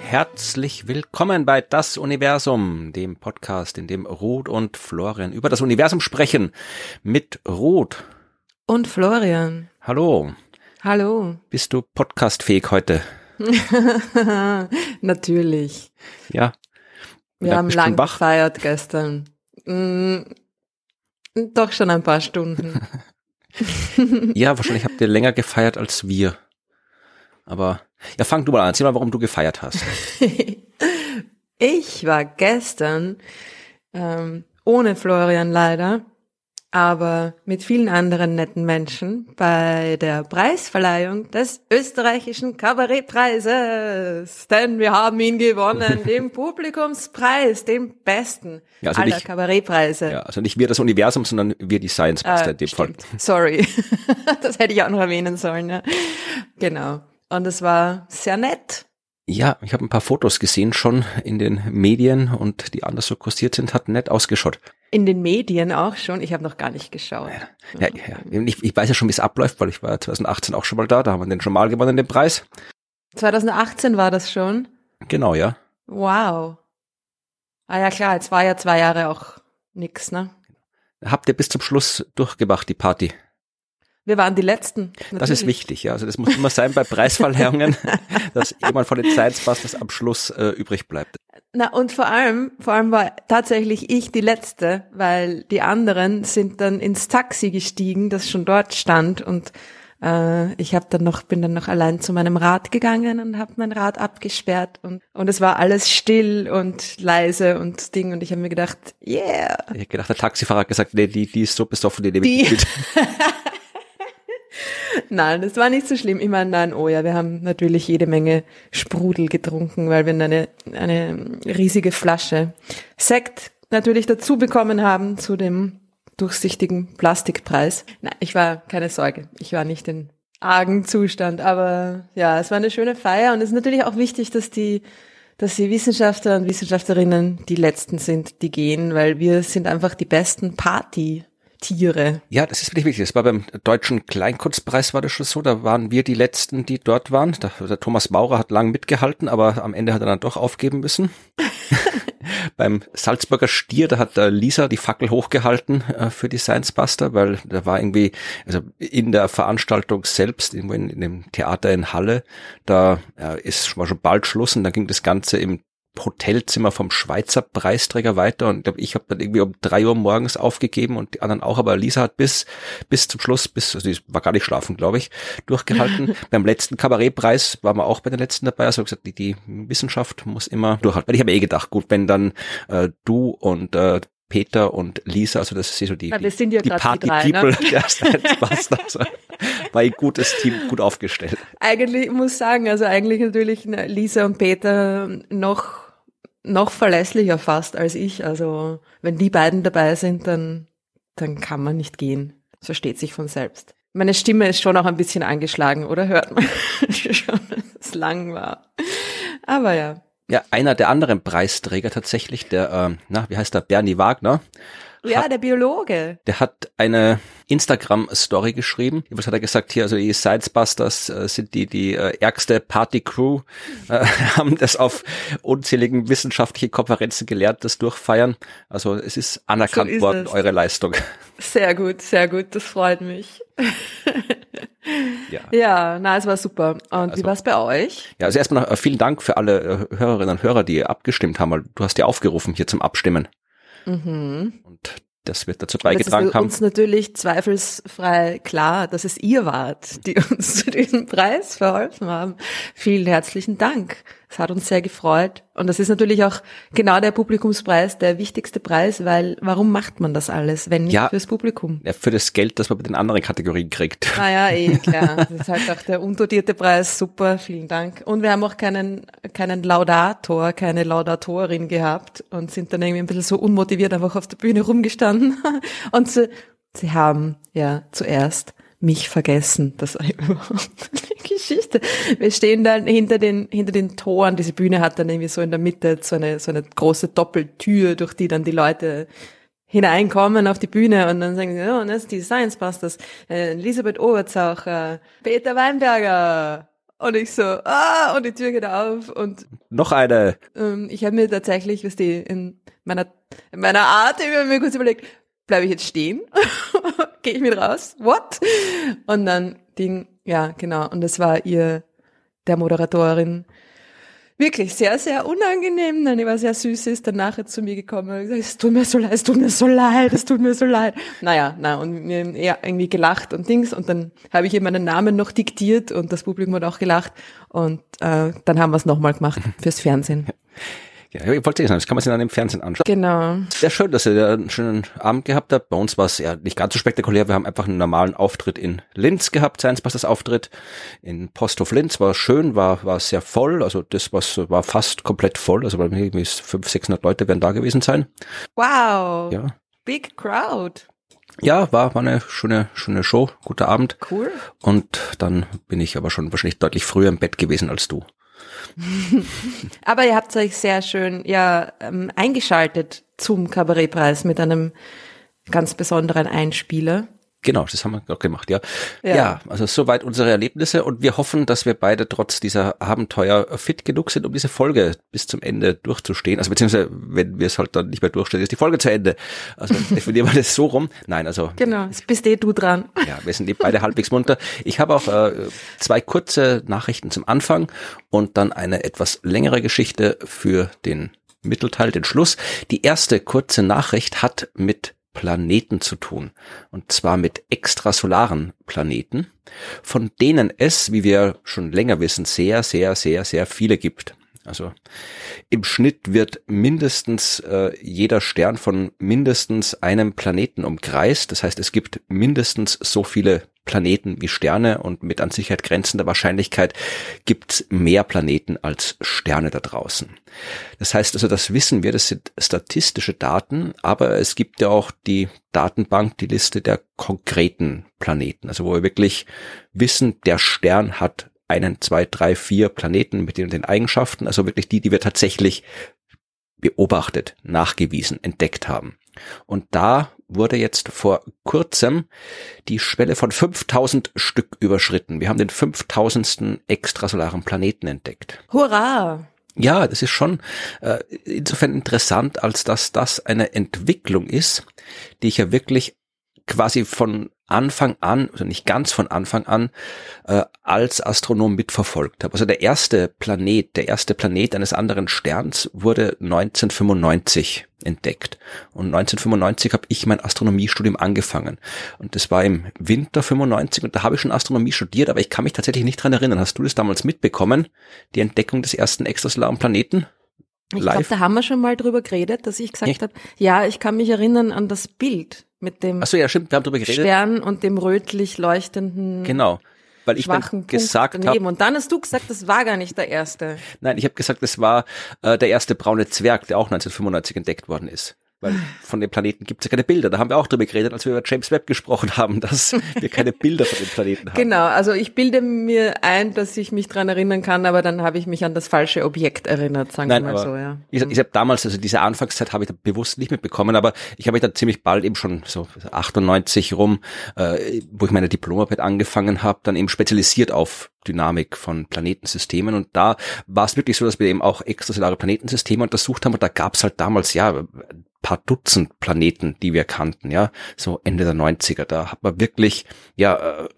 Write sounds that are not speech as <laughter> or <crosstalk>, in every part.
Herzlich willkommen bei Das Universum, dem Podcast, in dem Ruth und Florian über das Universum sprechen. Mit Ruth. Und Florian. Hallo. Hallo. Bist du podcastfähig heute? <laughs> Natürlich. Ja. Wir haben lang gefeiert gestern. Mm, doch schon ein paar Stunden. <laughs> ja, wahrscheinlich habt ihr länger gefeiert als wir. Aber ja, fang du mal an. Erzähl mal, warum du gefeiert hast. <laughs> ich war gestern ähm, ohne Florian leider, aber mit vielen anderen netten Menschen bei der Preisverleihung des österreichischen Kabarettpreises. Denn wir haben ihn gewonnen, <laughs> den Publikumspreis, den besten ja, also aller nicht, Kabarettpreise. Ja, also nicht wir das Universum, sondern wir die Science Master äh, in dem Fall. Sorry, <laughs> das hätte ich auch noch erwähnen sollen. Ja. Genau. Und es war sehr nett. Ja, ich habe ein paar Fotos gesehen schon in den Medien und die anders so kursiert sind, hat nett ausgeschaut. In den Medien auch schon? Ich habe noch gar nicht geschaut. Ja, ja, ja. Ich, ich weiß ja schon, wie es abläuft, weil ich war 2018 auch schon mal da, da haben wir den schon mal gewonnen, den Preis. 2018 war das schon? Genau, ja. Wow. Ah ja klar, jetzt war ja zwei Jahre auch nix, ne? Habt ihr bis zum Schluss durchgemacht, die Party? Wir waren die Letzten. Natürlich. Das ist wichtig, ja. Also das muss immer sein bei Preisverleihungen, <laughs> dass jemand von den Science Busters am Schluss äh, übrig bleibt. Na und vor allem, vor allem war tatsächlich ich die Letzte, weil die anderen sind dann ins Taxi gestiegen, das schon dort stand und äh, ich habe dann noch bin dann noch allein zu meinem Rad gegangen und habe mein Rad abgesperrt und und es war alles still und leise und Ding und ich habe mir gedacht, yeah. Ich habe gedacht, der Taxifahrer hat gesagt, nee, die die ist so besoffen, die nehme ich mit. <laughs> Nein, das war nicht so schlimm. Ich meine, nein, oh ja, wir haben natürlich jede Menge Sprudel getrunken, weil wir eine, eine riesige Flasche Sekt natürlich dazu bekommen haben zu dem durchsichtigen Plastikpreis. Nein, ich war keine Sorge. Ich war nicht in argen Zustand, aber ja, es war eine schöne Feier und es ist natürlich auch wichtig, dass die dass die Wissenschaftler und Wissenschaftlerinnen die letzten sind, die gehen, weil wir sind einfach die besten Party Tiere. Ja, das ist wirklich wichtig. Das war beim Deutschen Kleinkunstpreis war das schon so. Da waren wir die Letzten, die dort waren. Der, der Thomas Maurer hat lang mitgehalten, aber am Ende hat er dann doch aufgeben müssen. <laughs> beim Salzburger Stier, da hat äh, Lisa die Fackel hochgehalten äh, für die Science Buster, weil da war irgendwie, also in der Veranstaltung selbst, irgendwo in, in dem Theater in Halle, da äh, ist war schon bald Schluss und dann ging das Ganze im Hotelzimmer vom Schweizer Preisträger weiter und ich habe dann irgendwie um drei Uhr morgens aufgegeben und die anderen auch, aber Lisa hat bis bis zum Schluss, bis also sie war gar nicht schlafen, glaube ich, durchgehalten. <laughs> Beim letzten Kabarettpreis waren wir auch bei den letzten dabei, also gesagt, die, die Wissenschaft muss immer durchhalten. Weil ich habe eh gedacht, gut, wenn dann äh, du und äh, Peter und Lisa, also das ist so die, ja, wir sind ja die Party-People ne? <laughs> der <laughs> also, war ein gutes Team, gut aufgestellt. Eigentlich muss sagen, also eigentlich natürlich Lisa und Peter noch noch verlässlicher fast als ich. Also wenn die beiden dabei sind, dann, dann kann man nicht gehen. Das versteht sich von selbst. Meine Stimme ist schon auch ein bisschen angeschlagen, oder? Hört man <laughs> schon, dass es lang war. Aber ja. Ja, einer der anderen Preisträger tatsächlich, der, ähm, na, wie heißt der, Bernie Wagner, ja, hat, der Biologe. Der hat eine Instagram-Story geschrieben. Was hat er gesagt hier? Also die Sidesbusters äh, sind die die äh, ärgste Party-Crew, äh, <laughs> haben das auf unzähligen wissenschaftlichen Konferenzen gelernt, das Durchfeiern. Also es ist anerkannt so ist worden, es. eure Leistung. Sehr gut, sehr gut, das freut mich. <laughs> ja. <laughs> ja, na, es war super. Und also, wie war es bei euch? Ja, also erstmal noch, äh, vielen Dank für alle äh, Hörerinnen und Hörer, die abgestimmt haben, weil du hast ja aufgerufen hier zum Abstimmen. Mhm. Und das wird dazu beigetragen haben. Es ist uns natürlich zweifelsfrei klar, dass es ihr wart, die <laughs> uns zu diesem Preis verholfen haben. Vielen herzlichen Dank. Es hat uns sehr gefreut. Und das ist natürlich auch genau der Publikumspreis, der wichtigste Preis, weil warum macht man das alles, wenn nicht ja, fürs Publikum? Ja, für das Geld, das man bei den anderen Kategorien kriegt. Naja, eh, <laughs> klar. Das ist halt auch der undotierte Preis. Super, vielen Dank. Und wir haben auch keinen, keinen Laudator, keine Laudatorin gehabt und sind dann irgendwie ein bisschen so unmotiviert einfach auf der Bühne rumgestanden. <laughs> Und sie, sie haben ja zuerst mich vergessen. Das war überhaupt <laughs> eine Geschichte. Wir stehen dann hinter den, hinter den Toren. Diese Bühne hat dann irgendwie so in der Mitte so eine, so eine große Doppeltür, durch die dann die Leute hineinkommen auf die Bühne und dann sagen sie, oh, das ist die Science Busters, äh, Elisabeth Oberzaucher, Peter Weinberger. Und ich so, ah, und die Tür geht auf und noch eine. Ähm, ich habe mir tatsächlich, was die in meiner in meiner Art, ich habe mir kurz überlegt, bleibe ich jetzt stehen? <laughs> Gehe ich mit raus? What? Und dann Ding, ja, genau. Und das war ihr, der Moderatorin, wirklich sehr, sehr unangenehm. Dann war sehr süß, ist dann nachher zu mir gekommen und gesagt, es tut mir so leid, es tut mir so leid, es tut mir so leid. Naja, na, und mir eher irgendwie gelacht und Dings und dann habe ich ihr meinen Namen noch diktiert und das Publikum hat auch gelacht und äh, dann haben wir es nochmal gemacht fürs Fernsehen. <laughs> Ja, ich wollte sagen, das kann man sich dann im Fernsehen anschauen. Genau. Sehr schön, dass ihr einen schönen Abend gehabt habt. Bei uns war es ja nicht ganz so spektakulär. Wir haben einfach einen normalen Auftritt in Linz gehabt, Science Busters Auftritt. In Posthof Linz war schön, war, war sehr voll. Also das was war fast komplett voll. Also bei mir irgendwie 500, 600 Leute werden da gewesen sein. Wow. Ja. Big crowd. Ja, war, war eine schöne, schöne Show. Guter Abend. Cool. Und dann bin ich aber schon wahrscheinlich deutlich früher im Bett gewesen als du. <laughs> Aber ihr habt euch sehr schön ja ähm, eingeschaltet zum Kabarettpreis mit einem ganz besonderen Einspieler. Genau, das haben wir auch gemacht, ja. ja. Ja, also soweit unsere Erlebnisse und wir hoffen, dass wir beide trotz dieser Abenteuer fit genug sind, um diese Folge bis zum Ende durchzustehen. Also beziehungsweise, wenn wir es halt dann nicht mehr durchstehen, ist die Folge zu Ende. Also <laughs> definieren wir das so rum. Nein, also. Genau, es bist eh du dran. Ja, wir sind eh beide halbwegs munter. Ich habe auch äh, zwei kurze Nachrichten zum Anfang und dann eine etwas längere Geschichte für den Mittelteil, den Schluss. Die erste kurze Nachricht hat mit Planeten zu tun. Und zwar mit extrasolaren Planeten, von denen es, wie wir schon länger wissen, sehr, sehr, sehr, sehr viele gibt. Also im Schnitt wird mindestens äh, jeder Stern von mindestens einem Planeten umkreist. Das heißt, es gibt mindestens so viele Planeten wie Sterne und mit an Sicherheit grenzender Wahrscheinlichkeit gibt's mehr Planeten als Sterne da draußen. Das heißt also, das wissen wir, das sind statistische Daten, aber es gibt ja auch die Datenbank, die Liste der konkreten Planeten, also wo wir wirklich wissen, der Stern hat einen, zwei, drei, vier Planeten mit den, den Eigenschaften, also wirklich die, die wir tatsächlich beobachtet, nachgewiesen, entdeckt haben. Und da wurde jetzt vor kurzem die Schwelle von 5000 Stück überschritten. Wir haben den 5000. extrasolaren Planeten entdeckt. Hurra! Ja, das ist schon äh, insofern interessant, als dass das eine Entwicklung ist, die ich ja wirklich quasi von Anfang an, also nicht ganz von Anfang an, äh, als Astronom mitverfolgt habe. Also der erste Planet, der erste Planet eines anderen Sterns wurde 1995 entdeckt. Und 1995 habe ich mein Astronomiestudium angefangen. Und das war im Winter 95 und da habe ich schon Astronomie studiert, aber ich kann mich tatsächlich nicht dran erinnern. Hast du das damals mitbekommen? Die Entdeckung des ersten extrasolaren Planeten? Ich glaube, da haben wir schon mal drüber geredet, dass ich gesagt habe, ja, ich kann mich erinnern an das Bild mit dem Ach so, ja, stimmt, wir haben drüber geredet. Stern und dem rötlich leuchtenden genau weil ich dann gesagt habe. Und dann hast du gesagt, das war gar nicht der erste. Nein, ich habe gesagt, das war äh, der erste braune Zwerg, der auch 1995 entdeckt worden ist. Weil von den Planeten gibt es ja keine Bilder. Da haben wir auch drüber geredet, als wir über James Webb gesprochen haben, <laughs> dass wir keine Bilder von den Planeten haben. Genau, also ich bilde mir ein, dass ich mich dran erinnern kann, aber dann habe ich mich an das falsche Objekt erinnert, sagen Nein, wir mal so, ja. Ich, ich habe damals, also diese Anfangszeit habe ich da bewusst nicht mitbekommen, aber ich habe mich dann ziemlich bald eben schon so 98 rum, äh, wo ich meine Diplomarbeit angefangen habe, dann eben spezialisiert auf Dynamik von Planetensystemen. Und da war es wirklich so, dass wir eben auch extrasolare Planetensysteme untersucht haben. Und da gab es halt damals ja paar Dutzend Planeten, die wir kannten, ja, so Ende der 90er. Da hat man wirklich, ja, äh,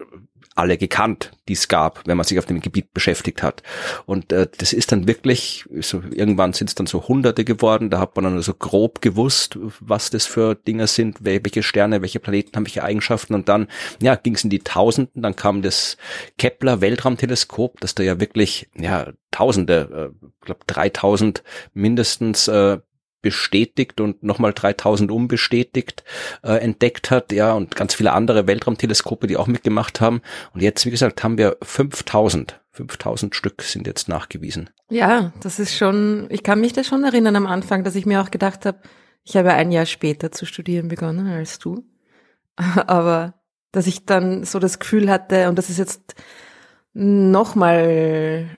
alle gekannt, die es gab, wenn man sich auf dem Gebiet beschäftigt hat. Und äh, das ist dann wirklich, so irgendwann sind es dann so Hunderte geworden, da hat man dann so grob gewusst, was das für Dinge sind, welche Sterne, welche Planeten haben welche Eigenschaften und dann, ja, ging es in die Tausenden, dann kam das Kepler Weltraumteleskop, das da ja wirklich, ja, Tausende, äh, glaube 3000 mindestens äh, bestätigt und nochmal 3000 unbestätigt äh, entdeckt hat, ja, und ganz viele andere Weltraumteleskope, die auch mitgemacht haben. Und jetzt, wie gesagt, haben wir 5000. 5000 Stück sind jetzt nachgewiesen. Ja, das ist schon, ich kann mich da schon erinnern am Anfang, dass ich mir auch gedacht habe, ich habe ein Jahr später zu studieren begonnen als du. <laughs> Aber dass ich dann so das Gefühl hatte, und das ist jetzt nochmal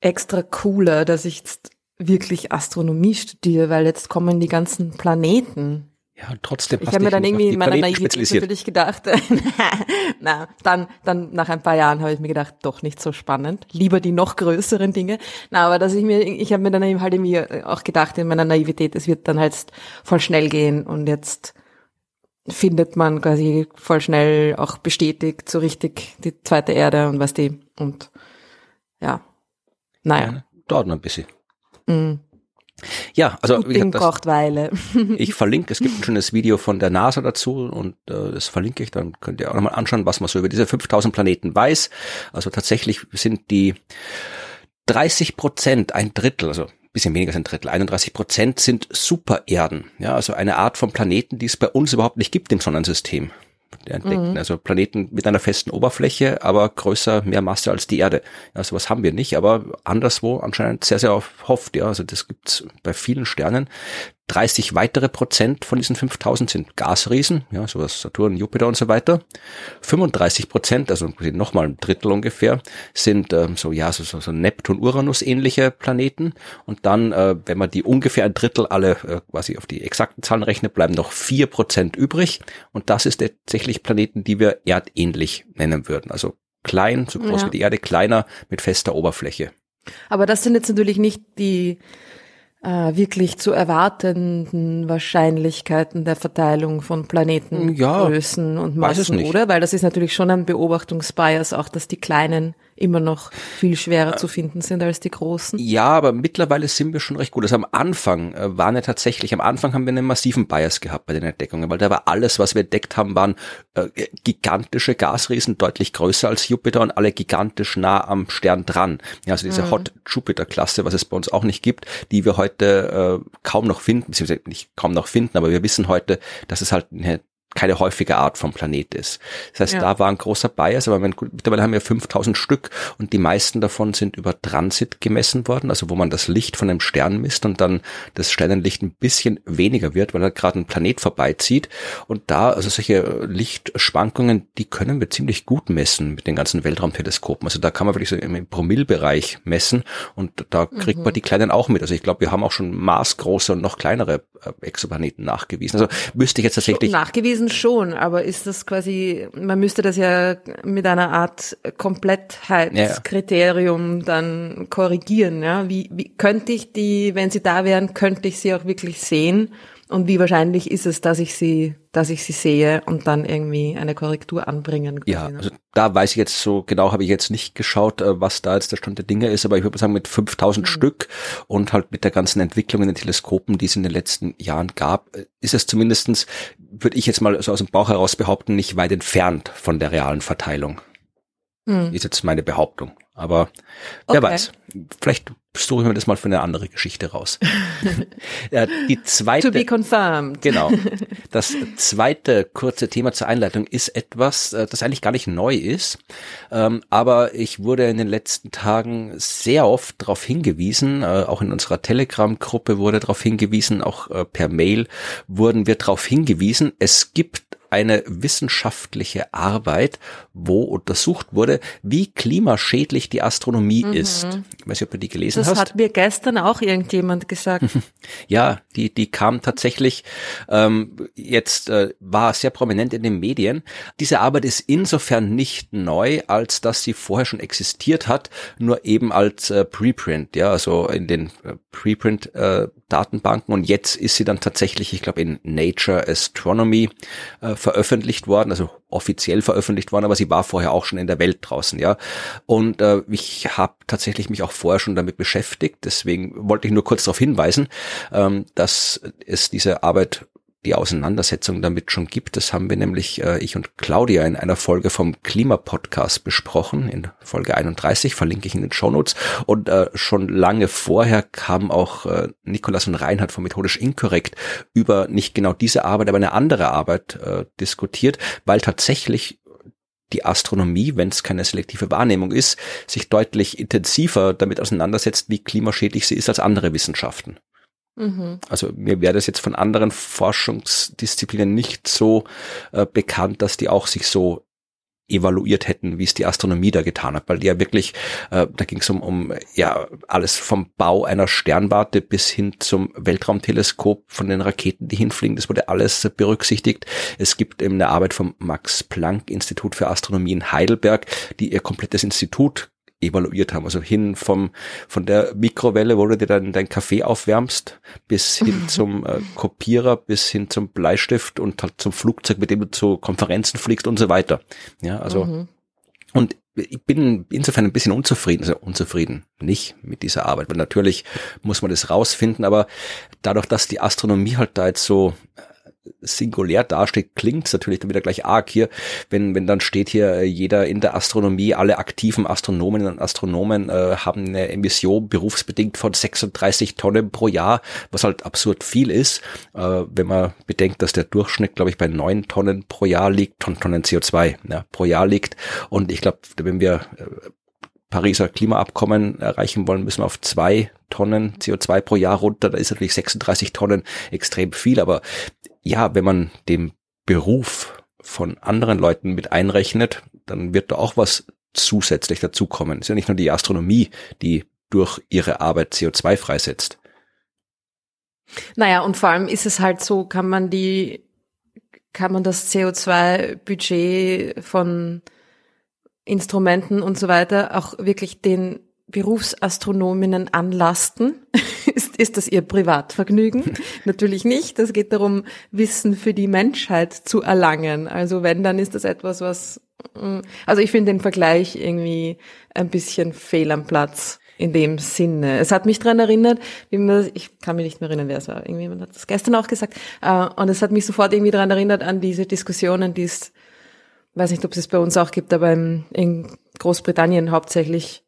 extra cooler, dass ich jetzt wirklich Astronomie studiere, weil jetzt kommen die ganzen Planeten Ja, trotzdem ich habe mir dann irgendwie in meiner Naivität natürlich gedacht, <laughs> na, dann, dann nach ein paar Jahren habe ich mir gedacht, doch nicht so spannend, lieber die noch größeren Dinge. Na, aber dass ich mir, ich habe mir dann eben halt irgendwie auch gedacht in meiner Naivität, es wird dann halt voll schnell gehen und jetzt findet man quasi voll schnell auch bestätigt so richtig die zweite Erde und was die und ja, naja. Ja, dauert noch ein bisschen. Mm. Ja, also wie gesagt, das, braucht Weile. <laughs> ich verlinke, es gibt ein schönes Video von der NASA dazu und äh, das verlinke ich, dann könnt ihr auch nochmal anschauen, was man so über diese 5000 Planeten weiß. Also tatsächlich sind die 30 Prozent, ein Drittel, also bisschen weniger als ein Drittel, 31 Prozent sind Supererden. Ja, also eine Art von Planeten, die es bei uns überhaupt nicht gibt im Sonnensystem entdeckten. Mhm. Also Planeten mit einer festen Oberfläche, aber größer, mehr Masse als die Erde. Ja, sowas haben wir nicht, aber anderswo anscheinend sehr, sehr oft. Ja, also das gibt's bei vielen Sternen. 30 weitere Prozent von diesen 5000 sind Gasriesen, ja, sowas Saturn, Jupiter und so weiter. 35 Prozent, also nochmal ein Drittel ungefähr, sind ähm, so, ja, so, so, so Neptun, Uranus ähnliche Planeten. Und dann, äh, wenn man die ungefähr ein Drittel alle äh, quasi auf die exakten Zahlen rechnet, bleiben noch vier Prozent übrig. Und das ist tatsächlich Planeten, die wir erdähnlich nennen würden. Also klein, so groß ja. wie die Erde, kleiner mit fester Oberfläche. Aber das sind jetzt natürlich nicht die äh, wirklich zu erwartenden Wahrscheinlichkeiten der Verteilung von Planetengrößen ja, und Massen, oder? Weil das ist natürlich schon ein Beobachtungsbias, auch dass die kleinen immer noch viel schwerer äh, zu finden sind als die großen. Ja, aber mittlerweile sind wir schon recht gut. Also am Anfang äh, waren ja tatsächlich, am Anfang haben wir einen massiven Bias gehabt bei den Entdeckungen, weil da war alles, was wir entdeckt haben, waren äh, gigantische Gasriesen, deutlich größer als Jupiter und alle gigantisch nah am Stern dran. Ja, also diese mhm. Hot Jupiter-Klasse, was es bei uns auch nicht gibt, die wir heute äh, kaum noch finden, beziehungsweise nicht kaum noch finden, aber wir wissen heute, dass es halt eine keine häufige Art vom Planet ist. Das heißt, ja. da war ein großer Bias, aber mittlerweile haben wir 5000 Stück und die meisten davon sind über Transit gemessen worden, also wo man das Licht von einem Stern misst und dann das Sternenlicht ein bisschen weniger wird, weil er gerade ein Planet vorbeizieht. Und da, also solche Lichtschwankungen, die können wir ziemlich gut messen mit den ganzen Weltraumteleskopen. Also da kann man wirklich so im Promillbereich messen und da kriegt mhm. man die kleinen auch mit. Also ich glaube, wir haben auch schon maßgroße und noch kleinere äh, Exoplaneten nachgewiesen. Also müsste ich jetzt tatsächlich. Nachgewiesen Wesen schon, aber ist das quasi, man müsste das ja mit einer Art Komplettheitskriterium ja. dann korrigieren, ja? Wie, wie könnte ich die, wenn sie da wären, könnte ich sie auch wirklich sehen? Und wie wahrscheinlich ist es, dass ich sie, dass ich sie sehe und dann irgendwie eine Korrektur anbringen kann? Ja, also da weiß ich jetzt so genau, habe ich jetzt nicht geschaut, äh, was da jetzt der Stand der Dinge ist, aber ich würde sagen, mit 5000 mhm. Stück und halt mit der ganzen Entwicklung in den Teleskopen, die es in den letzten Jahren gab, äh, ist es zumindestens, würde ich jetzt mal so aus dem Bauch heraus behaupten, nicht weit entfernt von der realen Verteilung. Mhm. Ist jetzt meine Behauptung. Aber wer okay. weiß. Vielleicht suche ich mir das mal für eine andere Geschichte raus. <laughs> die zweite. To be confirmed. Genau. <laughs> Das zweite kurze Thema zur Einleitung ist etwas, äh, das eigentlich gar nicht neu ist. Ähm, aber ich wurde in den letzten Tagen sehr oft darauf hingewiesen, äh, auch in unserer Telegram-Gruppe wurde darauf hingewiesen, auch äh, per Mail wurden wir darauf hingewiesen, es gibt eine wissenschaftliche Arbeit, wo untersucht wurde, wie klimaschädlich die Astronomie mhm. ist. Ich weiß nicht, ob du die gelesen das hast. Das hat mir gestern auch irgendjemand gesagt. <laughs> ja, die, die kam tatsächlich ähm, jetzt, äh, war sehr prominent in den Medien. Diese Arbeit ist insofern nicht neu, als dass sie vorher schon existiert hat, nur eben als äh, Preprint, ja, also in den äh, Preprint äh, Datenbanken und jetzt ist sie dann tatsächlich, ich glaube, in Nature Astronomy äh, veröffentlicht worden, also offiziell veröffentlicht worden, aber sie war vorher auch schon in der Welt draußen, ja. Und äh, ich habe tatsächlich mich auch vorher schon damit beschäftigt, deswegen wollte ich nur kurz darauf hinweisen, ähm, dass es diese Arbeit die Auseinandersetzung damit schon gibt. Das haben wir nämlich, äh, ich und Claudia, in einer Folge vom Klimapodcast besprochen, in Folge 31, verlinke ich in den Shownotes. Und äh, schon lange vorher kam auch äh, Nikolas und Reinhard von Methodisch Inkorrekt über nicht genau diese Arbeit, aber eine andere Arbeit äh, diskutiert, weil tatsächlich die Astronomie, wenn es keine selektive Wahrnehmung ist, sich deutlich intensiver damit auseinandersetzt, wie klimaschädlich sie ist als andere Wissenschaften. Mhm. Also mir wäre das jetzt von anderen Forschungsdisziplinen nicht so äh, bekannt, dass die auch sich so evaluiert hätten, wie es die Astronomie da getan hat, weil die ja wirklich, äh, da ging es um, um ja alles vom Bau einer Sternwarte bis hin zum Weltraumteleskop von den Raketen, die hinfliegen, das wurde alles berücksichtigt. Es gibt eben eine Arbeit vom Max Planck Institut für Astronomie in Heidelberg, die ihr komplettes Institut evaluiert haben. Also hin vom, von der Mikrowelle, wo du dir dann deinen Kaffee aufwärmst, bis hin <laughs> zum äh, Kopierer, bis hin zum Bleistift und halt zum Flugzeug, mit dem du zu Konferenzen fliegst und so weiter. Ja, also, mhm. und ich bin insofern ein bisschen unzufrieden, also unzufrieden nicht mit dieser Arbeit, weil natürlich muss man das rausfinden, aber dadurch, dass die Astronomie halt da jetzt so singulär dasteht, klingt es natürlich dann wieder gleich arg hier, wenn, wenn dann steht hier, äh, jeder in der Astronomie, alle aktiven Astronomen und Astronomen äh, haben eine Emission berufsbedingt von 36 Tonnen pro Jahr, was halt absurd viel ist, äh, wenn man bedenkt, dass der Durchschnitt, glaube ich, bei neun Tonnen pro Jahr liegt, Tonnen, Tonnen CO2 ja, pro Jahr liegt. Und ich glaube, wenn wir äh, Pariser Klimaabkommen erreichen wollen, müssen wir auf zwei Tonnen CO2 pro Jahr runter. Da ist natürlich 36 Tonnen extrem viel, aber ja, wenn man den Beruf von anderen Leuten mit einrechnet, dann wird da auch was zusätzlich dazukommen. Es ist ja nicht nur die Astronomie, die durch ihre Arbeit CO2 freisetzt. Naja, und vor allem ist es halt so, kann man die, kann man das CO2-Budget von Instrumenten und so weiter auch wirklich den Berufsastronominnen anlasten? <laughs> ist, ist das ihr Privatvergnügen? <laughs> Natürlich nicht. Es geht darum, Wissen für die Menschheit zu erlangen. Also wenn, dann ist das etwas, was, mm, also ich finde den Vergleich irgendwie ein bisschen fehl am Platz in dem Sinne. Es hat mich dran erinnert, wie man, ich kann mich nicht mehr erinnern, wer es war. Irgendjemand hat das gestern auch gesagt. Äh, und es hat mich sofort irgendwie dran erinnert an diese Diskussionen, die es, weiß nicht, ob es es bei uns auch gibt, aber in Großbritannien hauptsächlich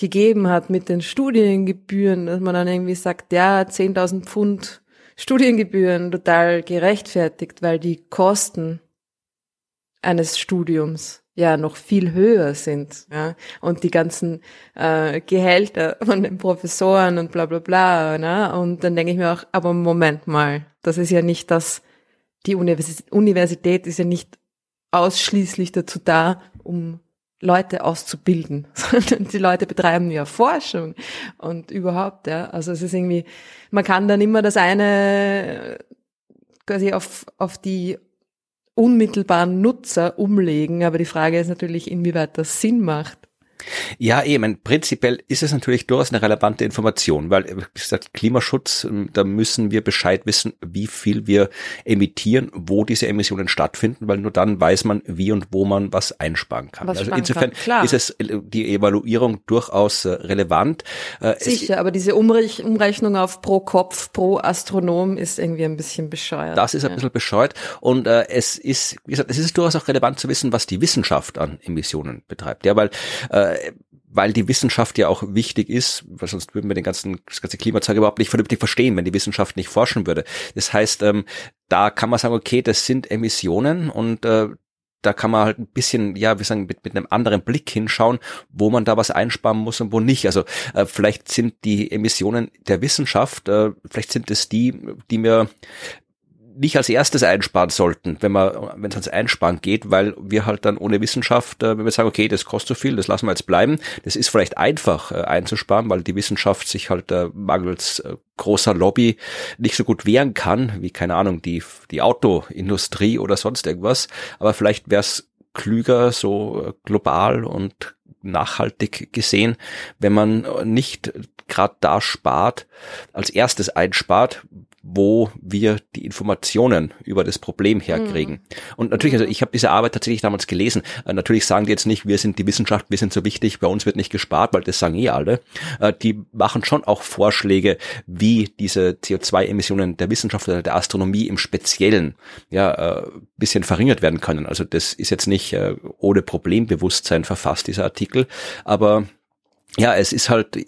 gegeben hat mit den Studiengebühren, dass man dann irgendwie sagt, ja, 10.000 Pfund Studiengebühren total gerechtfertigt, weil die Kosten eines Studiums ja noch viel höher sind, ja, und die ganzen äh, Gehälter von den Professoren und bla bla bla, ne? Und dann denke ich mir auch, aber Moment mal, das ist ja nicht das, die Universität, Universität ist ja nicht ausschließlich dazu da, um Leute auszubilden, <laughs> sondern die Leute betreiben ja Forschung und überhaupt, ja. Also es ist irgendwie, man kann dann immer das eine quasi auf, auf die unmittelbaren Nutzer umlegen, aber die Frage ist natürlich, inwieweit das Sinn macht. Ja, eben, prinzipiell ist es natürlich durchaus eine relevante Information, weil, wie gesagt, Klimaschutz, ähm, da müssen wir Bescheid wissen, wie viel wir emittieren, wo diese Emissionen stattfinden, weil nur dann weiß man, wie und wo man was einsparen kann. Was also insofern kann, ist es äh, die Evaluierung durchaus äh, relevant. Äh, Sicher, es, aber diese Umrech Umrechnung auf pro Kopf, pro Astronom ist irgendwie ein bisschen bescheuert. Das ist ein bisschen bescheuert und äh, es ist, wie gesagt, es ist durchaus auch relevant zu wissen, was die Wissenschaft an Emissionen betreibt. Ja, weil äh, weil die Wissenschaft ja auch wichtig ist, weil sonst würden wir den ganzen, das ganze Klimazeug überhaupt nicht vernünftig verstehen, wenn die Wissenschaft nicht forschen würde. Das heißt, ähm, da kann man sagen, okay, das sind Emissionen und äh, da kann man halt ein bisschen, ja, wir sagen, mit, mit einem anderen Blick hinschauen, wo man da was einsparen muss und wo nicht. Also äh, vielleicht sind die Emissionen der Wissenschaft, äh, vielleicht sind es die, die mir nicht als erstes einsparen sollten, wenn man, wenn es ans Einsparen geht, weil wir halt dann ohne Wissenschaft, äh, wenn wir sagen, okay, das kostet so viel, das lassen wir jetzt bleiben, das ist vielleicht einfach äh, einzusparen, weil die Wissenschaft sich halt äh, mangels großer Lobby nicht so gut wehren kann, wie keine Ahnung, die, die Autoindustrie oder sonst irgendwas. Aber vielleicht wäre es klüger, so global und nachhaltig gesehen, wenn man nicht gerade da spart, als erstes einspart, wo wir die Informationen über das Problem herkriegen. Mhm. Und natürlich, also ich habe diese Arbeit tatsächlich damals gelesen. Äh, natürlich sagen die jetzt nicht, wir sind die Wissenschaft, wir sind so wichtig, bei uns wird nicht gespart, weil das sagen eh alle. Äh, die machen schon auch Vorschläge, wie diese CO2-Emissionen der Wissenschaft oder der Astronomie im Speziellen ja äh, bisschen verringert werden können. Also das ist jetzt nicht äh, ohne Problembewusstsein verfasst, dieser Artikel, aber ja, es ist halt,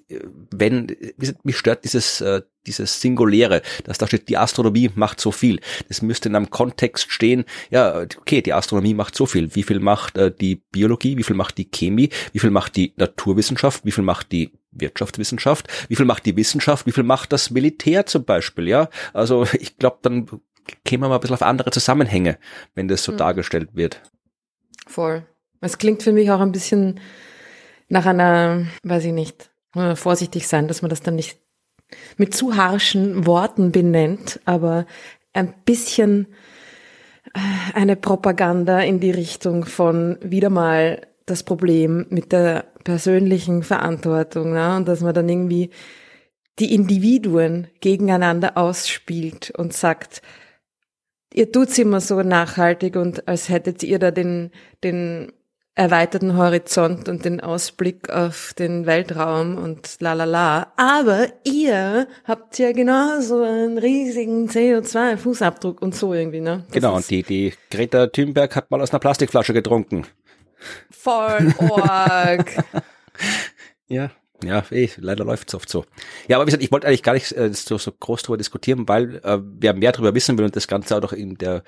wenn, mich stört dieses, äh, dieses Singuläre, dass da steht, die Astronomie macht so viel. Das müsste in einem Kontext stehen, ja, okay, die Astronomie macht so viel. Wie viel macht äh, die Biologie, wie viel macht die Chemie, wie viel macht die Naturwissenschaft, wie viel macht die Wirtschaftswissenschaft, wie viel macht die Wissenschaft, wie viel macht das Militär zum Beispiel, ja? Also ich glaube, dann kämen wir mal ein bisschen auf andere Zusammenhänge, wenn das so mhm. dargestellt wird. Voll. Es klingt für mich auch ein bisschen nach einer, weiß ich nicht, vorsichtig sein, dass man das dann nicht mit zu harschen Worten benennt, aber ein bisschen äh, eine Propaganda in die Richtung von wieder mal das Problem mit der persönlichen Verantwortung ne? und dass man dann irgendwie die Individuen gegeneinander ausspielt und sagt, ihr tut's immer so nachhaltig und als hättet ihr da den, den erweiterten Horizont und den Ausblick auf den Weltraum und la la la. Aber ihr habt ja genauso einen riesigen CO2-Fußabdruck und so irgendwie, ne? Das genau, und die, die Greta Thunberg hat mal aus einer Plastikflasche getrunken. Voll org. <laughs> ja, ja, eh, leider läuft es oft so. Ja, aber wie gesagt, ich wollte eigentlich gar nicht äh, so, so groß darüber diskutieren, weil äh, wer mehr darüber wissen will und das Ganze auch noch in der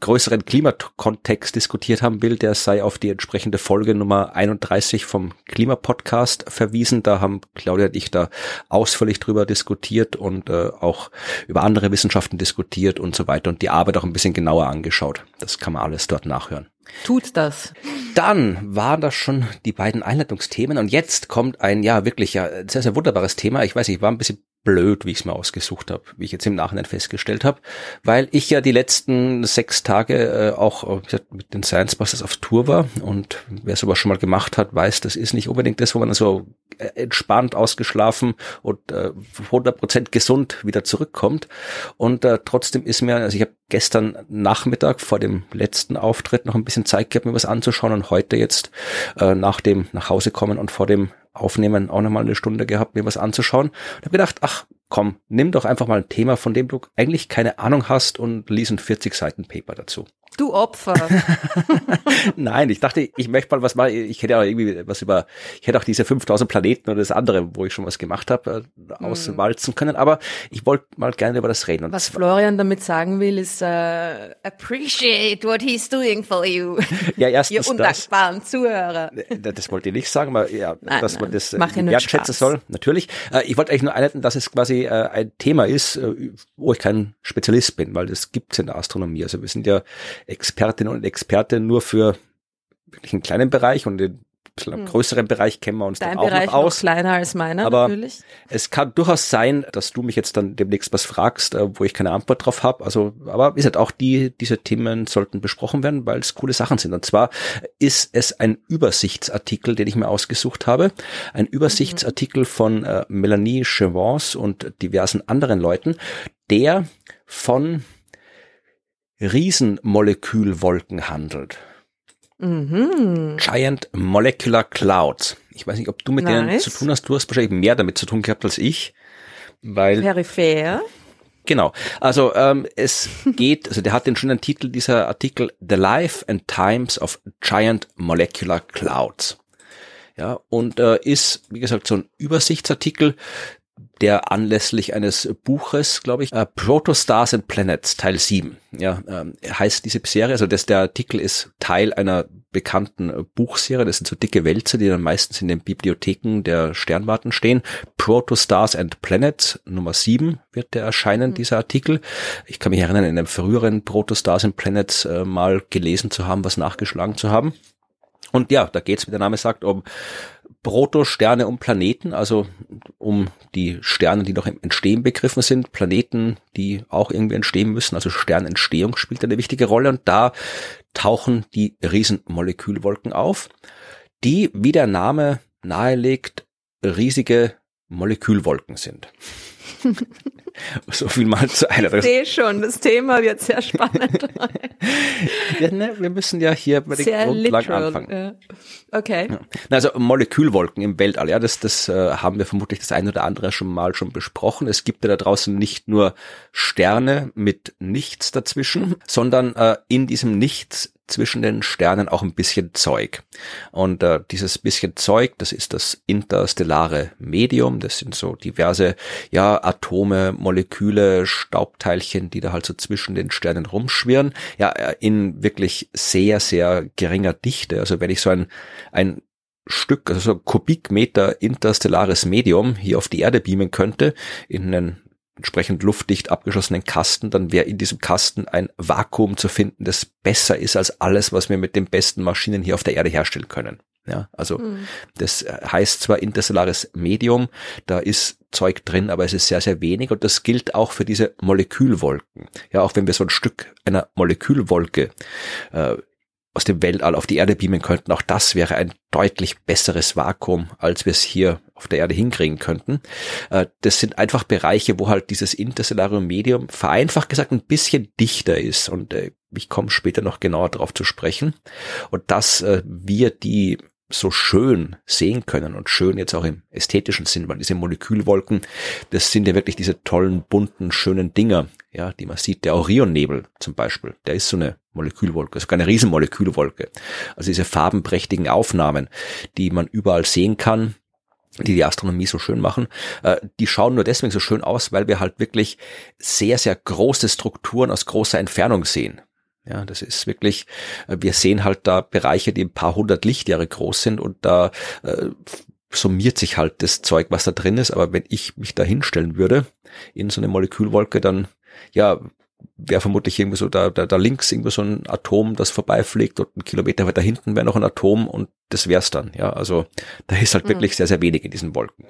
größeren Klimakontext diskutiert haben will, der sei auf die entsprechende Folge Nummer 31 vom Klimapodcast verwiesen. Da haben Claudia und ich da ausführlich drüber diskutiert und äh, auch über andere Wissenschaften diskutiert und so weiter und die Arbeit auch ein bisschen genauer angeschaut. Das kann man alles dort nachhören. Tut das. Dann waren das schon die beiden Einleitungsthemen und jetzt kommt ein ja wirklich ja sehr sehr wunderbares Thema. Ich weiß, ich war ein bisschen blöd, wie ich es mir ausgesucht habe, wie ich jetzt im Nachhinein festgestellt habe, weil ich ja die letzten sechs Tage äh, auch äh, gesagt, mit den Science Busters auf Tour war und wer sowas schon mal gemacht hat, weiß, das ist nicht unbedingt das, wo man so äh, entspannt, ausgeschlafen und äh, 100% gesund wieder zurückkommt. Und äh, trotzdem ist mir, also ich habe gestern Nachmittag vor dem letzten Auftritt noch ein bisschen Zeit gehabt, mir was anzuschauen und heute jetzt äh, nach dem nach Hause kommen und vor dem Aufnehmen auch nochmal eine Stunde gehabt, mir was anzuschauen. Und habe gedacht, ach komm, nimm doch einfach mal ein Thema, von dem du eigentlich keine Ahnung hast und lies ein 40 Seiten Paper dazu. Du Opfer. <laughs> Nein, ich dachte, ich möchte mal was mal, ich hätte auch irgendwie was über, ich hätte auch diese 5000 Planeten oder das andere, wo ich schon was gemacht habe, äh, hm. auswalzen können, aber ich wollte mal gerne über das reden. Und was Florian damit sagen will, ist uh, appreciate what he's doing for you. <laughs> Ja, erstens Ihr undankbaren das, Zuhörer. Das wollte ich nicht sagen, aber ja, nein, dass nein, man das wertschätzen soll, natürlich. Ich wollte eigentlich nur einleiten, dass es quasi ein Thema ist, wo ich kein Spezialist bin, weil das gibt's in der Astronomie. Also wir sind ja Expertinnen und Experten nur für wirklich einen kleinen Bereich und den hm. größeren Bereich kennen wir uns Dein dann auch Bereich noch aus. Noch kleiner als meiner, Aber natürlich. Es kann durchaus sein, dass du mich jetzt dann demnächst was fragst, äh, wo ich keine Antwort drauf habe. Also, aber wie gesagt, auch die, diese Themen sollten besprochen werden, weil es coole Sachen sind. Und zwar ist es ein Übersichtsartikel, den ich mir ausgesucht habe. Ein Übersichtsartikel mhm. von äh, Melanie Chevance und diversen anderen Leuten, der von Riesenmolekülwolken handelt. Mhm. Giant Molecular Clouds. Ich weiß nicht, ob du mit nice. denen zu tun hast. Du hast wahrscheinlich mehr damit zu tun gehabt als ich, weil peripher. Genau. Also ähm, es <laughs> geht, also der hat den schönen Titel dieser Artikel The Life and Times of Giant Molecular Clouds. Ja, und äh, ist, wie gesagt, so ein Übersichtsartikel, der anlässlich eines Buches, glaube ich, uh, Protostars and Planets Teil 7. Ja, ähm, heißt diese Serie, also das, der Artikel ist Teil einer bekannten Buchserie, das sind so dicke Wälzer, die dann meistens in den Bibliotheken der Sternwarten stehen. Protostars and Planets Nummer 7 wird der erscheinen, mhm. dieser Artikel. Ich kann mich erinnern, in einem früheren Protostars and Planets äh, mal gelesen zu haben, was nachgeschlagen zu haben. Und ja, da geht's, wie der Name sagt, um Protosterne und Planeten, also um die Sterne, die noch im Entstehen begriffen sind, Planeten, die auch irgendwie entstehen müssen, also Sternentstehung spielt eine wichtige Rolle und da tauchen die Riesenmolekülwolken auf, die, wie der Name nahelegt, riesige Molekülwolken sind. <laughs> <laughs> so viel mal zu einer. Ich sehe schon, das Thema wird sehr spannend. <laughs> ja, ne, wir müssen ja hier bei den sehr Grundlagen literal, anfangen. Ja. Okay. Ja. Also Molekülwolken im Weltall, ja, das, das äh, haben wir vermutlich das ein oder andere schon mal schon besprochen. Es gibt ja da draußen nicht nur Sterne mit nichts dazwischen, sondern äh, in diesem Nichts zwischen den Sternen auch ein bisschen Zeug. Und äh, dieses bisschen Zeug, das ist das interstellare Medium. Das sind so diverse, ja, Atome, Moleküle, Staubteilchen, die da halt so zwischen den Sternen rumschwirren. Ja, äh, in wirklich sehr, sehr geringer Dichte. Also wenn ich so ein, ein Stück, also so Kubikmeter interstellares Medium hier auf die Erde beamen könnte, in einen entsprechend luftdicht abgeschlossenen Kasten, dann wäre in diesem Kasten ein Vakuum zu finden, das besser ist als alles, was wir mit den besten Maschinen hier auf der Erde herstellen können. Ja, also mhm. das heißt zwar interstellares Medium, da ist Zeug drin, aber es ist sehr, sehr wenig und das gilt auch für diese Molekülwolken. Ja, auch wenn wir so ein Stück einer Molekülwolke äh, aus dem Weltall auf die Erde beamen könnten, auch das wäre ein deutlich besseres Vakuum, als wir es hier auf der Erde hinkriegen könnten. Äh, das sind einfach Bereiche, wo halt dieses interstellare Medium vereinfacht gesagt ein bisschen dichter ist und äh, ich komme später noch genauer darauf zu sprechen. Und dass äh, wir die so schön sehen können und schön jetzt auch im ästhetischen Sinn, weil diese Molekülwolken, das sind ja wirklich diese tollen, bunten, schönen Dinger, ja, die man sieht. Der Orionnebel zum Beispiel, der ist so eine Molekülwolke, sogar eine Riesenmolekülwolke. Also diese farbenprächtigen Aufnahmen, die man überall sehen kann, die die Astronomie so schön machen, äh, die schauen nur deswegen so schön aus, weil wir halt wirklich sehr, sehr große Strukturen aus großer Entfernung sehen. Ja, das ist wirklich, äh, wir sehen halt da Bereiche, die ein paar hundert Lichtjahre groß sind und da äh, summiert sich halt das Zeug, was da drin ist. Aber wenn ich mich da hinstellen würde in so eine Molekülwolke, dann ja, wäre vermutlich irgendwie so da, da, da links irgendwie so ein Atom, das vorbeifliegt und ein Kilometer weiter hinten wäre noch ein Atom und das wär's dann. Ja, also da ist halt mhm. wirklich sehr, sehr wenig in diesen Wolken.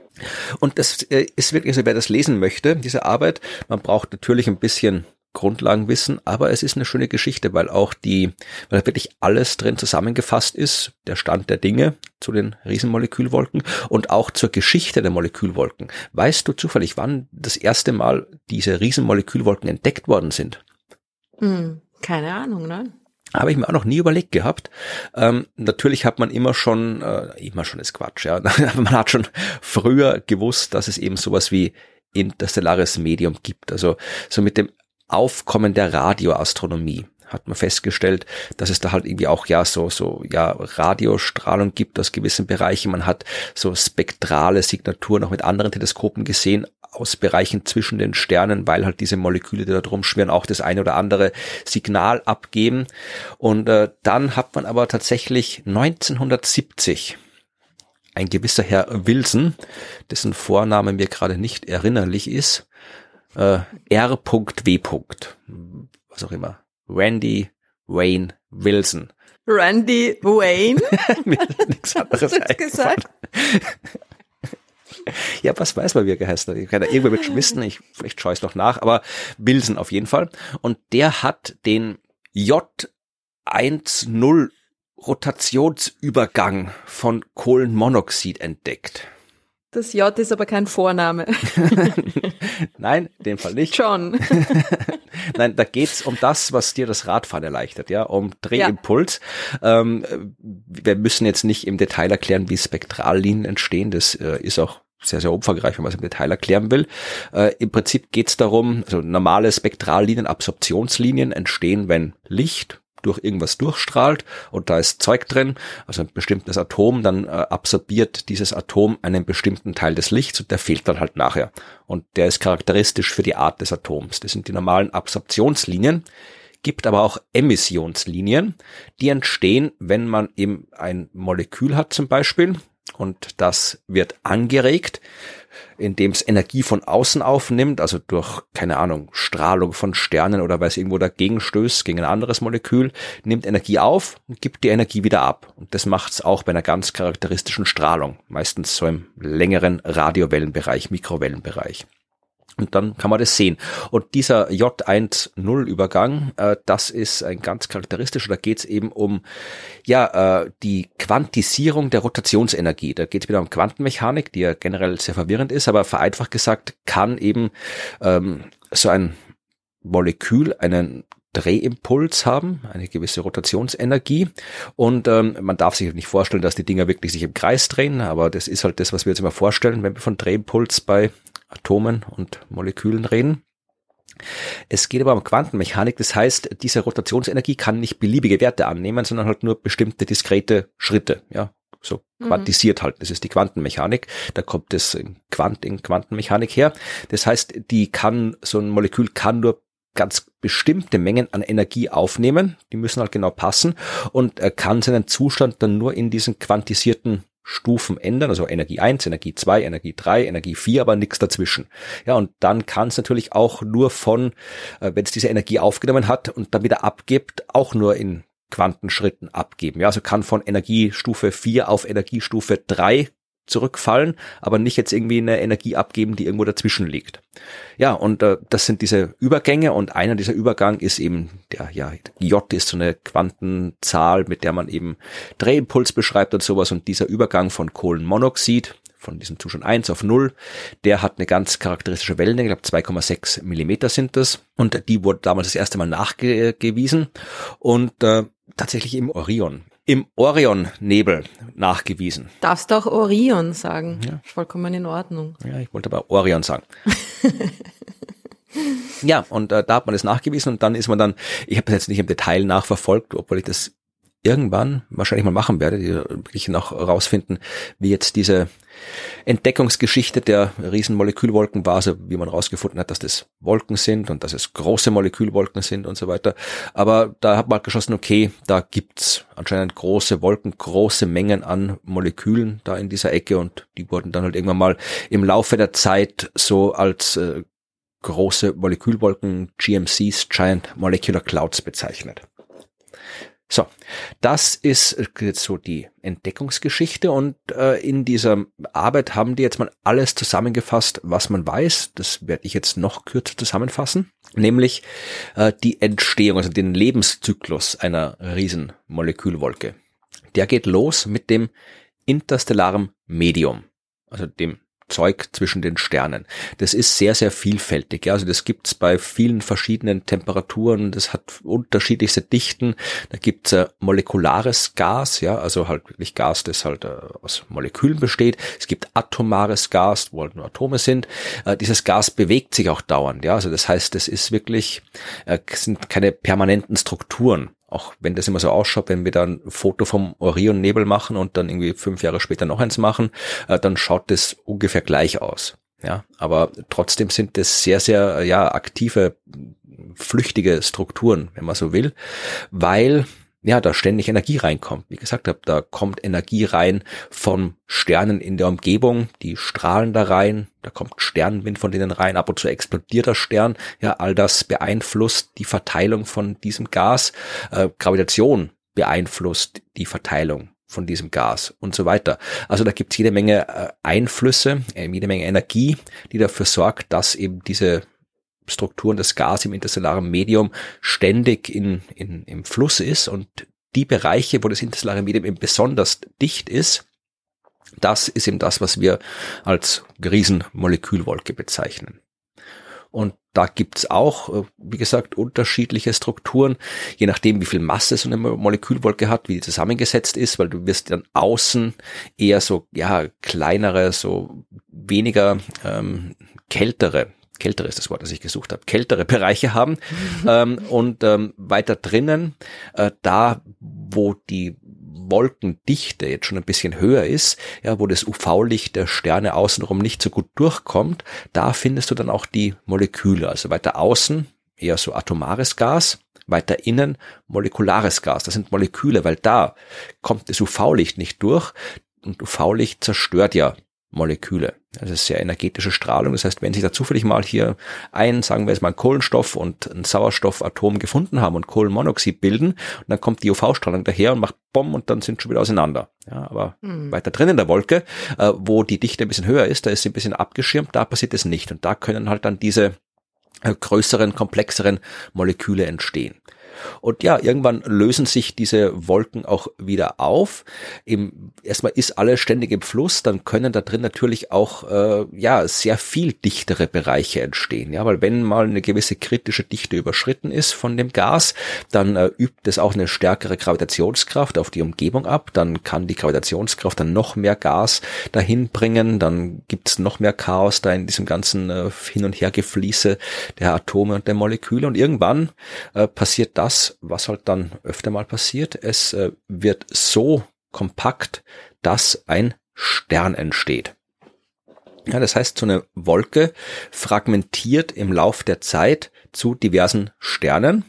Und das äh, ist wirklich, also wer das lesen möchte, diese Arbeit, man braucht natürlich ein bisschen Grundlagenwissen, aber es ist eine schöne Geschichte, weil auch die, weil wirklich alles drin zusammengefasst ist, der Stand der Dinge zu den Riesenmolekülwolken und auch zur Geschichte der Molekülwolken. Weißt du zufällig, wann das erste Mal diese Riesenmolekülwolken entdeckt worden sind? Hm, keine Ahnung, ne? Habe ich mir auch noch nie überlegt gehabt. Ähm, natürlich hat man immer schon, äh, immer schon ist Quatsch, ja. <laughs> man hat schon früher gewusst, dass es eben sowas wie interstellares Medium gibt. Also so mit dem Aufkommen der Radioastronomie hat man festgestellt, dass es da halt irgendwie auch ja so so ja Radiostrahlung gibt aus gewissen Bereichen. Man hat so spektrale Signaturen auch mit anderen Teleskopen gesehen aus Bereichen zwischen den Sternen, weil halt diese Moleküle, die da drum schwirren, auch das eine oder andere Signal abgeben. Und äh, dann hat man aber tatsächlich 1970 ein gewisser Herr Wilson, dessen Vorname mir gerade nicht erinnerlich ist, äh, R.W. Was auch immer. Randy Wayne Wilson. Randy Wayne? <laughs> Mir hat nichts anderes gesagt. ja, was weiß man, wie er geheißen hat. Ich kann da irgendwer mit schmissen, ich, vielleicht schaue ich es noch nach, aber Wilson auf jeden Fall. Und der hat den J10 Rotationsübergang von Kohlenmonoxid entdeckt. Das J ist aber kein Vorname. <laughs> Nein, in dem Fall nicht. John. <laughs> Nein, da geht's um das, was dir das Radfahren erleichtert, ja, um Drehimpuls. Ja. Ähm, wir müssen jetzt nicht im Detail erklären, wie Spektrallinien entstehen. Das äh, ist auch sehr, sehr umfangreich, wenn man es im Detail erklären will. Äh, Im Prinzip geht's darum, also normale Spektrallinien, Absorptionslinien entstehen, wenn Licht durch irgendwas durchstrahlt und da ist Zeug drin, also ein bestimmtes Atom, dann äh, absorbiert dieses Atom einen bestimmten Teil des Lichts und der fehlt dann halt nachher. Und der ist charakteristisch für die Art des Atoms. Das sind die normalen Absorptionslinien gibt aber auch Emissionslinien, die entstehen, wenn man eben ein Molekül hat zum Beispiel und das wird angeregt indem es Energie von außen aufnimmt, also durch, keine Ahnung, Strahlung von Sternen oder weil es irgendwo dagegen stößt, gegen ein anderes Molekül, nimmt Energie auf und gibt die Energie wieder ab. Und das macht es auch bei einer ganz charakteristischen Strahlung, meistens so im längeren Radiowellenbereich, Mikrowellenbereich. Und dann kann man das sehen. Und dieser J10-Übergang, äh, das ist ein ganz charakteristischer, da geht es eben um ja äh, die Quantisierung der Rotationsenergie. Da geht es wieder um Quantenmechanik, die ja generell sehr verwirrend ist, aber vereinfacht gesagt kann eben ähm, so ein Molekül einen Drehimpuls haben, eine gewisse Rotationsenergie. Und ähm, man darf sich nicht vorstellen, dass die Dinger wirklich sich im Kreis drehen, aber das ist halt das, was wir jetzt immer vorstellen, wenn wir von Drehimpuls bei Atomen und Molekülen reden. Es geht aber um Quantenmechanik, das heißt, diese Rotationsenergie kann nicht beliebige Werte annehmen, sondern halt nur bestimmte diskrete Schritte, ja, so mhm. quantisiert halt. Das ist die Quantenmechanik. Da kommt das in, Quant in Quantenmechanik her. Das heißt, die kann, so ein Molekül kann nur ganz bestimmte Mengen an Energie aufnehmen. Die müssen halt genau passen und er kann seinen Zustand dann nur in diesen quantisierten Stufen ändern, also Energie 1, Energie 2, Energie 3, Energie 4, aber nichts dazwischen. Ja, und dann kann es natürlich auch nur von, äh, wenn es diese Energie aufgenommen hat und dann wieder abgibt, auch nur in Quantenschritten abgeben. Ja, also kann von Energiestufe 4 auf Energiestufe 3 zurückfallen, aber nicht jetzt irgendwie eine Energie abgeben, die irgendwo dazwischen liegt. Ja, und äh, das sind diese Übergänge und einer dieser Übergang ist eben der, ja, J ist so eine Quantenzahl, mit der man eben Drehimpuls beschreibt und sowas. Und dieser Übergang von Kohlenmonoxid von diesem Zustand 1 auf 0, der hat eine ganz charakteristische Wellenlänge, ich glaube 2,6 Millimeter sind das. Und die wurde damals das erste Mal nachgewiesen. Und äh, tatsächlich im Orion im Orion-Nebel nachgewiesen. Darfst du auch Orion sagen. Ja. Vollkommen in Ordnung. Ja, ich wollte aber Orion sagen. <laughs> ja, und äh, da hat man das nachgewiesen und dann ist man dann, ich habe das jetzt nicht im Detail nachverfolgt, obwohl ich das irgendwann wahrscheinlich mal machen werde, die wirklich noch rausfinden, wie jetzt diese Entdeckungsgeschichte der Riesenmolekülwolken war, also wie man rausgefunden hat, dass das Wolken sind und dass es große Molekülwolken sind und so weiter. Aber da hat man halt geschlossen, okay, da gibt's anscheinend große Wolken, große Mengen an Molekülen da in dieser Ecke und die wurden dann halt irgendwann mal im Laufe der Zeit so als äh, große Molekülwolken, GMCs, Giant Molecular Clouds bezeichnet. So, das ist jetzt so die Entdeckungsgeschichte und äh, in dieser Arbeit haben die jetzt mal alles zusammengefasst, was man weiß. Das werde ich jetzt noch kürzer zusammenfassen, nämlich äh, die Entstehung, also den Lebenszyklus einer Riesenmolekülwolke. Der geht los mit dem interstellaren Medium, also dem Zeug zwischen den Sternen. Das ist sehr, sehr vielfältig. Ja. Also das gibt's bei vielen verschiedenen Temperaturen. Das hat unterschiedlichste Dichten. Da gibt's äh, molekulares Gas, ja, also halt wirklich Gas, das halt äh, aus Molekülen besteht. Es gibt atomares Gas, wo halt nur Atome sind. Äh, dieses Gas bewegt sich auch dauernd. Ja, also das heißt, es ist wirklich, äh, sind keine permanenten Strukturen auch wenn das immer so ausschaut, wenn wir dann ein Foto vom Orion-Nebel machen und dann irgendwie fünf Jahre später noch eins machen, äh, dann schaut das ungefähr gleich aus. Ja, aber trotzdem sind das sehr, sehr, ja, aktive, flüchtige Strukturen, wenn man so will, weil ja, da ständig Energie reinkommt. Wie gesagt da kommt Energie rein von Sternen in der Umgebung, die strahlen da rein, da kommt Sternenwind von denen rein, ab und zu explodiert der Stern. Ja, all das beeinflusst die Verteilung von diesem Gas. Äh, Gravitation beeinflusst die Verteilung von diesem Gas und so weiter. Also da gibt es jede Menge äh, Einflüsse, äh, jede Menge Energie, die dafür sorgt, dass eben diese Strukturen des Gas im interstellaren Medium ständig in, in, im Fluss ist und die Bereiche, wo das interstellare Medium eben besonders dicht ist, das ist eben das, was wir als Riesenmolekülwolke bezeichnen. Und da gibt's auch, äh, wie gesagt, unterschiedliche Strukturen, je nachdem, wie viel Masse so eine Molekülwolke hat, wie die zusammengesetzt ist, weil du wirst dann außen eher so, ja, kleinere, so weniger ähm, kältere kältere ist das Wort, das ich gesucht habe, kältere Bereiche haben. <laughs> Ähm, und ähm, weiter drinnen, äh, da wo die Wolkendichte jetzt schon ein bisschen höher ist, ja, wo das UV-Licht der Sterne außenrum nicht so gut durchkommt, da findest du dann auch die Moleküle. Also weiter außen eher so atomares Gas, weiter innen molekulares Gas. Das sind Moleküle, weil da kommt das UV-Licht nicht durch und UV-Licht zerstört ja Moleküle. Das ist sehr energetische Strahlung. Das heißt, wenn sich da zufällig mal hier ein, sagen wir jetzt mal, Kohlenstoff und ein Sauerstoffatom gefunden haben und Kohlenmonoxid bilden, dann kommt die UV-Strahlung daher und macht Bomb und dann sind schon wieder auseinander. Ja, aber mhm. weiter drin in der Wolke, äh, wo die Dichte ein bisschen höher ist, da ist sie ein bisschen abgeschirmt, da passiert es nicht. Und da können halt dann diese äh, größeren, komplexeren Moleküle entstehen. Und ja, irgendwann lösen sich diese Wolken auch wieder auf. Im, erstmal ist alles ständig im Fluss, dann können da drin natürlich auch äh, ja sehr viel dichtere Bereiche entstehen. Ja, weil wenn mal eine gewisse kritische Dichte überschritten ist von dem Gas, dann äh, übt es auch eine stärkere Gravitationskraft auf die Umgebung ab. Dann kann die Gravitationskraft dann noch mehr Gas dahin bringen. Dann gibt es noch mehr Chaos da in diesem ganzen äh, Hin- und Hergefließe der Atome und der Moleküle. Und irgendwann äh, passiert das, das, was halt dann öfter mal passiert. Es äh, wird so kompakt, dass ein Stern entsteht. Ja, das heißt, so eine Wolke fragmentiert im Lauf der Zeit zu diversen Sternen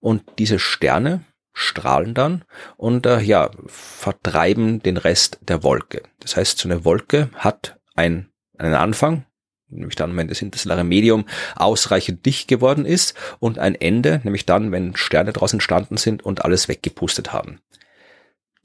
und diese Sterne strahlen dann und äh, ja, vertreiben den Rest der Wolke. Das heißt, so eine Wolke hat ein, einen Anfang, nämlich dann, wenn das interstellare Medium ausreichend dicht geworden ist und ein Ende, nämlich dann, wenn Sterne daraus entstanden sind und alles weggepustet haben.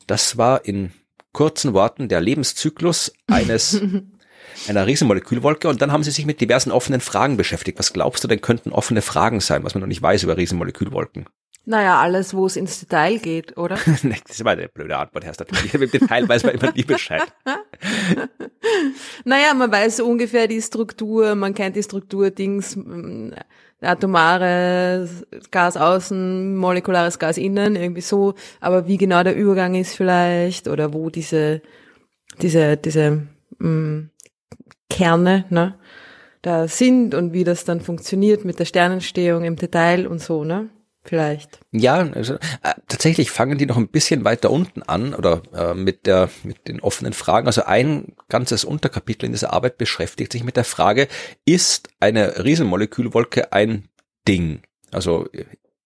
Das war in kurzen Worten der Lebenszyklus eines <laughs> einer Riesenmolekülwolke und dann haben sie sich mit diversen offenen Fragen beschäftigt. Was glaubst du denn könnten offene Fragen sein, was man noch nicht weiß über Riesenmolekülwolken? Naja, alles, wo es ins Detail geht, oder? <laughs> das ist immer eine blöde Antwort, Herr natürlich. Im Detail weiß man immer nie Bescheid. <laughs> naja, man weiß ungefähr die Struktur, man kennt die Struktur, Dings, atomare Gas außen, molekulares Gas innen, irgendwie so. Aber wie genau der Übergang ist vielleicht oder wo diese, diese, diese mh, Kerne ne, da sind und wie das dann funktioniert mit der Sternentstehung im Detail und so, ne? Vielleicht. Ja, also, äh, tatsächlich fangen die noch ein bisschen weiter unten an oder äh, mit der mit den offenen Fragen. Also ein ganzes Unterkapitel in dieser Arbeit beschäftigt sich mit der Frage: Ist eine Riesenmolekülwolke ein Ding? Also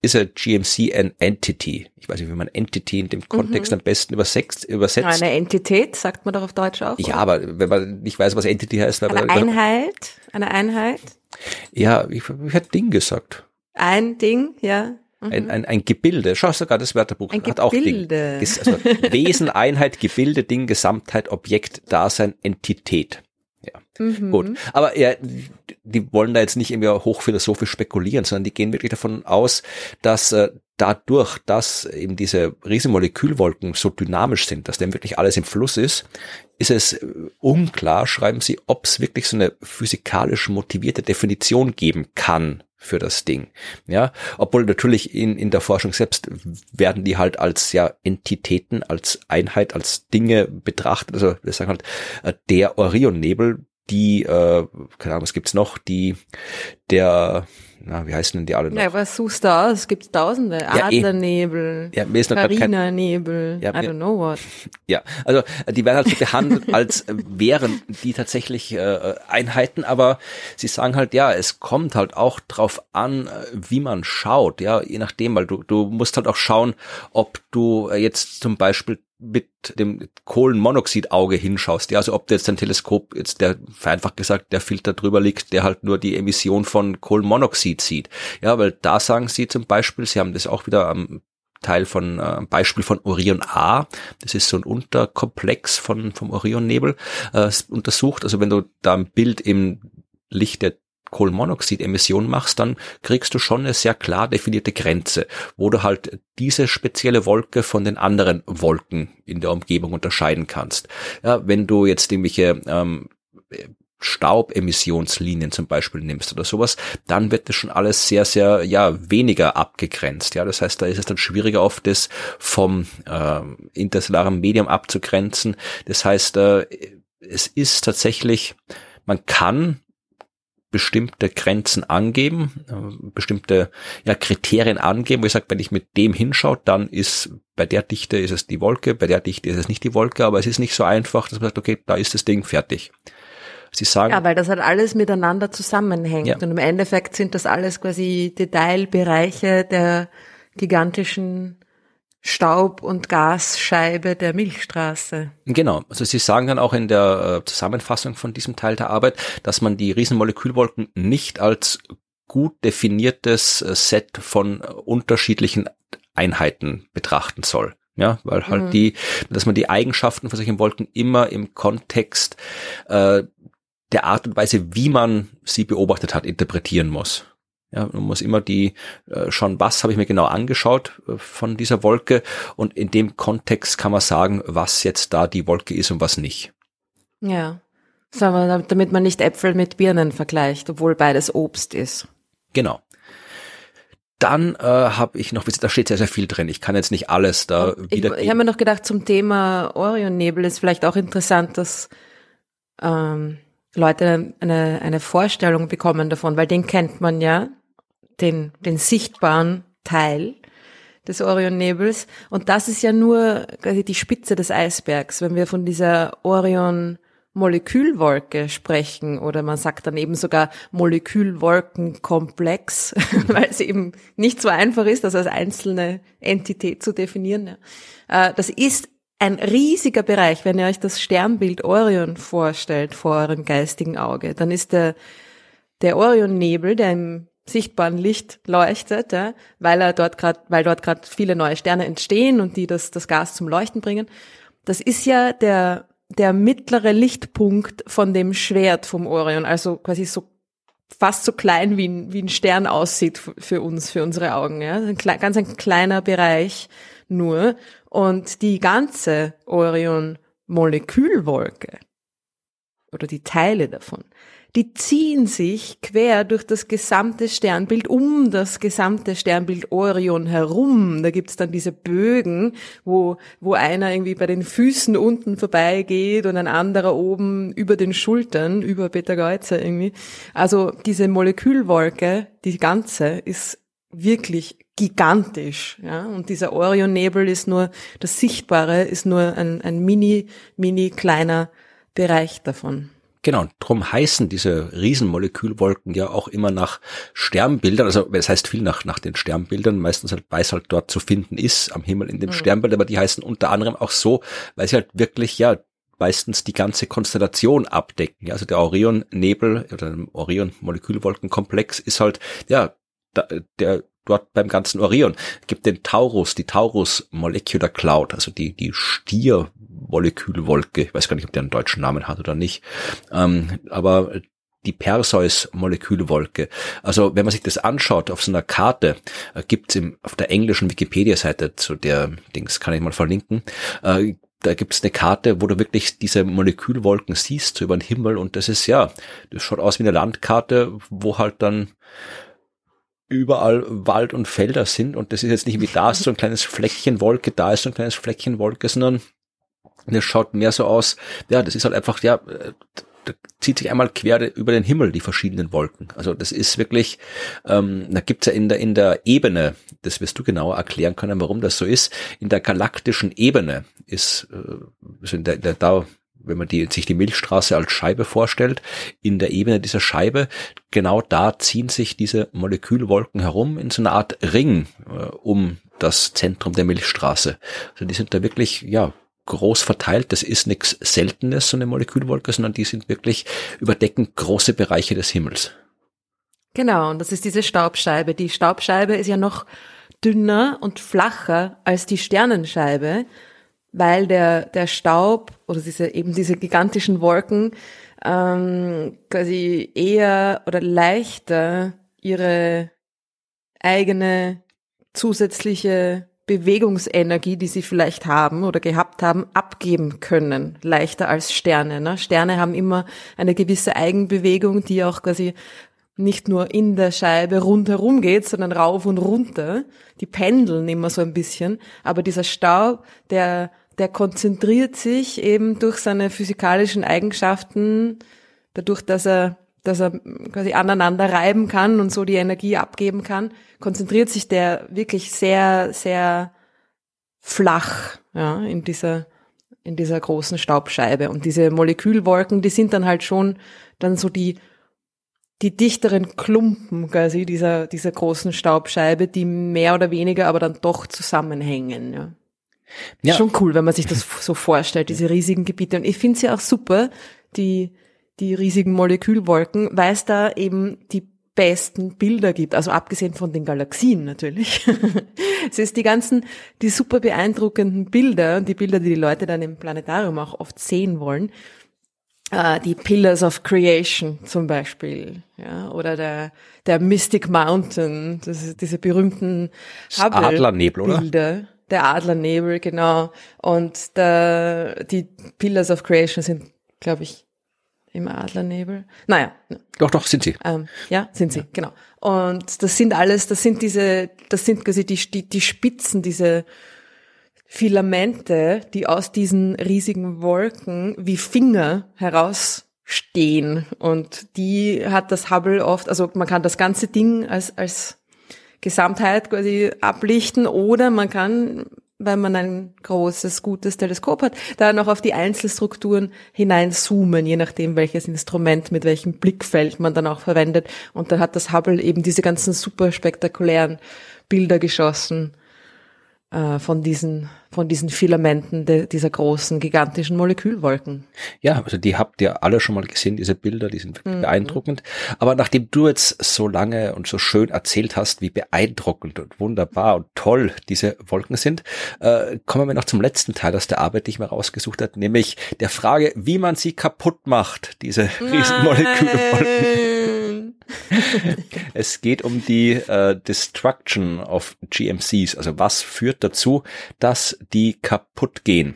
ist a GMC an Entity? Ich weiß nicht, wie man Entity in dem Kontext mhm. am besten übersetzt. übersetzt. Eine Entität, sagt man doch auf Deutsch auch. Ja, oder? aber wenn man nicht weiß, was Entity heißt. Eine Einheit, eine Einheit. Ja, ich, ich hätte Ding gesagt. Ein Ding, ja. Ein, mhm. ein, ein Gebilde, schau sogar das Wörterbuch ein hat Gebilde. auch Ding. Also Wesen, <laughs> Einheit, Gebilde, Ding, Gesamtheit, Objekt, Dasein, Entität. Ja, mhm. gut. Aber ja, die wollen da jetzt nicht irgendwie hochphilosophisch spekulieren, sondern die gehen wirklich davon aus, dass äh, dadurch, dass eben diese Riesenmolekülwolken so dynamisch sind, dass dem wirklich alles im Fluss ist, ist es äh, unklar, schreiben sie, ob es wirklich so eine physikalisch motivierte Definition geben kann für das Ding. Ja, obwohl natürlich in, in der Forschung selbst werden die halt als ja Entitäten, als Einheit, als Dinge betrachtet. Also wir sagen halt, äh, der Orionnebel, die, äh, keine Ahnung, was gibt's noch, die, der, na, wie heißen denn die alle noch? Ja, was suchst du aus? Es gibt tausende. Ja, eh. Adlernebel, ja, mir ist Carina-Nebel, ja, I don't know what. <laughs> Ja, also die werden halt so behandelt, <laughs> als wären die tatsächlich äh, Einheiten, aber sie sagen halt, ja, es kommt halt auch drauf an, wie man schaut, ja, je nachdem, weil du, du musst halt auch schauen, ob du jetzt zum Beispiel mit dem Kohlenmonoxidauge hinschaust, ja, also ob jetzt dein Teleskop jetzt der vereinfacht gesagt der Filter drüber liegt, der halt nur die Emission von Kohlenmonoxid sieht, ja, weil da sagen sie zum Beispiel, sie haben das auch wieder am Teil von äh, Beispiel von Orion A, das ist so ein Unterkomplex von vom Orionnebel äh, untersucht, also wenn du da ein Bild im Licht der Kohlenmonoxidemission machst, dann kriegst du schon eine sehr klar definierte Grenze, wo du halt diese spezielle Wolke von den anderen Wolken in der Umgebung unterscheiden kannst. Ja, wenn du jetzt irgendwelche ähm, Staubemissionslinien zum Beispiel nimmst oder sowas, dann wird das schon alles sehr, sehr, ja, weniger abgegrenzt. Ja, das heißt, da ist es dann schwieriger oft, das vom äh, interstellaren Medium abzugrenzen. Das heißt, äh, es ist tatsächlich, man kann bestimmte Grenzen angeben, äh, bestimmte ja, Kriterien angeben, wo ich sage, wenn ich mit dem hinschaue, dann ist bei der Dichte ist es die Wolke, bei der Dichte ist es nicht die Wolke, aber es ist nicht so einfach, dass man sagt, okay, da ist das Ding fertig. Sie sagen. Ja, weil das halt alles miteinander zusammenhängt. Ja. Und im Endeffekt sind das alles quasi Detailbereiche der gigantischen Staub- und Gasscheibe der Milchstraße. Genau, also Sie sagen dann auch in der äh, Zusammenfassung von diesem Teil der Arbeit, dass man die Riesenmolekülwolken nicht als gut definiertes äh, Set von unterschiedlichen Einheiten betrachten soll. Ja, weil halt mhm. die, dass man die Eigenschaften von solchen Wolken immer im Kontext äh, der Art und Weise, wie man sie beobachtet hat, interpretieren muss. Ja, man muss immer die äh, schauen, was habe ich mir genau angeschaut äh, von dieser Wolke und in dem Kontext kann man sagen, was jetzt da die Wolke ist und was nicht. Ja, damit man nicht Äpfel mit Birnen vergleicht, obwohl beides Obst ist. Genau. Dann äh, habe ich noch, da steht sehr, sehr viel drin. Ich kann jetzt nicht alles da wieder. Ich, ich habe mir noch gedacht, zum Thema Orionnebel ist vielleicht auch interessant, dass ähm, Leute eine, eine Vorstellung bekommen davon, weil den kennt man ja den, den sichtbaren Teil des Orionnebels. Und das ist ja nur quasi die Spitze des Eisbergs. Wenn wir von dieser Orion Molekülwolke sprechen oder man sagt dann eben sogar Molekülwolkenkomplex, <laughs> weil es eben nicht so einfach ist, das als einzelne Entität zu definieren. Äh, das ist ein riesiger Bereich, wenn ihr euch das Sternbild Orion vorstellt vor eurem geistigen Auge, dann ist der, der Orionnebel, der im sichtbaren Licht leuchtet, ja, weil er dort gerade, weil dort gerade viele neue Sterne entstehen und die das, das Gas zum Leuchten bringen. Das ist ja der, der mittlere Lichtpunkt von dem Schwert vom Orion, also quasi so fast so klein wie ein, wie ein Stern aussieht für uns, für unsere Augen, ja. Ein ganz ein kleiner Bereich nur. Und die ganze Orion-Molekülwolke oder die Teile davon, die ziehen sich quer durch das gesamte Sternbild, um das gesamte Sternbild Orion herum. Da gibt's dann diese Bögen, wo, wo einer irgendwie bei den Füßen unten vorbeigeht und ein anderer oben über den Schultern, über Beta Geuze irgendwie. Also diese Molekülwolke, die ganze, ist wirklich gigantisch, ja. Und dieser Orionnebel ist nur, das Sichtbare ist nur ein, ein mini, mini kleiner Bereich davon. Genau, drum heißen diese Riesenmolekülwolken ja auch immer nach Sternbildern, also das heißt viel nach, nach den Sternbildern, meistens halt, weil es halt dort zu finden ist, am Himmel in dem mhm. Sternbild, aber die heißen unter anderem auch so, weil sie halt wirklich, ja, meistens die ganze Konstellation abdecken. Ja, also der Orion-Nebel oder Orion-Molekülwolkenkomplex ist halt, ja, der dort beim ganzen Orion. gibt den Taurus, die Taurus Molecular Cloud, also die, die Stier-Molekülwolke. Ich weiß gar nicht, ob der einen deutschen Namen hat oder nicht. Ähm, aber die Perseus-Molekülwolke. Also wenn man sich das anschaut auf so einer Karte, äh, gibt's im, auf der englischen Wikipedia-Seite zu der Dings, kann ich mal verlinken, äh, da gibt's eine Karte, wo du wirklich diese Molekülwolken siehst so über den Himmel und das ist ja, das schaut aus wie eine Landkarte, wo halt dann überall Wald und Felder sind und das ist jetzt nicht wie da ist so ein kleines Fleckchen Wolke, da ist so ein kleines Fleckchen Wolke, sondern das schaut mehr so aus, ja, das ist halt einfach, ja, da zieht sich einmal quer über den Himmel die verschiedenen Wolken. Also das ist wirklich, ähm, da gibt's ja in der, in der Ebene, das wirst du genauer erklären können, warum das so ist, in der galaktischen Ebene ist, äh, also in der, in der da wenn man die, sich die Milchstraße als Scheibe vorstellt, in der Ebene dieser Scheibe, genau da ziehen sich diese Molekülwolken herum in so einer Art Ring äh, um das Zentrum der Milchstraße. Also die sind da wirklich, ja, groß verteilt. Das ist nichts Seltenes, so eine Molekülwolke, sondern die sind wirklich überdecken große Bereiche des Himmels. Genau, und das ist diese Staubscheibe. Die Staubscheibe ist ja noch dünner und flacher als die Sternenscheibe weil der, der Staub oder diese, eben diese gigantischen Wolken ähm, quasi eher oder leichter ihre eigene zusätzliche Bewegungsenergie, die sie vielleicht haben oder gehabt haben, abgeben können, leichter als Sterne. Ne? Sterne haben immer eine gewisse Eigenbewegung, die auch quasi nicht nur in der Scheibe rundherum geht, sondern rauf und runter. Die pendeln immer so ein bisschen. Aber dieser Staub, der der konzentriert sich eben durch seine physikalischen Eigenschaften, dadurch, dass er, dass er quasi aneinander reiben kann und so die Energie abgeben kann, konzentriert sich der wirklich sehr, sehr flach, ja, in dieser, in dieser großen Staubscheibe. Und diese Molekülwolken, die sind dann halt schon dann so die, die dichteren Klumpen quasi dieser, dieser großen Staubscheibe, die mehr oder weniger aber dann doch zusammenhängen, ja. Ja. Schon cool, wenn man sich das so vorstellt, diese riesigen Gebiete. Und ich finde es ja auch super, die, die riesigen Molekülwolken, weil es da eben die besten Bilder gibt, also abgesehen von den Galaxien natürlich. <laughs> es ist die ganzen, die super beeindruckenden Bilder, die Bilder, die die Leute dann im Planetarium auch oft sehen wollen, äh, die Pillars of Creation zum Beispiel, ja, oder der, der Mystic Mountain, das ist diese berühmten Hubble-Bilder. Der Adlernebel, genau. Und der, die Pillars of Creation sind, glaube ich, im Adlernebel. Naja. Doch, doch, sind sie. Ähm, ja, sind sie, ja. genau. Und das sind alles, das sind diese, das sind quasi die, die, die Spitzen, diese Filamente, die aus diesen riesigen Wolken wie Finger herausstehen. Und die hat das Hubble oft, also man kann das ganze Ding als, als Gesamtheit quasi ablichten oder man kann wenn man ein großes, gutes Teleskop hat, da noch auf die Einzelstrukturen hineinzoomen, je nachdem, welches Instrument mit welchem Blickfeld man dann auch verwendet. Und da hat das Hubble eben diese ganzen super spektakulären Bilder geschossen von diesen von diesen Filamenten de, dieser großen gigantischen Molekülwolken. Ja, also die habt ihr alle schon mal gesehen, diese Bilder, die sind wirklich mhm. beeindruckend. Aber nachdem du jetzt so lange und so schön erzählt hast, wie beeindruckend und wunderbar und toll diese Wolken sind, äh, kommen wir noch zum letzten Teil aus der Arbeit, die ich mir rausgesucht habe, nämlich der Frage, wie man sie kaputt macht, diese Riesenmolekülwolken. <laughs> es geht um die äh, Destruction of GMCs. Also was führt dazu, dass die kaputt gehen?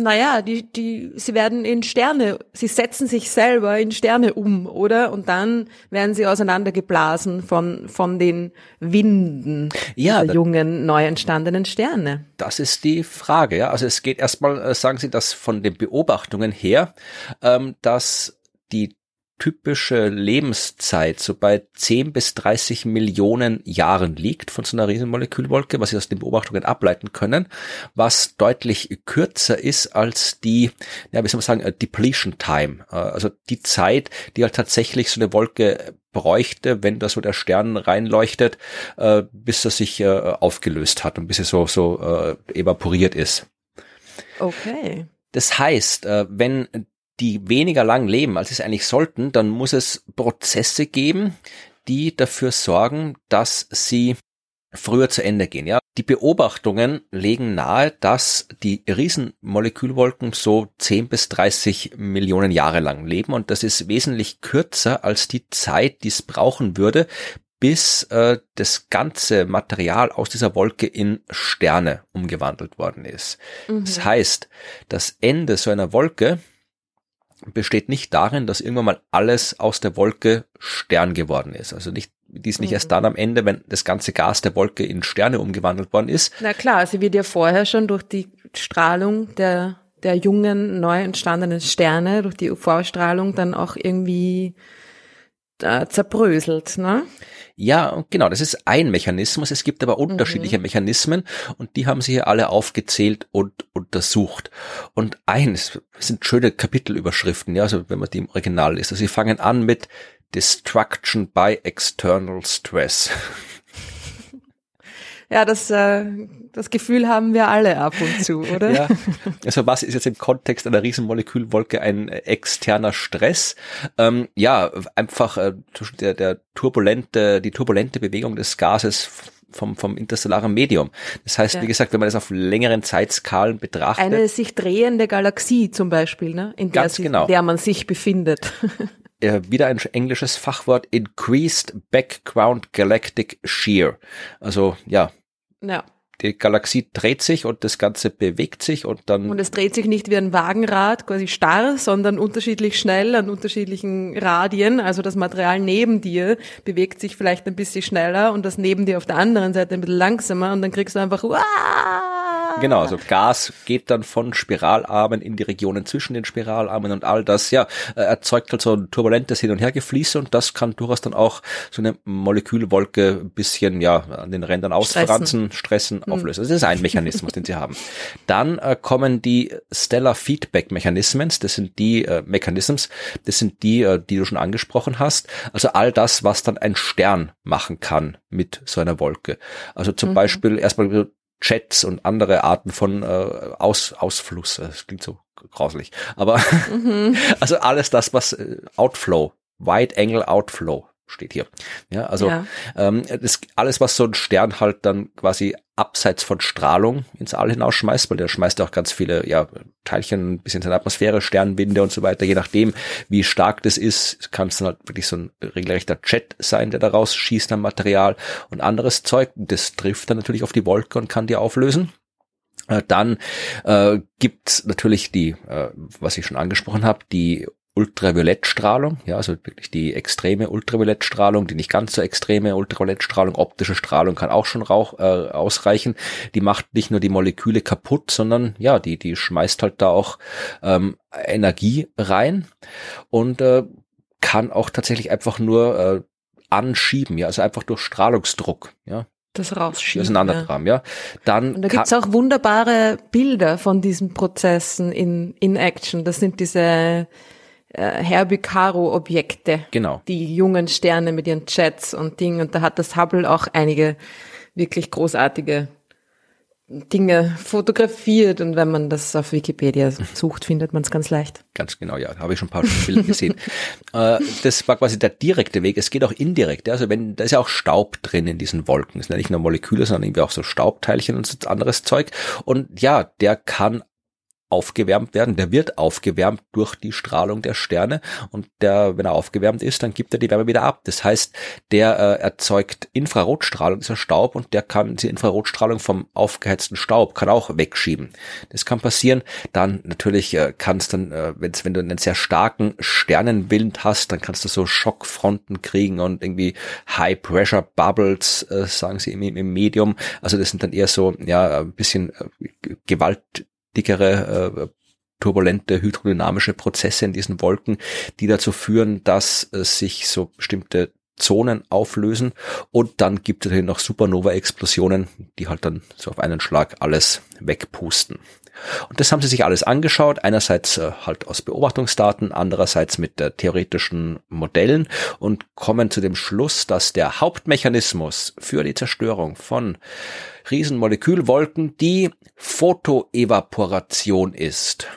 Naja, die, die, sie werden in Sterne, sie setzen sich selber in Sterne um, oder? Und dann werden sie auseinandergeblasen von, von den Winden ja, der jungen, neu entstandenen Sterne. Das ist die Frage, ja. Also es geht erstmal, äh, sagen Sie das von den Beobachtungen her, ähm, dass die typische Lebenszeit so bei 10 bis 30 Millionen Jahren liegt von so einer Riesenmolekülwolke, was sie aus den Beobachtungen ableiten können, was deutlich kürzer ist als die, ja, wie soll man sagen, äh, Depletion Time, äh, also die Zeit, die halt tatsächlich so eine Wolke bräuchte, wenn da so der Stern reinleuchtet, äh, bis er sich aufgelöst hat und bis er so, so evaporiert ist. Okay. Das heißt, wenn die weniger lang leben, als sie es eigentlich sollten, dann muss es Prozesse geben, die dafür sorgen, dass sie früher zu Ende gehen. Ja, die Beobachtungen legen nahe, dass die Riesenmolekülwolken so 10 bis 30 Millionen Jahre lang leben und das ist wesentlich kürzer als die Zeit, die es brauchen würde, bis äh, das ganze Material aus dieser Wolke in Sterne umgewandelt worden ist. Mhm. Das heißt, das Ende so einer Wolke besteht nicht darin, dass irgendwann mal alles aus der Wolke Stern geworden ist. Also nicht, die ist nicht mhm. erst dann am Ende, wenn das ganze Gas der Wolke in Sterne umgewandelt worden ist. Na klar, sie wird ja vorher schon durch die Strahlung der, der jungen, neu entstandenen Sterne, durch die UV-Strahlung dann auch irgendwie äh, zerbröselt, ne? Ja, genau, das ist ein Mechanismus. Es gibt aber mhm. unterschiedliche mhm. Mechanismen und die haben sie hier alle aufgezählt und untersucht. Und eins sind schöne Kapitelüberschriften, ja, also wenn man die im Original ist. Also sie fangen an mit Destruction by External Stress. <laughs> Ja, das, äh, das Gefühl haben wir alle ab und zu, <laughs> oder? ja. Also was ist jetzt im Kontext einer Riesenmolekülwolke ein externer Stress? Ähm, ja, einfach äh, der, der turbulente, die turbulente Bewegung des Gases vom, vom interstellaren Medium. Das heißt, ja. wie gesagt, wenn man das auf längeren Zeitskalen betrachtet. Eine sich drehende Galaxie zum Beispiel, ne? in der, sie, genau. der man sich befindet. <laughs> äh, wieder ein englisches Fachwort, Increased Background Galactic Shear. Also ja. Ja. Die Galaxie dreht sich und das Ganze bewegt sich und dann. Und es dreht sich nicht wie ein Wagenrad, quasi starr, sondern unterschiedlich schnell an unterschiedlichen Radien. Also das Material neben dir bewegt sich vielleicht ein bisschen schneller und das neben dir auf der anderen Seite ein bisschen langsamer und dann kriegst du einfach, Uah! Genau, also Gas geht dann von Spiralarmen in die Regionen zwischen den Spiralarmen und all das, ja, äh, erzeugt halt so ein turbulentes Hin- und Hergefließe und das kann durchaus dann auch so eine Molekülwolke ein bisschen, ja, an den Rändern ausfranzen, stressen, hm. auflösen. Das ist ein Mechanismus, den sie haben. Dann äh, kommen die Stellar Feedback Mechanisms, das sind die äh, Mechanisms, das sind die, äh, die du schon angesprochen hast. Also all das, was dann ein Stern machen kann mit so einer Wolke. Also zum mhm. Beispiel erstmal Jets und andere Arten von äh, Aus, Ausfluss. Das klingt so grauslich. Aber mhm. <laughs> also alles das, was äh, Outflow, Wide Angle Outflow steht hier. Ja, also ja. Ähm, das, alles, was so ein Stern halt dann quasi abseits von Strahlung ins All hinausschmeißt, weil der schmeißt auch ganz viele ja, Teilchen bis in seine Atmosphäre, Sternwinde und so weiter. Je nachdem, wie stark das ist, kann es dann halt wirklich so ein regelrechter Jet sein, der daraus schießt am Material und anderes Zeug. Das trifft dann natürlich auf die Wolke und kann die auflösen. Äh, dann äh, gibt natürlich die, äh, was ich schon angesprochen habe, die Ultraviolettstrahlung, ja, also wirklich die extreme Ultraviolettstrahlung, die nicht ganz so extreme Ultraviolettstrahlung, optische Strahlung kann auch schon rauch, äh, ausreichen. Die macht nicht nur die Moleküle kaputt, sondern ja, die, die schmeißt halt da auch ähm, Energie rein und äh, kann auch tatsächlich einfach nur äh, anschieben, ja, also einfach durch Strahlungsdruck, ja. das rausschieben. Auseinandertragen, ja. ja. Dann Und da gibt's auch wunderbare Bilder von diesen Prozessen in, in Action. Das sind diese äh, Herbie Caro Objekte. Genau. Die jungen Sterne mit ihren Jets und Dingen. Und da hat das Hubble auch einige wirklich großartige Dinge fotografiert und wenn man das auf Wikipedia sucht, findet man es ganz leicht. Ganz genau, ja, habe ich schon ein paar Bilder gesehen. <laughs> äh, das war quasi der direkte Weg. Es geht auch indirekt. Also wenn da ist ja auch Staub drin in diesen Wolken. Es sind ja nicht nur Moleküle, sondern irgendwie auch so Staubteilchen und anderes Zeug. Und ja, der kann aufgewärmt werden. Der wird aufgewärmt durch die Strahlung der Sterne und der, wenn er aufgewärmt ist, dann gibt er die Wärme wieder ab. Das heißt, der äh, erzeugt Infrarotstrahlung, dieser Staub und der kann diese Infrarotstrahlung vom aufgeheizten Staub kann auch wegschieben. Das kann passieren. Dann natürlich äh, kannst dann, äh, wenn's, wenn du einen sehr starken Sternenwind hast, dann kannst du so Schockfronten kriegen und irgendwie High Pressure Bubbles, äh, sagen sie im, im Medium. Also das sind dann eher so ja ein bisschen äh, Gewalt dickere äh, turbulente hydrodynamische Prozesse in diesen Wolken, die dazu führen, dass äh, sich so bestimmte Zonen auflösen und dann gibt es noch Supernova-Explosionen, die halt dann so auf einen Schlag alles wegpusten. Und das haben sie sich alles angeschaut, einerseits äh, halt aus Beobachtungsdaten, andererseits mit äh, theoretischen Modellen und kommen zu dem Schluss, dass der Hauptmechanismus für die Zerstörung von Riesenmolekülwolken die Photoevaporation ist.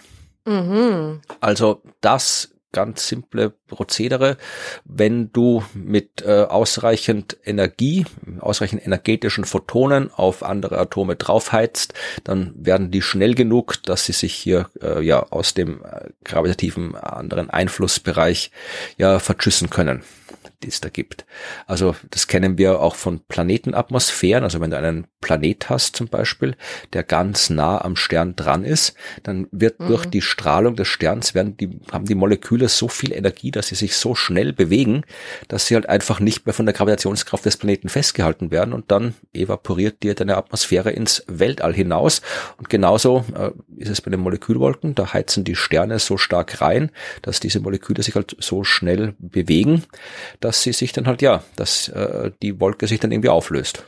Mhm. Also das ganz simple Prozedere. Wenn du mit äh, ausreichend Energie, ausreichend energetischen Photonen auf andere Atome draufheizt, dann werden die schnell genug, dass sie sich hier äh, ja aus dem äh, gravitativen anderen Einflussbereich ja verschüssen können die es da gibt. Also das kennen wir auch von Planetenatmosphären. Also wenn du einen Planet hast zum Beispiel, der ganz nah am Stern dran ist, dann wird mhm. durch die Strahlung des Sterns werden die, haben die Moleküle so viel Energie, dass sie sich so schnell bewegen, dass sie halt einfach nicht mehr von der Gravitationskraft des Planeten festgehalten werden und dann evaporiert dir deine Atmosphäre ins Weltall hinaus. Und genauso äh, ist es bei den Molekülwolken. Da heizen die Sterne so stark rein, dass diese Moleküle sich halt so schnell bewegen, dass dass sie sich dann halt, ja, dass äh, die Wolke sich dann irgendwie auflöst.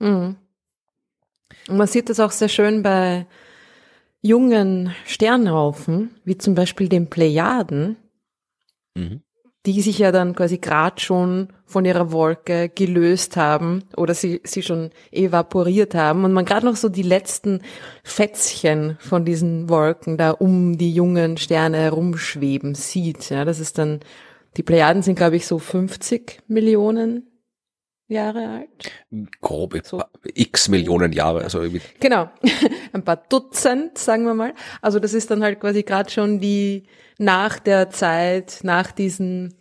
Mhm. Und man sieht das auch sehr schön bei jungen Sternhaufen, wie zum Beispiel den Plejaden, mhm. die sich ja dann quasi gerade schon von ihrer Wolke gelöst haben oder sie, sie schon evaporiert haben und man gerade noch so die letzten Fätzchen von diesen Wolken da um die jungen Sterne herumschweben sieht. Ja, das ist dann die Plejaden sind, glaube ich, so 50 Millionen Jahre alt. Grob so. x Millionen Jahre. Also irgendwie. Genau, <laughs> ein paar Dutzend, sagen wir mal. Also das ist dann halt quasi gerade schon die nach der Zeit, nach diesen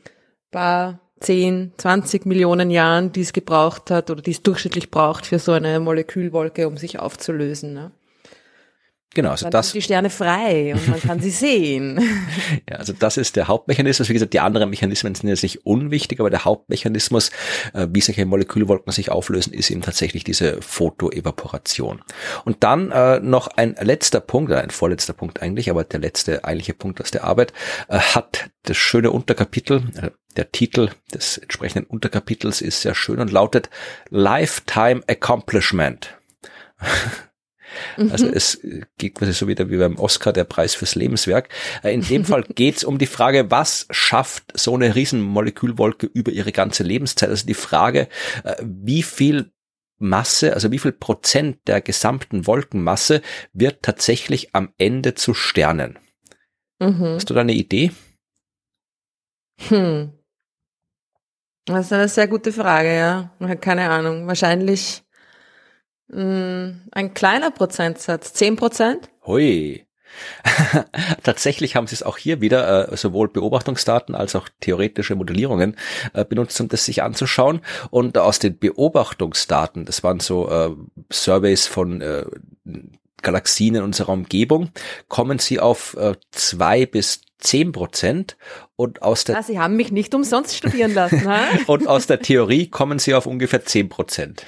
paar 10, 20 Millionen Jahren, die es gebraucht hat oder die es durchschnittlich braucht für so eine Molekülwolke, um sich aufzulösen. Ne? Genau, also dann das. Sind die Sterne frei und man kann sie <laughs> sehen. ja, also das ist der Hauptmechanismus. Wie gesagt, die anderen Mechanismen sind jetzt nicht unwichtig, aber der Hauptmechanismus, äh, wie solche Molekülwolken sich auflösen, ist eben tatsächlich diese Photoevaporation. Und dann äh, noch ein letzter Punkt, ein vorletzter Punkt eigentlich, aber der letzte eigentliche Punkt aus der Arbeit, äh, hat das schöne Unterkapitel, äh, der Titel des entsprechenden Unterkapitels ist sehr schön und lautet Lifetime Accomplishment. Also mhm. es geht quasi so wieder wie beim Oscar der Preis fürs Lebenswerk. Äh, in dem <laughs> Fall geht es um die Frage, was schafft so eine Riesenmolekülwolke über ihre ganze Lebenszeit? Also die Frage, äh, wie viel Masse, also wie viel Prozent der gesamten Wolkenmasse wird tatsächlich am Ende zu Sternen? Mhm. Hast du da eine Idee? Hm. Das ist eine sehr gute Frage, ja. Keine Ahnung. Wahrscheinlich ein kleiner Prozentsatz, zehn Prozent? Hui. <laughs> Tatsächlich haben sie es auch hier wieder äh, sowohl Beobachtungsdaten als auch theoretische Modellierungen äh, benutzt, um das sich anzuschauen. Und aus den Beobachtungsdaten, das waren so äh, Surveys von äh, Galaxien in unserer Umgebung, kommen sie auf äh, zwei bis zehn Prozent und aus der ah, Sie haben mich nicht umsonst studieren lassen. <laughs> und aus der Theorie kommen sie auf ungefähr zehn Prozent.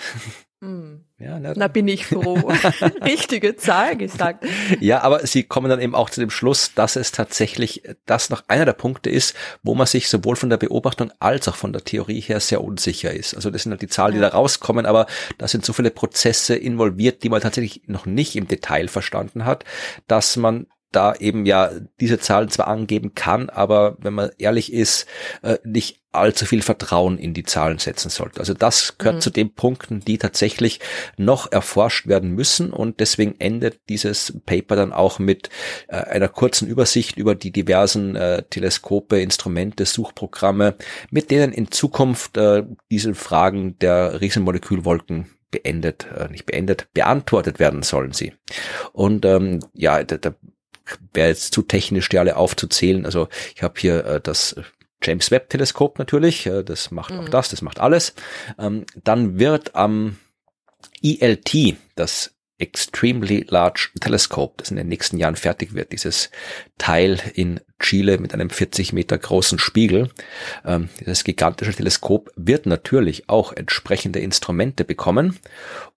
Hm. Ja, ne? Na bin ich froh. <laughs> <laughs> Richtige Zahl gesagt. Ja, aber sie kommen dann eben auch zu dem Schluss, dass es tatsächlich das noch einer der Punkte ist, wo man sich sowohl von der Beobachtung als auch von der Theorie her sehr unsicher ist. Also das sind halt die Zahlen, die da rauskommen, aber da sind so viele Prozesse involviert, die man tatsächlich noch nicht im Detail verstanden hat, dass man da eben ja diese Zahlen zwar angeben kann, aber wenn man ehrlich ist, äh, nicht allzu viel Vertrauen in die Zahlen setzen sollte. Also das gehört mhm. zu den Punkten, die tatsächlich noch erforscht werden müssen und deswegen endet dieses Paper dann auch mit äh, einer kurzen Übersicht über die diversen äh, Teleskope, Instrumente, Suchprogramme, mit denen in Zukunft äh, diese Fragen der Riesenmolekülwolken beendet, nicht beendet, beantwortet werden sollen sie. Und ähm, ja, da, da wäre jetzt zu technisch, die alle aufzuzählen. Also ich habe hier äh, das James Webb Teleskop natürlich, äh, das macht mhm. auch das, das macht alles. Ähm, dann wird am ELT, das Extremely Large Telescope, das in den nächsten Jahren fertig wird, dieses Teil in Chile mit einem 40 Meter großen Spiegel. Ähm, dieses gigantische Teleskop wird natürlich auch entsprechende Instrumente bekommen.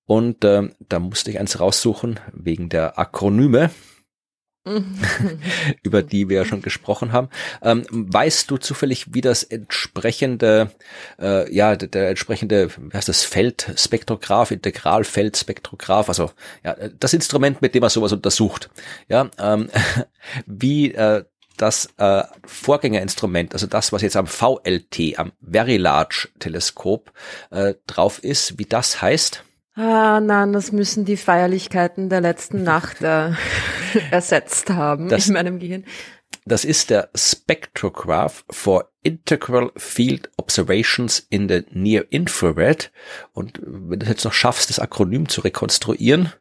Und äh, da musste ich eins raussuchen wegen der Akronyme. <laughs> <laughs> über die wir ja schon gesprochen haben. Ähm, weißt du zufällig, wie das entsprechende, äh, ja, der, der entsprechende, wie heißt das, Feldspektrograph, Integralfeldspektrograph, also ja, das Instrument, mit dem man sowas untersucht, ja, ähm, <laughs> wie äh, das äh, Vorgängerinstrument, also das, was jetzt am VLT, am Very Large Teleskop äh, drauf ist, wie das heißt? Ah, nein, das müssen die Feierlichkeiten der letzten <laughs> Nacht äh, <laughs> ersetzt haben das, in meinem Gehirn. Das ist der Spectrograph for Integral Field Observations in the Near Infrared. Und wenn du jetzt noch schaffst, das Akronym zu rekonstruieren,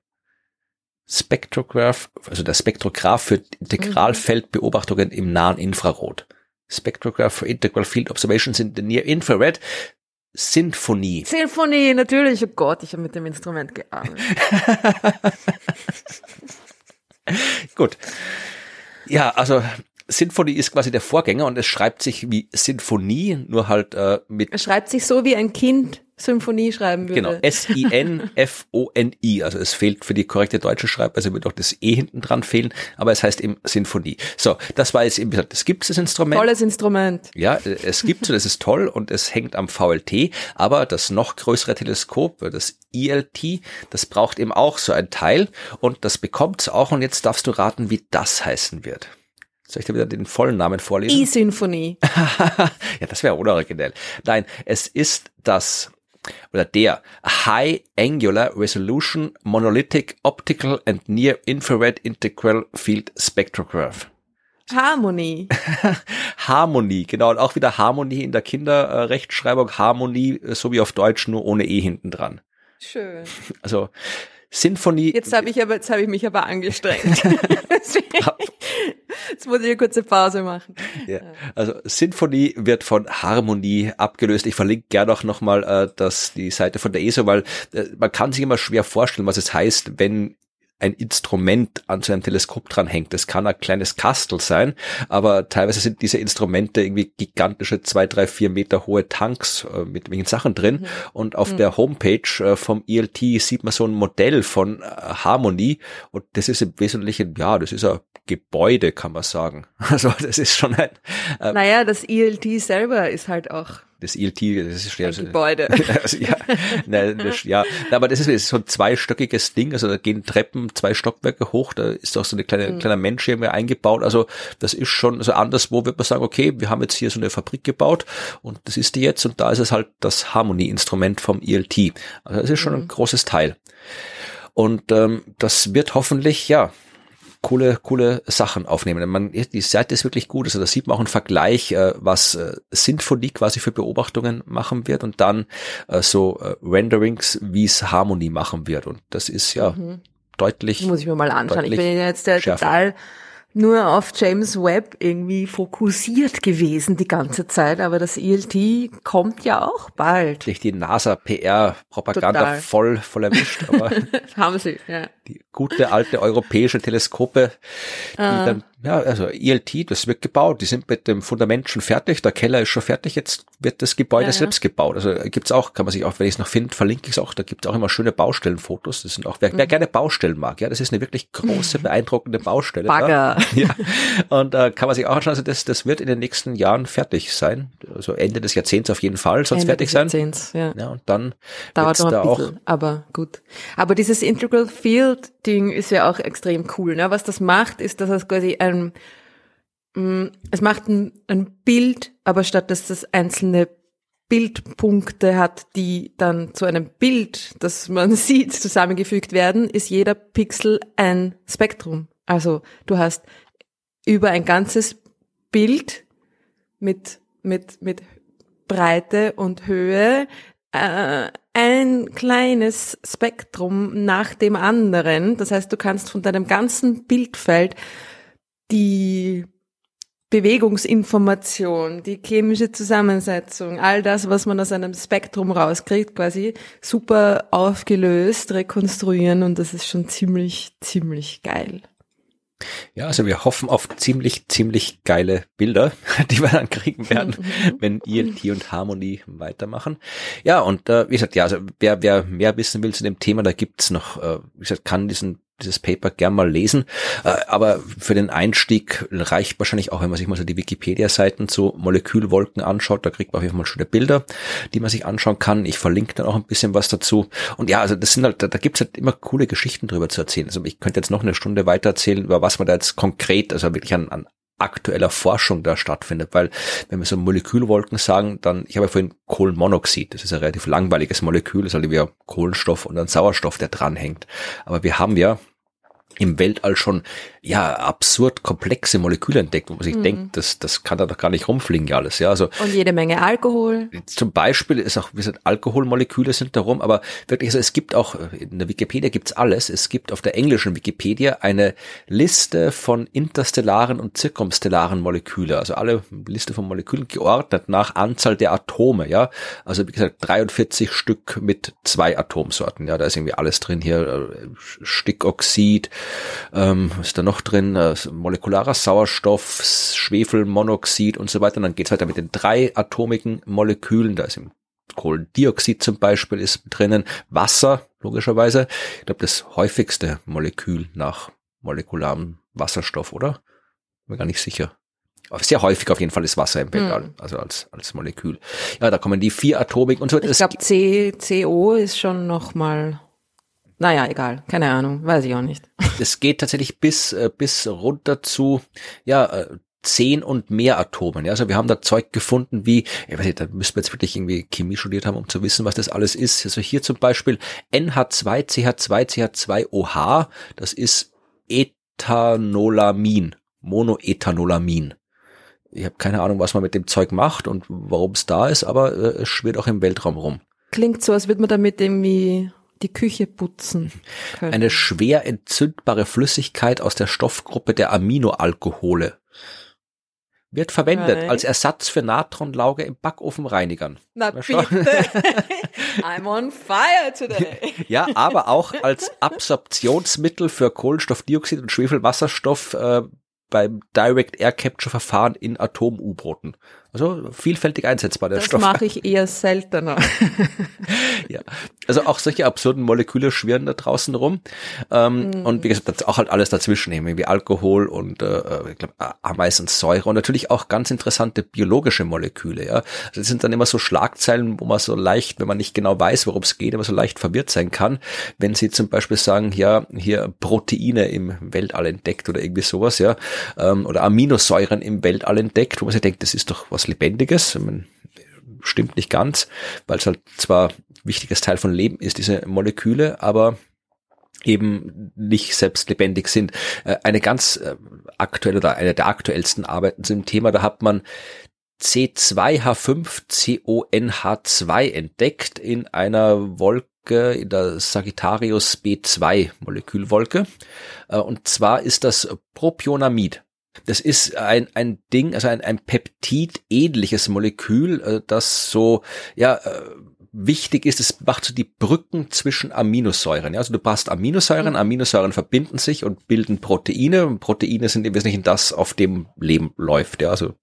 Spectrograph, also der Spektrograph für Integralfeldbeobachtungen im nahen Infrarot. Spectrograph for Integral Field Observations in the Near Infrared. Sinfonie. Sinfonie, natürlich. Oh Gott, ich habe mit dem Instrument gearbeitet. <laughs> Gut. Ja, also Sinfonie ist quasi der Vorgänger und es schreibt sich wie Sinfonie, nur halt äh, mit. Es schreibt sich so wie ein Kind Symphonie schreiben würde. Genau, S-I-N-F-O-N-I. Also es fehlt für die korrekte deutsche Schreibweise, wird auch das E hinten dran fehlen, aber es heißt eben Sinfonie. So, das war jetzt eben gesagt, es gibt das Instrument. Tolles Instrument. Ja, es gibt so, das ist toll und es hängt am VLT, aber das noch größere Teleskop, das ILT, das braucht eben auch so ein Teil und das bekommt es auch und jetzt darfst du raten, wie das heißen wird. Soll ich dir wieder den vollen Namen vorlesen? E-Symphonie. <laughs> ja, das wäre unoriginell. Nein, es ist das oder der High Angular Resolution Monolithic Optical and Near Infrared Integral Field Spectrograph. Harmonie. <laughs> Harmonie, genau. Und auch wieder Harmonie in der Kinderrechtschreibung. Harmonie, so wie auf Deutsch, nur ohne E hinten dran. Schön. Also Sinfonie. Jetzt habe ich aber, jetzt habe ich mich aber angestrengt. <laughs> jetzt muss ich eine kurze Pause machen. Ja. Also Sinfonie wird von Harmonie abgelöst. Ich verlinke gerne auch nochmal äh, das, die Seite von der ESO, weil äh, man kann sich immer schwer vorstellen, was es heißt, wenn ein Instrument an so einem Teleskop dranhängt. Das kann ein kleines Kastel sein, aber teilweise sind diese Instrumente irgendwie gigantische zwei, drei, vier Meter hohe Tanks äh, mit welchen Sachen drin. Mhm. Und auf mhm. der Homepage äh, vom ELT sieht man so ein Modell von äh, Harmony und das ist im Wesentlichen, ja, das ist ein Gebäude, kann man sagen. <laughs> Also das ist schon ein. Äh, naja, das ELT selber ist halt auch das ILT, das ist schwer. Ein Gebäude. <laughs> Also, ja, nein, das, ja, aber das ist, das ist so ein zweistöckiges Ding, also da gehen Treppen zwei Stockwerke hoch, da ist auch so eine kleine, mhm. kleiner Mensch hier eingebaut, also das ist schon, also anderswo wird man sagen, okay, wir haben jetzt hier so eine Fabrik gebaut und das ist die jetzt und da ist es halt das Harmony-Instrument vom ILT. Also das ist schon mhm. ein großes Teil. Und ähm, das wird hoffentlich, ja, coole, coole Sachen aufnehmen. Man, die Seite ist wirklich gut. Also da sieht man auch einen Vergleich, äh, was äh, Sinfonie quasi für Beobachtungen machen wird und dann äh, so äh, Renderings, wie es Harmonie machen wird. Und das ist ja mhm. deutlich. Muss ich mir mal anschauen. Ich bin jetzt der total nur auf James Webb irgendwie fokussiert gewesen die ganze Zeit, aber das ELT kommt ja auch bald. Nicht die NASA PR Propaganda voll voll erwischt, aber <laughs> haben sie, ja. Die gute alte europäische Teleskope, die uh. dann ja, also ELT, das wird gebaut. Die sind mit dem Fundament schon fertig. Der Keller ist schon fertig. Jetzt wird das Gebäude ja, selbst ja. gebaut. Also gibt's auch, kann man sich auch, wenn ich es noch finde, verlinke ich es auch. Da gibt's auch immer schöne Baustellenfotos. Das sind auch, wer, mhm. wer gerne Baustellen mag, ja, das ist eine wirklich große, <laughs> beeindruckende Baustelle. Bagger. <laughs> Ja. Und äh, kann man sich auch anschauen. Also das, das wird in den nächsten Jahren fertig sein. Also Ende des Jahrzehnts auf jeden Fall soll es fertig sein. Jahrzehnts, ja. ja. Und dann dauert noch ein da bisschen, auch, aber gut. Aber dieses Integral Field Ding ist ja auch extrem cool. Ne? Was das macht, ist, dass es quasi ein Mm, es macht ein, ein Bild, aber statt dass das einzelne Bildpunkte hat, die dann zu einem Bild, das man <laughs> sieht, zusammengefügt werden, ist jeder Pixel ein Spektrum. Also du hast über ein ganzes Bild mit, mit, mit Breite und Höhe äh, ein kleines Spektrum nach dem anderen. Das heißt, du kannst von deinem ganzen Bildfeld die Bewegungsinformation, die chemische Zusammensetzung, all das, was man aus einem Spektrum rauskriegt, quasi super aufgelöst rekonstruieren und das ist schon ziemlich, ziemlich geil. Ja, also wir hoffen auf ziemlich, ziemlich geile Bilder, <laughs> die wir dann kriegen werden, <laughs> wenn ELT und Harmony weitermachen. Ja, und äh, wie gesagt, ja, also wer, wer mehr wissen will zu dem Thema, da gibt's noch, äh, wie gesagt, kann diesen dieses Paper gern mal lesen. Äh, aber für den Einstieg reicht wahrscheinlich auch, wenn man sich mal so die Wikipedia-Seiten zu Molekülwolken anschaut. Da kriegt man auf jeden Fall schöne Bilder, die man sich anschauen kann. Ich verlinke dann auch ein bisschen was dazu. Und ja, also das sind halt, da, da gibt's halt immer coole Geschichten drüber zu erzählen. Also ich könnte jetzt noch eine Stunde weiter erzählen, über was man da jetzt konkret, also wirklich an, an aktueller Forschung da stattfindet, weil wenn wir so Molekülwolken sagen, dann, ich habe ja vorhin Kohlenmonoxid, das ist ein relativ langweiliges Molekül, das ist halt wie Kohlenstoff und ein Sauerstoff, der dranhängt. Aber wir haben ja im Weltall schon ja absurd komplexe Moleküle entdeckt, wo man sich mhm. denkt, das, das kann da doch gar nicht rumfliegen, ja alles. Ja, also und jede Menge Alkohol. Zum Beispiel ist auch, wie gesagt, Alkoholmoleküle sind darum, aber wirklich, also es gibt auch in der Wikipedia gibt's alles. Es gibt auf der englischen Wikipedia eine Liste von interstellaren und zirkumstellaren Moleküle, also alle Liste von Molekülen geordnet nach Anzahl der Atome. Ja, also wie gesagt 43 Stück mit zwei Atomsorten. Ja, da ist irgendwie alles drin hier, äh, Stickoxid ähm, was ist da noch drin? Äh, molekularer Sauerstoff, Schwefelmonoxid und so weiter. Und dann geht's weiter mit den drei atomigen Molekülen. Da ist im Kohlendioxid zum Beispiel ist drinnen, Wasser, logischerweise. Ich glaube, das häufigste Molekül nach molekularem Wasserstoff, oder? Bin mir gar nicht sicher. Aber sehr häufig auf jeden Fall ist Wasser im Weltall, hm. also als, als Molekül. Ja, da kommen die vier Atomik und so. Ich glaube, CO ist schon noch mal naja, egal, keine Ahnung, weiß ich auch nicht. <laughs> Es geht tatsächlich bis, äh, bis runter zu, ja, äh, zehn und mehr Atomen. Ja, also wir haben da Zeug gefunden wie, ich weiß nicht, da müssen wir jetzt wirklich irgendwie Chemie studiert haben, um zu wissen, was das alles ist. Also hier zum Beispiel NH2, CH2, CH2OH, das ist Ethanolamin, Monoethanolamin. Ich habe keine Ahnung, was man mit dem Zeug macht und warum es da ist, aber äh, es schwirrt auch im Weltraum rum. Klingt so, als würde man damit irgendwie die Küche putzen können. Eine schwer entzündbare Flüssigkeit aus der Stoffgruppe der Aminoalkohole wird verwendet right. als Ersatz für Natronlauge im Backofenreinigern. Na bitte. <laughs> I'm on fire today. <laughs> ja, aber auch als Absorptionsmittel für Kohlenstoffdioxid und Schwefelwasserstoff äh, beim Direct Air Capture Verfahren in Atom-U-Booten. Also vielfältig einsetzbar, der das Stoff. Das mache ich eher seltener. <laughs> ja, also auch solche absurden Moleküle schwirren da draußen rum. Ähm, mm. Und wie gesagt, auch halt alles dazwischen, eben wie Alkohol und äh, ich glaube Ameisensäure und natürlich auch ganz interessante biologische Moleküle. Ja, also das sind dann immer so Schlagzeilen, wo man so leicht, wenn man nicht genau weiß, worum es geht, aber so leicht verwirrt sein kann, wenn sie zum Beispiel sagen, ja, hier Proteine im Weltall entdeckt oder irgendwie sowas, ja, ähm, oder Aminosäuren im Weltall entdeckt, wo man sich denkt, das ist doch was was Lebendiges. Stimmt nicht ganz, weil es halt zwar wichtiges Teil von Leben ist, diese Moleküle, aber eben nicht selbst lebendig sind. Äh, eine ganz äh, aktuelle oder eine der aktuellsten Arbeiten zum Thema, da hat man C2H5CONH2 entdeckt in einer Wolke, in der Sagittarius B2 Molekülwolke. Äh, und zwar ist das Propionamid. Das ist ein, ein Ding, also ein, ein Peptid-ähnliches Molekül, äh, das so, ja, äh, wichtig ist, es macht so die Brücken zwischen Aminosäuren. Ja, also du brauchst Aminosäuren, mhm. Aminosäuren verbinden sich und bilden Proteine. Und Proteine sind im Wesentlichen das, auf dem Leben läuft. Ja, also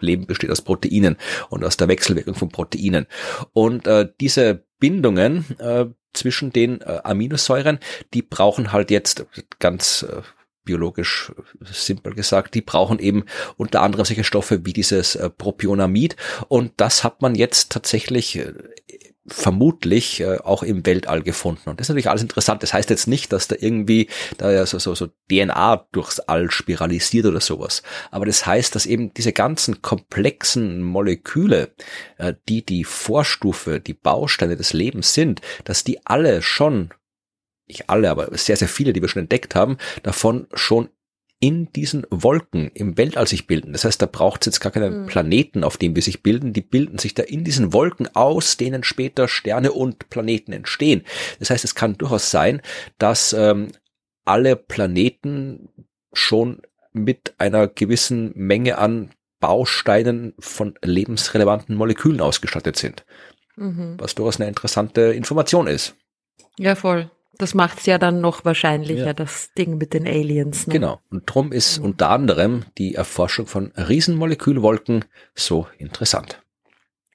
Leben besteht aus Proteinen und aus der Wechselwirkung von Proteinen. Und äh, diese Bindungen äh, zwischen den äh, Aminosäuren, die brauchen halt jetzt ganz äh, biologisch simpel gesagt, die brauchen eben unter anderem solche Stoffe wie dieses äh, Propionamid und das hat man jetzt tatsächlich äh, vermutlich äh, auch im Weltall gefunden. Und das ist natürlich alles interessant. Das heißt jetzt nicht, dass da irgendwie da ja so, so, so DNA durchs All spiralisiert oder sowas. Aber das heißt, dass eben diese ganzen komplexen Moleküle, die die Vorstufe, die Bausteine des Lebens sind, dass die alle schon nicht alle, aber sehr, sehr viele, die wir schon entdeckt haben, davon schon in diesen Wolken im Weltall sich bilden. Das heißt, da braucht es jetzt gar keinen mhm. Planeten, auf dem wir sich bilden. Die bilden sich da in diesen Wolken aus, denen später Sterne und Planeten entstehen. Das heißt, es kann durchaus sein, dass ähm, alle Planeten schon mit einer gewissen Menge an Bausteinen von lebensrelevanten Molekülen ausgestattet sind. Mhm. Was durchaus eine interessante Information ist. Ja, voll. Das macht es ja dann noch wahrscheinlicher, ja. das Ding mit den Aliens. Ne? Genau. Und drum ist mhm. unter anderem die Erforschung von Riesenmolekülwolken so interessant.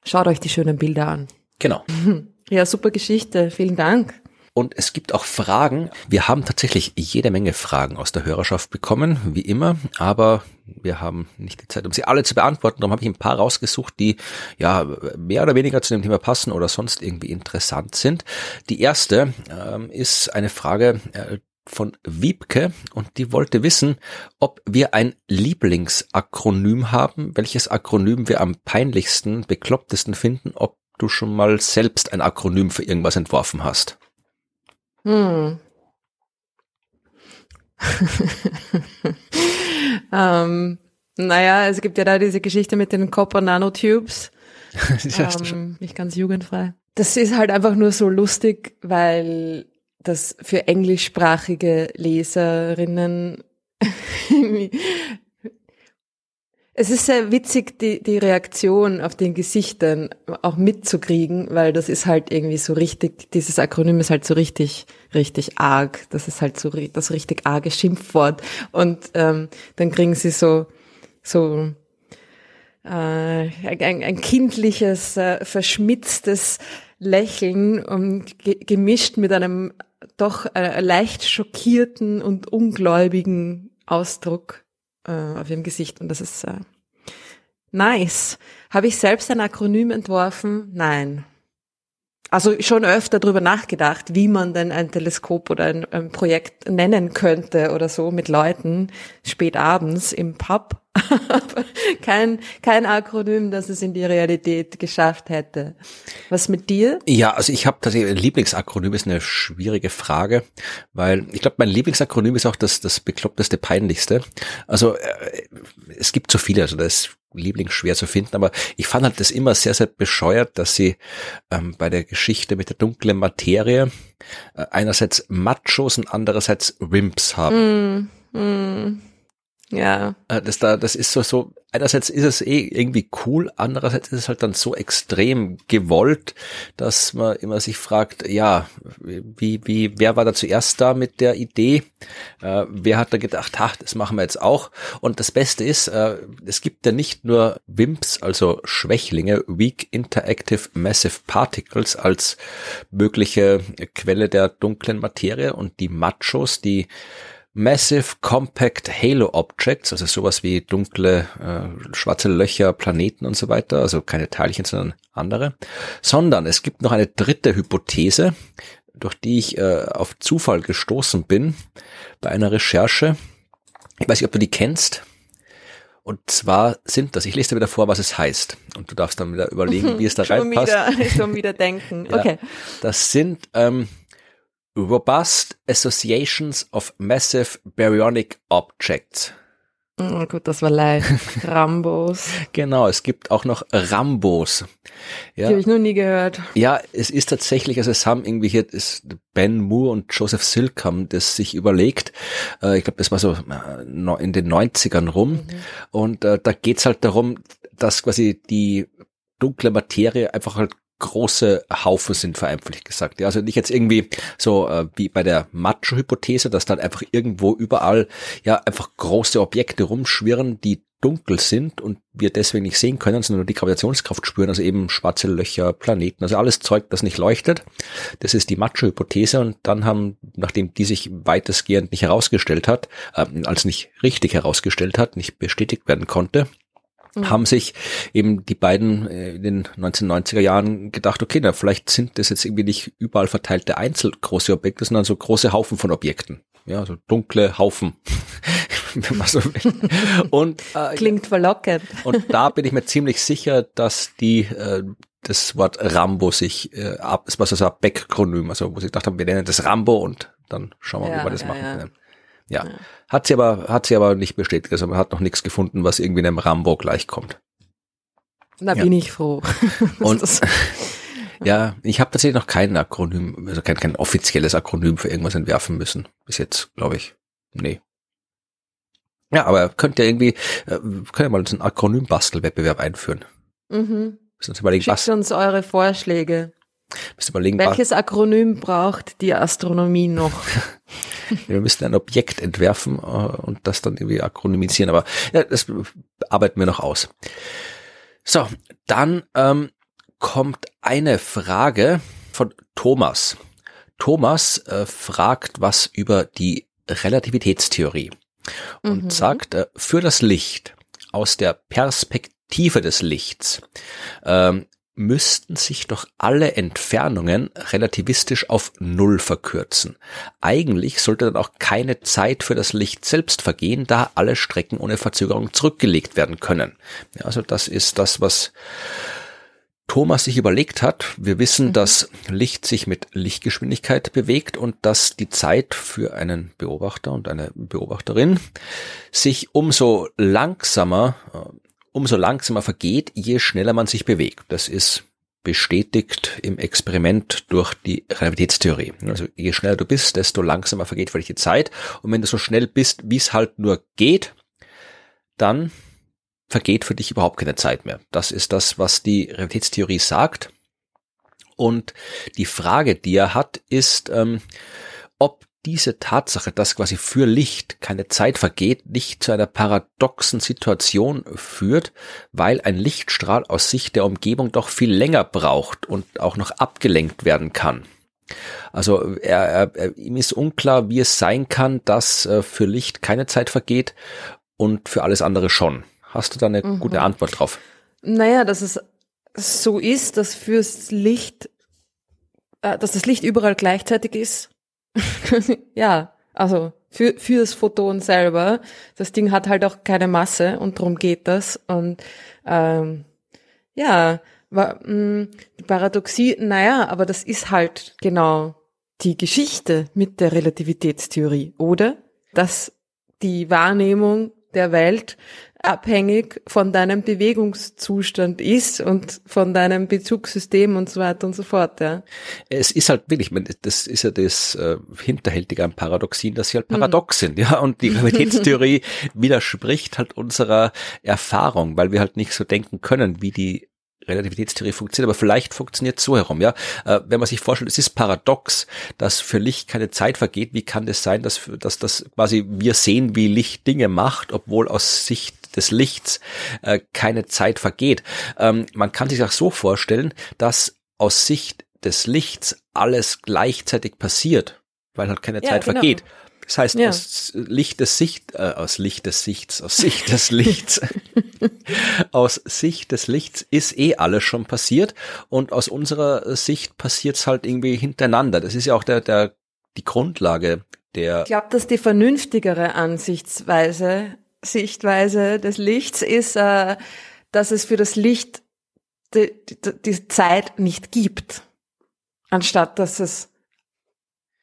Schaut euch die schönen Bilder an. Genau. <laughs> Ja, super Geschichte. Vielen Dank. Und es gibt auch Fragen. Wir haben tatsächlich jede Menge Fragen aus der Hörerschaft bekommen, wie immer, aber wir haben nicht die Zeit, um sie alle zu beantworten. Darum habe ich ein paar rausgesucht, die ja mehr oder weniger zu dem Thema passen oder sonst irgendwie interessant sind. Die erste ähm, ist eine Frage, äh, von Wiebke und die wollte wissen, ob wir ein Lieblingsakronym haben, welches Akronym wir am peinlichsten, beklopptesten finden, ob du schon mal selbst ein Akronym für irgendwas entworfen hast. Hm. <laughs> ähm, naja, es gibt ja da diese Geschichte mit den Copper Nanotubes. <laughs> ähm, nicht ganz jugendfrei. Das ist halt einfach nur so lustig, weil das für englischsprachige Leserinnen <laughs> es ist sehr witzig, die, die Reaktion auf den Gesichtern auch mitzukriegen, weil das ist halt irgendwie so richtig, dieses Akronym ist halt so richtig, richtig arg. Das ist halt so das richtig arge Schimpfwort. Und ähm, dann kriegen sie so, so äh, ein, ein kindliches, äh, verschmitztes Lächeln und ge gemischt mit einem doch äh, leicht schockierten und ungläubigen Ausdruck äh, auf ihrem Gesicht und das ist äh, nice. Habe ich selbst ein Akronym entworfen? Nein. Also schon öfter darüber nachgedacht, wie man denn ein Teleskop oder ein, ein Projekt nennen könnte oder so mit Leuten spät abends im Pub. <laughs> kein, kein Akronym, das es in die Realität geschafft hätte. Was mit dir? Ja, also ich habe tatsächlich Lieblingsakronym ist eine schwierige Frage, weil ich glaube, mein Lieblingsakronym ist auch das, das bekloppteste, peinlichste. Also äh, es gibt so viele, also das Lieblings schwer zu finden, aber ich fand halt das immer sehr, sehr bescheuert, dass sie ähm, bei der Geschichte mit der dunklen Materie äh, einerseits Machos und andererseits Wimps haben. Mm, mm. Ja. Äh, das da, das ist so, so, einerseits ist es eh irgendwie cool, andererseits ist es halt dann so extrem gewollt, dass man immer sich fragt, ja, wie, wie, wer war da zuerst da mit der Idee? Äh, wer hat da gedacht, ach, das machen wir jetzt auch? Und das Beste ist, äh, es gibt ja nicht nur WIMPs, also Schwächlinge, Weak Interactive Massive Particles als mögliche Quelle der dunklen Materie und die Machos, die Massive Compact Halo Objects, also sowas wie dunkle äh, schwarze Löcher, Planeten und so weiter, also keine Teilchen, sondern andere, sondern es gibt noch eine dritte Hypothese, durch die ich äh, auf Zufall gestoßen bin bei einer Recherche. Ich weiß nicht, ob du die kennst. Und zwar sind das, ich lese dir wieder vor, was es heißt. Und du darfst dann wieder überlegen, wie es da <laughs> schon reinpasst. Wieder, schon wieder denken. <laughs> Okay. Ja, das sind ähm, Robust Associations of Massive Baryonic Objects. Oh gut, das war leicht. <laughs> Rambos. genau, es gibt auch noch Rambos. Ja. Die habe ich noch nie gehört. Ja, es ist tatsächlich, also es haben irgendwie hier ist Ben Moore und Joseph Silk haben das sich überlegt. Äh, ich glaube, das war so äh, in den 90ern rum. Mhm. Und äh, da geht's halt darum, dass quasi die dunkle Materie einfach halt große Haufen sind, vereinfacht gesagt. Ja, also nicht jetzt irgendwie so äh, wie bei der Macho-Hypothese, dass dann einfach irgendwo überall ja einfach große Objekte rumschwirren, die dunkel sind und wir deswegen nicht sehen können, sondern nur die Gravitationskraft spüren, also eben schwarze Löcher, Planeten, also alles Zeug, das nicht leuchtet. Das ist die Macho-Hypothese und dann haben, nachdem die sich weitestgehend nicht herausgestellt hat, äh, als nicht richtig herausgestellt hat, nicht bestätigt werden konnte, mhm. haben sich eben die beiden äh, in den 1990er Jahren gedacht, okay, na, vielleicht sind das jetzt irgendwie nicht überall verteilte einzelgroße Objekte, sondern so große Haufen von Objekten. Ja, so dunkle Haufen, <laughs> wenn man so will. Und, äh, Klingt verlockend. Und da bin ich mir ziemlich sicher, dass die äh, das Wort Rambo sich äh, ab, es war so ein Backronym, also wo sie gedacht haben, wir nennen das Rambo und dann schauen wir ja, wie wir das ja, machen ja. Ja. ja. Hat sie aber, hat sie aber nicht bestätigt. Also man hat noch nichts gefunden, was irgendwie einem Rambo gleichkommt. Da ja. bin ich froh. <laughs> Und, <laughs> ja, ich habe tatsächlich noch kein Akronym, also kein, kein offizielles Akronym für irgendwas entwerfen müssen. Bis jetzt, glaube ich. Nee. Ja, aber könnt ihr irgendwie, äh, könnt ihr mal einen Akronym-Bastelwettbewerb einführen. Mhm. Uns Schickt uns eure Vorschläge. Überlegen, Welches Akronym braucht die Astronomie noch? <laughs> wir müssen ein Objekt entwerfen äh, und das dann irgendwie akronymisieren, aber ja, das arbeiten wir noch aus. So, dann ähm, kommt eine Frage von Thomas. Thomas äh, fragt was über die Relativitätstheorie und mhm. sagt, äh, für das Licht aus der Perspektive des Lichts ähm, müssten sich doch alle Entfernungen relativistisch auf Null verkürzen. Eigentlich sollte dann auch keine Zeit für das Licht selbst vergehen, da alle Strecken ohne Verzögerung zurückgelegt werden können. Ja, also das ist das, was Thomas sich überlegt hat. Wir wissen, mhm. dass Licht sich mit Lichtgeschwindigkeit bewegt und dass die Zeit für einen Beobachter und eine Beobachterin sich umso langsamer äh, umso langsamer vergeht, je schneller man sich bewegt. Das ist bestätigt im Experiment durch die Relativitätstheorie. Also je schneller du bist, desto langsamer vergeht für dich die Zeit. Und wenn du so schnell bist, wie es halt nur geht, dann vergeht für dich überhaupt keine Zeit mehr. Das ist das, was die Relativitätstheorie sagt. Und die Frage, die er hat, ist, ähm, ob diese Tatsache, dass quasi für Licht keine Zeit vergeht, nicht zu einer paradoxen Situation führt, weil ein Lichtstrahl aus Sicht der Umgebung doch viel länger braucht und auch noch abgelenkt werden kann. Also er, er, ihm ist unklar, wie es sein kann, dass äh, für Licht keine Zeit vergeht und für alles andere schon. Hast du da eine mhm. gute Antwort drauf? Naja, dass es so ist, dass fürs Licht, äh, dass das Licht überall gleichzeitig ist <laughs> ja, also für, für das Photon selber. Das Ding hat halt auch keine Masse und darum geht das. Und ähm, ja, war, mh, mm, die Paradoxie, naja, aber das ist halt genau die Geschichte mit der Relativitätstheorie, oder? Dass die Wahrnehmung der Welt abhängig von deinem Bewegungszustand ist und von deinem Bezugssystem und so weiter und so fort. Ja. Es ist halt wirklich, das ist ja das äh, Hinterhältige am Paradoxien, dass sie halt paradox mhm. sind, ja. Und die Realitätstheorie <laughs> widerspricht halt unserer Erfahrung, weil wir halt nicht so denken können, wie die Relativitätstheorie funktioniert, aber vielleicht funktioniert so herum, ja. Äh, wenn man sich vorstellt, es ist paradox, dass für Licht keine Zeit vergeht, wie kann das sein, dass, dass das quasi wir sehen, wie Licht Dinge macht, obwohl aus Sicht des Lichts äh, keine Zeit vergeht. Ähm, man kann sich auch so vorstellen, dass aus Sicht des Lichts alles gleichzeitig passiert, weil halt keine ja, Zeit genau. vergeht. Das heißt, ja. aus Licht des Sicht, äh, aus Licht des Sichts, aus Sicht des Lichts, <laughs> aus Sicht des Lichts ist eh alles schon passiert und aus unserer Sicht passiert's halt irgendwie hintereinander. Das ist ja auch der, der, die Grundlage der. Ich glaube, dass die vernünftigere Ansichtsweise Sichtweise des Lichts ist, äh, dass es für das Licht die, die, die Zeit nicht gibt, anstatt dass es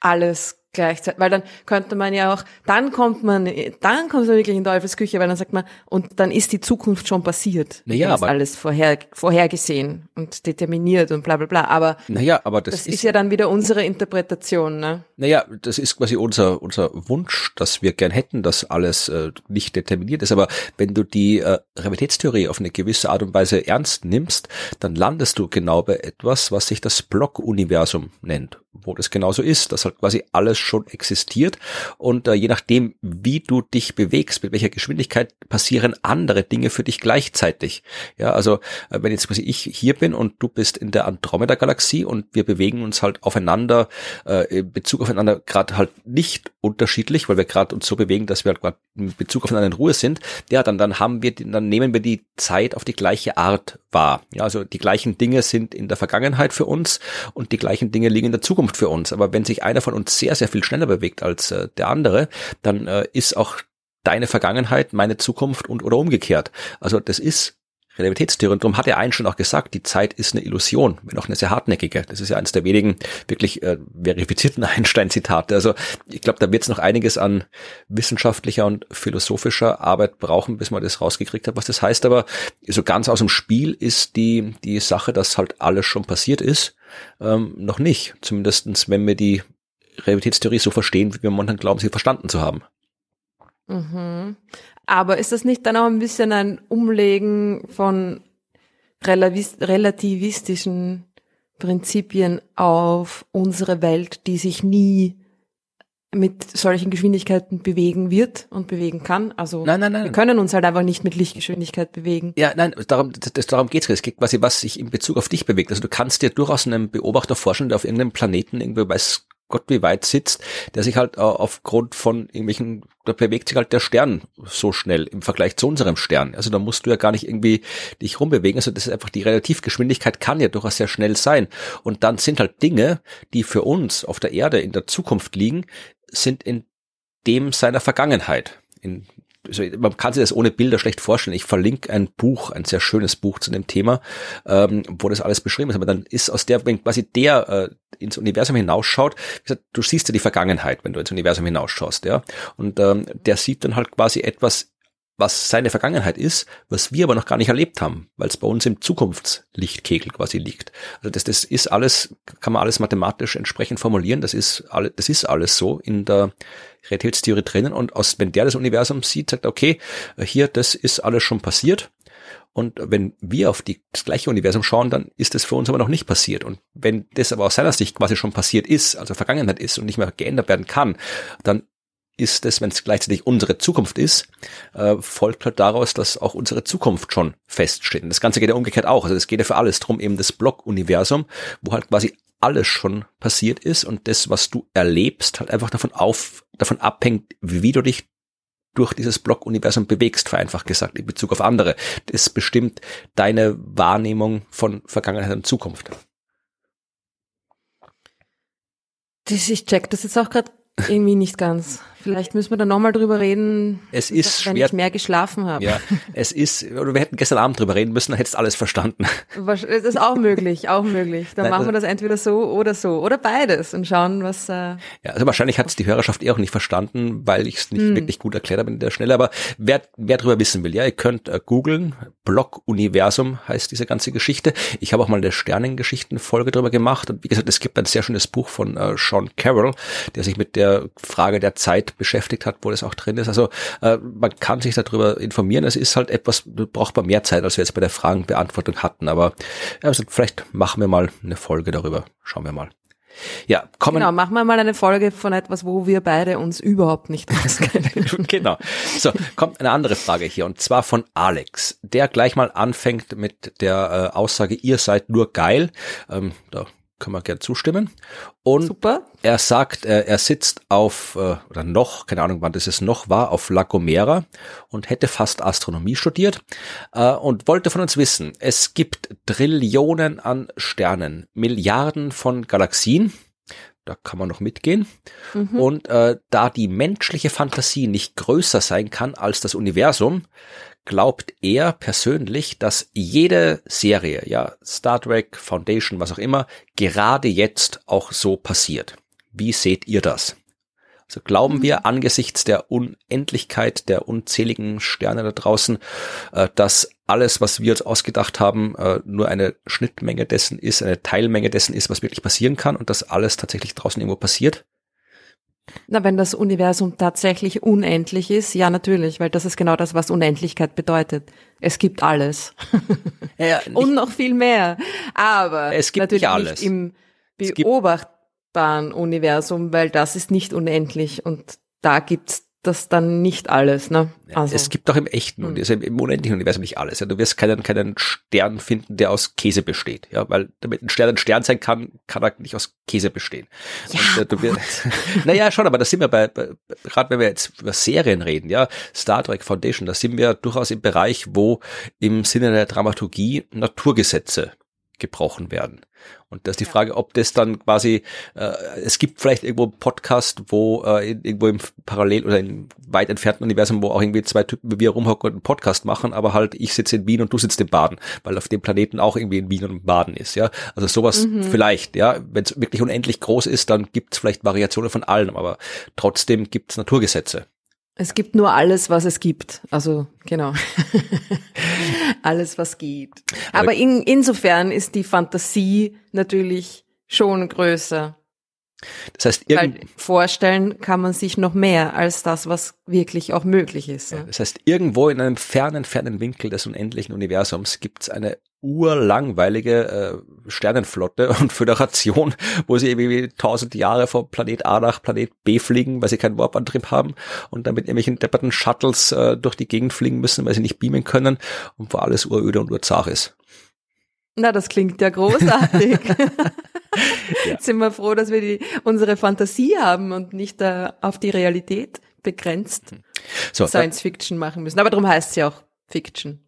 alles gleichzeitig, weil dann könnte man ja auch, dann kommt man, dann kommt man wirklich in Teufelsküche, weil dann sagt man, und dann ist die Zukunft schon passiert. Naja, Dann ist aber- alles vorher, vorhergesehen und determiniert und bla bla bla. Aber Naja, aber das, das, ist, ja dann wieder unsere Interpretation, ne? Naja, das ist quasi unser, unser Wunsch, dass wir gern hätten, dass alles äh, nicht determiniert ist. Aber wenn du die äh, Realitätstheorie auf eine gewisse Art und Weise ernst nimmst, dann landest du genau bei etwas, was sich das Block-Universum nennt, wo das genauso ist, dass halt quasi alles schon existiert und äh, je nachdem, wie du dich bewegst, mit welcher Geschwindigkeit passieren andere Dinge für dich gleichzeitig. Ja, also äh, wenn jetzt quasi ich hier bin und du bist in der Andromeda-Galaxie und wir bewegen uns halt aufeinander äh, in Bezug aufeinander gerade halt nicht unterschiedlich, weil wir gerade uns so bewegen, dass wir halt gerade in Bezug aufeinander in Ruhe sind, ja, dann, dann haben wir, dann nehmen wir die Zeit auf die gleiche Art wahr. Ja, also die gleichen Dinge sind in der Vergangenheit für uns und die gleichen Dinge liegen in der Zukunft für uns. Aber wenn sich einer von uns sehr, sehr viel schneller bewegt als äh, der andere, dann äh, ist auch deine Vergangenheit meine Zukunft und oder umgekehrt. Also das ist Relativitätstheorie. Und darum hat er einen schon auch gesagt, die Zeit ist eine Illusion, wenn auch eine sehr hartnäckige. Das ist ja eines der wenigen wirklich äh, verifizierten <laughs> Einstein-Zitate. Also ich glaube, da wird es noch einiges an wissenschaftlicher und philosophischer Arbeit brauchen, bis man das rausgekriegt hat, was das heißt. Aber so ganz aus dem Spiel ist die, die Sache, dass halt alles schon passiert ist, ähm, noch nicht. Zumindestens, wenn wir die Realitätstheorie so verstehen, wie wir momentan glauben, sie verstanden zu haben. Mhm. Aber ist das nicht dann auch ein bisschen ein Umlegen von relativistischen Prinzipien auf unsere Welt, die sich nie mit solchen Geschwindigkeiten bewegen wird und bewegen kann? Also Nein, nein, nein. wir können uns halt einfach nicht mit Lichtgeschwindigkeit bewegen. Ja, nein, darum, das, darum geht's. Es geht quasi, was sich in Bezug auf dich bewegt. Also du kannst dir durchaus einen Beobachter vorstellen, der auf irgendeinem Planeten irgendwie weiß Gott wie weit sitzt, der sich halt äh, aufgrund von irgendwelchen, da bewegt sich halt der Stern so schnell im Vergleich zu unserem Stern. Also da musst du ja gar nicht irgendwie dich rumbewegen. Also das ist einfach die Relativgeschwindigkeit kann ja durchaus sehr schnell sein. Und dann sind halt Dinge, die für uns auf der Erde in der Zukunft liegen, sind in dem seiner Vergangenheit. In, also man kann sich das ohne Bilder schlecht vorstellen. Ich verlinke ein Buch, ein sehr schönes Buch zu dem Thema, ähm, wo das alles beschrieben ist. Aber dann ist aus der, wenn quasi der äh, ins Universum hinausschaut, gesagt, du siehst ja die Vergangenheit, wenn du ins Universum hinausschaust, ja. Und ähm, der sieht dann halt quasi etwas, was seine Vergangenheit ist, was wir aber noch gar nicht erlebt haben, weil es bei uns im Zukunftslichtkegel quasi liegt. Also das, das ist alles, kann man alles mathematisch entsprechend formulieren. Das ist alles, das ist alles so in der Realitätstheorie drinnen. Und aus, wenn der das Universum sieht, sagt okay, hier, das ist alles schon passiert. Und wenn wir auf die, das gleiche Universum schauen, dann ist das für uns aber noch nicht passiert. Und wenn das aber aus seiner Sicht quasi schon passiert ist, also Vergangenheit ist und nicht mehr geändert werden kann, dann ist es, wenn es gleichzeitig unsere Zukunft ist, äh, folgt halt daraus, dass auch unsere Zukunft schon feststeht. Und das Ganze geht ja umgekehrt auch. Also das geht ja für alles drum, eben das Block-Universum, wo halt quasi alles schon passiert ist und das, was du erlebst, halt einfach davon auf, davon abhängt, wie du dich durch dieses Block-Universum bewegst, vereinfacht gesagt, in Bezug auf andere. Das bestimmt deine Wahrnehmung von Vergangenheit und Zukunft. Das, ich check das jetzt auch gerade irgendwie nicht ganz. Vielleicht müssen wir da nochmal drüber reden, Es ist wenn schwer. ich mehr geschlafen habe. Ja, es ist, oder wir hätten gestern Abend drüber reden müssen, dann hättest du alles verstanden. Das ist auch möglich, auch möglich. Dann Nein, machen wir das- das entweder so oder so oder beides und schauen, was. Äh, Ja, also wahrscheinlich hat es die Hörerschaft eh auch nicht verstanden, weil ich es nicht Hm. wirklich gut erklärt habe in der Schnelle. Aber wer, wer drüber wissen will, ja, ihr könnt äh, googeln. Block-Universum heißt diese ganze Geschichte. Ich habe auch mal eine Sternengeschichten-Folge drüber gemacht. Und wie gesagt, es gibt ein sehr schönes Buch von äh, Sean Carroll, der sich mit der Frage der Zeit beschäftigt hat, wo das auch drin ist. Also äh, man kann sich darüber informieren. Es ist halt etwas, braucht man mehr Zeit, als wir jetzt bei der Fragenbeantwortung hatten. Aber ja, also vielleicht machen wir mal eine Folge darüber. Schauen wir mal. Ja, kommen genau, machen wir mal eine Folge von etwas, wo wir beide uns überhaupt nicht auskennen. <laughs> genau. So, kommt eine andere Frage hier und zwar von Alex, der gleich mal anfängt mit der äh, Aussage, ihr seid nur geil. Ähm, da können wir gerne zustimmen. Und Super. er sagt, äh, er sitzt auf, äh, oder noch, keine Ahnung wann das es noch war, auf La Gomera und hätte fast Astronomie studiert äh, und wollte von uns wissen, es gibt Trillionen an Sternen, Milliarden von Galaxien, da kann man noch mitgehen. Mhm. Und äh, da die menschliche Fantasie nicht größer sein kann als das Universum, glaubt er persönlich, dass jede Serie, ja, Star Trek, Foundation, was auch immer, gerade jetzt auch so passiert. Wie seht ihr das? Also glauben mhm. wir angesichts der Unendlichkeit der unzähligen Sterne da draußen, äh, dass alles, was wir uns ausgedacht haben, äh, nur eine Schnittmenge dessen ist, eine Teilmenge dessen ist, was wirklich passieren kann und dass alles tatsächlich draußen irgendwo passiert? Na, wenn das Universum tatsächlich unendlich ist, ja natürlich, weil das ist genau das, was Unendlichkeit bedeutet. Es gibt alles. Ja, <laughs> Und noch viel mehr. Aber es gibt natürlich nicht alles. nicht im beobachtbaren Universum, weil das ist nicht unendlich und da gibt's das dann nicht alles, ne? Also. Es gibt doch im echten hm. Universum, im unendlichen Universum nicht alles. Ja, du wirst keinen, keinen Stern finden, der aus Käse besteht. Ja, weil damit ein Stern ein Stern sein kann, kann er nicht aus Käse bestehen. Ja, Und, äh, du wirst, <laughs> naja, schon, aber da sind wir bei, bei gerade wenn wir jetzt über Serien reden, ja, Star Trek Foundation, da sind wir durchaus im Bereich, wo im Sinne der Dramaturgie Naturgesetze gebrochen werden. Und das ist die ja. Frage, ob das dann quasi, äh, es gibt vielleicht irgendwo einen Podcast, wo äh, irgendwo im Parallel oder im weit entfernten Universum, wo auch irgendwie zwei Typen wie wir rumhocken und einen Podcast machen, aber halt ich sitze in Wien und du sitzt in Baden, weil auf dem Planeten auch irgendwie in Wien und Baden ist, ja. Also sowas mhm. vielleicht, ja. Wenn es wirklich unendlich groß ist, dann gibt es vielleicht Variationen von allem, aber trotzdem gibt es Naturgesetze. Es gibt nur alles, was es gibt. Also genau. <laughs> alles, was geht. Aber in, insofern ist die Fantasie natürlich schon größer. Das heißt, Weil vorstellen kann man sich noch mehr als das, was wirklich auch möglich ist. Ne? Das heißt, irgendwo in einem fernen, fernen Winkel des unendlichen Universums gibt es eine urlangweilige äh, Sternenflotte <laughs> und Föderation, wo sie irgendwie tausend Jahre von Planet A nach Planet B fliegen, weil sie keinen Warp-Antrieb haben und damit irgendwelchen depperten Shuttles äh, durch die Gegend fliegen müssen, weil sie nicht beamen können und wo alles uröde und urzach ist. Na, das klingt ja großartig. <laughs> <laughs> ja. Sind wir froh, dass wir die, unsere Fantasie haben und nicht äh, auf die Realität begrenzt so, Science Fiction machen müssen. Aber darum heißt es ja auch Fiction.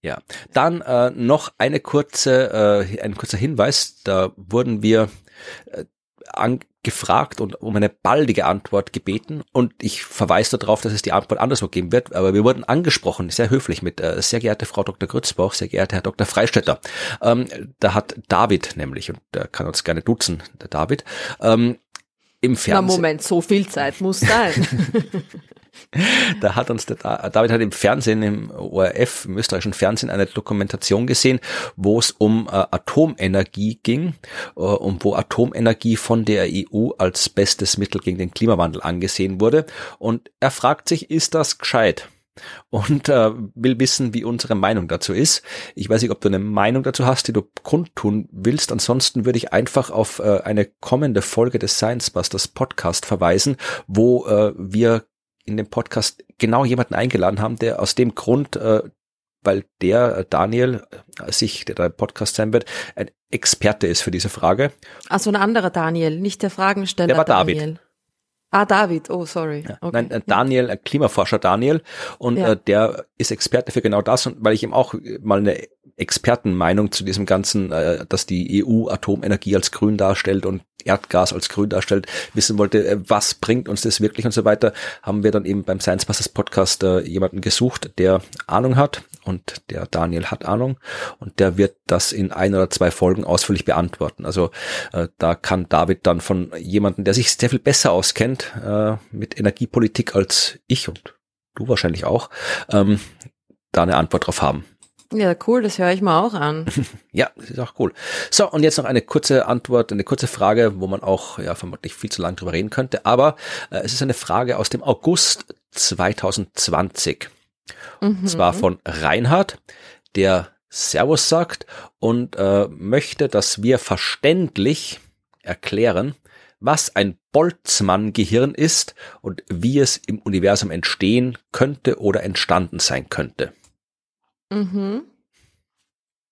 Ja, dann äh, noch eine kurze, äh, ein kurzer Hinweis. Da wurden wir äh, angefragt und um eine baldige Antwort gebeten und ich verweise darauf, dass es die Antwort anderswo geben wird, aber wir wurden angesprochen, sehr höflich mit äh, sehr geehrte Frau Dr. Grützbauch, sehr geehrter Herr Dr. Freistetter. Ähm, da hat David nämlich, und der kann uns gerne duzen, der David, ähm, im Fernsehen. Na Moment, so viel Zeit muss sein. <laughs> <laughs> <laughs> da hat uns der David hat im Fernsehen, im ORF, im österreichischen Fernsehen, eine Dokumentation gesehen, wo es um äh, Atomenergie ging äh, und wo Atomenergie von der EU als bestes Mittel gegen den Klimawandel angesehen wurde. Und er fragt sich, ist das gescheit? und äh, will wissen, wie unsere Meinung dazu ist. Ich weiß nicht, ob du eine Meinung dazu hast, die du kundtun willst. Ansonsten würde ich einfach auf äh, eine kommende Folge des Science Busters Podcast verweisen, wo äh, wir in dem Podcast genau jemanden eingeladen haben, der aus dem Grund, äh, weil der äh, Daniel, äh, sich, der da Podcast sein wird, ein Experte ist für diese Frage. Also ein anderer Daniel, nicht der Fragensteller. Der war Daniel. David. Ah, David, oh, sorry. Ja. Okay. Nein, äh, Daniel, äh, Klimaforscher Daniel, und ja. äh, der ist Experte für genau das, und weil ich ihm auch mal eine Expertenmeinung zu diesem ganzen, äh, dass die EU Atomenergie als grün darstellt und Erdgas als grün darstellt, wissen wollte, äh, was bringt uns das wirklich und so weiter, haben wir dann eben beim Science Busters Podcast äh, jemanden gesucht, der Ahnung hat und der Daniel hat Ahnung und der wird das in ein oder zwei Folgen ausführlich beantworten. Also äh, da kann David dann von jemanden, der sich sehr viel besser auskennt äh, mit Energiepolitik als ich und du wahrscheinlich auch, ähm, da eine Antwort drauf haben. Ja, cool, das höre ich mal auch an. <laughs> ja, das ist auch cool. So, und jetzt noch eine kurze Antwort, eine kurze Frage, wo man auch ja vermutlich viel zu lange drüber reden könnte, aber äh, es ist eine Frage aus dem August 2020. Mhm. Und zwar von Reinhard, der Servus sagt und äh, möchte, dass wir verständlich erklären, was ein Boltzmann-Gehirn ist und wie es im Universum entstehen könnte oder entstanden sein könnte. Mhm.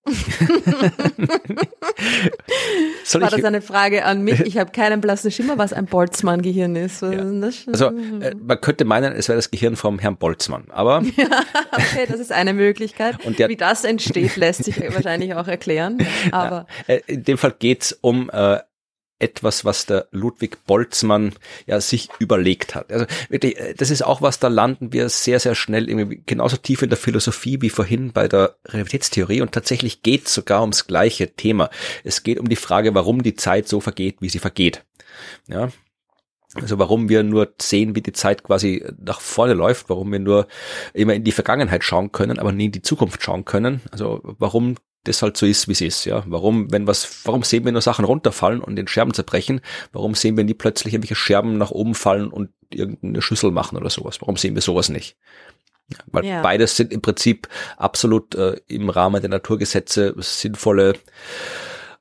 <laughs> War das eine Frage an mich? Ich habe keinen blassen Schimmer, was ein Boltzmann-Gehirn ist. Ja. ist also äh, man könnte meinen, es wäre das Gehirn vom Herrn Boltzmann, aber <laughs> okay, das ist eine Möglichkeit. Und Wie das entsteht, lässt sich wahrscheinlich auch erklären. <laughs> Aber ja, äh, in dem Fall geht's um äh, etwas, was der Ludwig Boltzmann ja sich überlegt hat. Also wirklich, äh, das ist auch was, da landen wir sehr, sehr schnell irgendwie genauso tief in der Philosophie wie vorhin bei der Realitätstheorie und tatsächlich geht es sogar ums gleiche Thema. Es geht um die Frage, warum die Zeit so vergeht, wie sie vergeht. Ja, Also warum wir nur sehen, wie die Zeit quasi nach vorne läuft, warum wir nur immer in die Vergangenheit schauen können, aber nie in die Zukunft schauen können. Also warum das halt so ist, wie es ist, ja. Warum, wenn was, warum sehen wir nur Sachen runterfallen und den Scherben zerbrechen? Warum sehen wir nie plötzlich irgendwelche Scherben nach oben fallen und irgendeine Schüssel machen oder sowas? Warum sehen wir sowas nicht? Weil ja. beides sind im Prinzip absolut äh, im Rahmen der Naturgesetze sinnvolle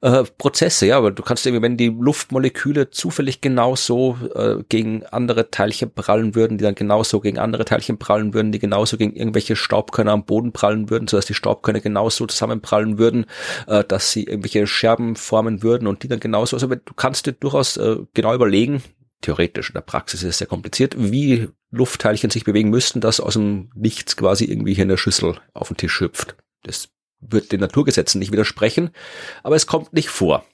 äh, Prozesse, ja, aber du kannst irgendwie, wenn die Luftmoleküle zufällig genauso äh, gegen andere Teilchen prallen würden, die dann genauso gegen andere Teilchen prallen würden, die genauso gegen irgendwelche Staubkörner am Boden prallen würden, sodass die Staubkörner genauso zusammenprallen würden, äh, dass sie irgendwelche Scherben formen würden und die dann genauso, also du kannst dir durchaus äh, genau überlegen, theoretisch in der Praxis ist es sehr kompliziert, wie Luftteilchen sich bewegen müssten, dass aus dem Nichts quasi irgendwie hier eine Schüssel auf den Tisch hüpft. Das wird den Naturgesetzen nicht widersprechen, aber es kommt nicht vor.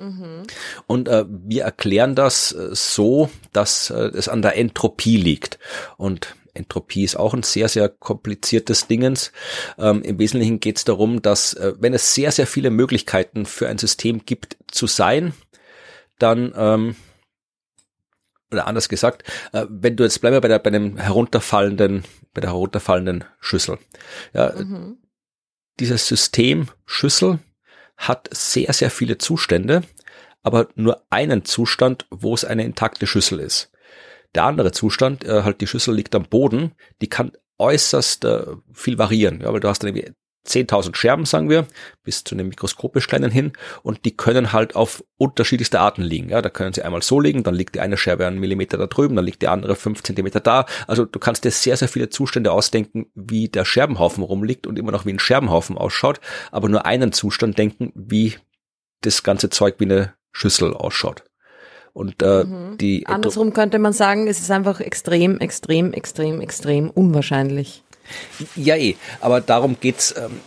Mhm. Und äh, wir erklären das äh, so, dass äh, es an der Entropie liegt. Und Entropie ist auch ein sehr, sehr kompliziertes Dingens. Ähm, Im Wesentlichen geht es darum, dass äh, wenn es sehr, sehr viele Möglichkeiten für ein System gibt zu sein, dann ähm, oder anders gesagt, äh, wenn du jetzt bleiben wir bei der bei dem herunterfallenden bei der herunterfallenden Schüssel. Ja, mhm dieses System Schüssel hat sehr, sehr viele Zustände, aber nur einen Zustand, wo es eine intakte Schüssel ist. Der andere Zustand, äh, halt die Schüssel liegt am Boden, die kann äußerst äh, viel variieren, ja, weil du hast dann irgendwie 10.000 Scherben, sagen wir, bis zu einem mikroskopisch kleinen hin und die können halt auf unterschiedlichste Arten liegen. Ja, da können sie einmal so liegen, dann liegt die eine Scherbe einen Millimeter da drüben, dann liegt die andere fünf Zentimeter da. Also du kannst dir sehr, sehr viele Zustände ausdenken, wie der Scherbenhaufen rumliegt und immer noch wie ein Scherbenhaufen ausschaut, aber nur einen Zustand denken, wie das ganze Zeug wie eine Schüssel ausschaut. Und äh, mhm. die andersrum könnte man sagen, es ist einfach extrem, extrem, extrem, extrem unwahrscheinlich. Ja, eh, aber darum geht's. Ähm,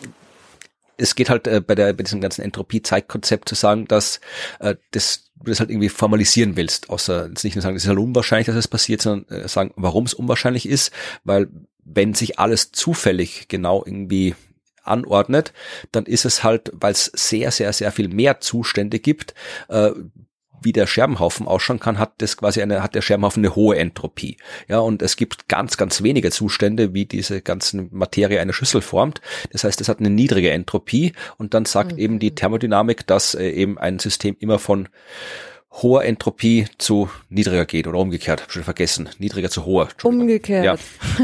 es geht halt äh, bei, der, bei diesem ganzen Entropie-Zeitkonzept zu sagen, dass äh, das, du das halt irgendwie formalisieren willst, außer jetzt nicht nur sagen, es ist halt unwahrscheinlich, dass es passiert, sondern äh, sagen, warum es unwahrscheinlich ist, weil wenn sich alles zufällig genau irgendwie anordnet, dann ist es halt, weil es sehr, sehr, sehr viel mehr Zustände gibt, äh, wie der Scherbenhaufen ausschauen kann, hat das quasi eine, hat der Scherbenhaufen eine hohe Entropie. Ja, und es gibt ganz, ganz wenige Zustände, wie diese ganze Materie eine Schüssel formt. Das heißt, es hat eine niedrige Entropie und dann sagt mhm. eben die Thermodynamik, dass äh, eben ein System immer von hoher Entropie zu niedriger geht oder umgekehrt, schon vergessen, niedriger zu hoher. Umgekehrt. Ja.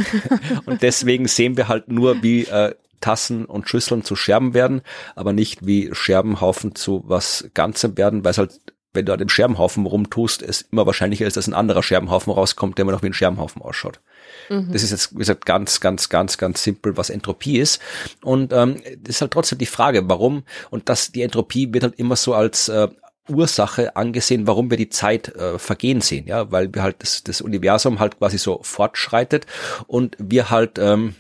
<laughs> und deswegen sehen wir halt nur, wie äh, Tassen und Schüsseln zu Scherben werden, aber nicht wie Scherbenhaufen zu was Ganzem werden, weil es halt wenn du an dem Scherbenhaufen rumtust, es immer wahrscheinlicher ist, dass ein anderer Scherbenhaufen rauskommt, der immer noch wie ein Scherbenhaufen ausschaut. Mhm. Das ist jetzt, wie gesagt, ganz, ganz, ganz, ganz simpel, was Entropie ist. Und ähm, das ist halt trotzdem die Frage, warum, und das, die Entropie wird halt immer so als äh, Ursache angesehen, warum wir die Zeit äh, vergehen sehen, ja, weil wir halt das, das Universum halt quasi so fortschreitet und wir halt ähm,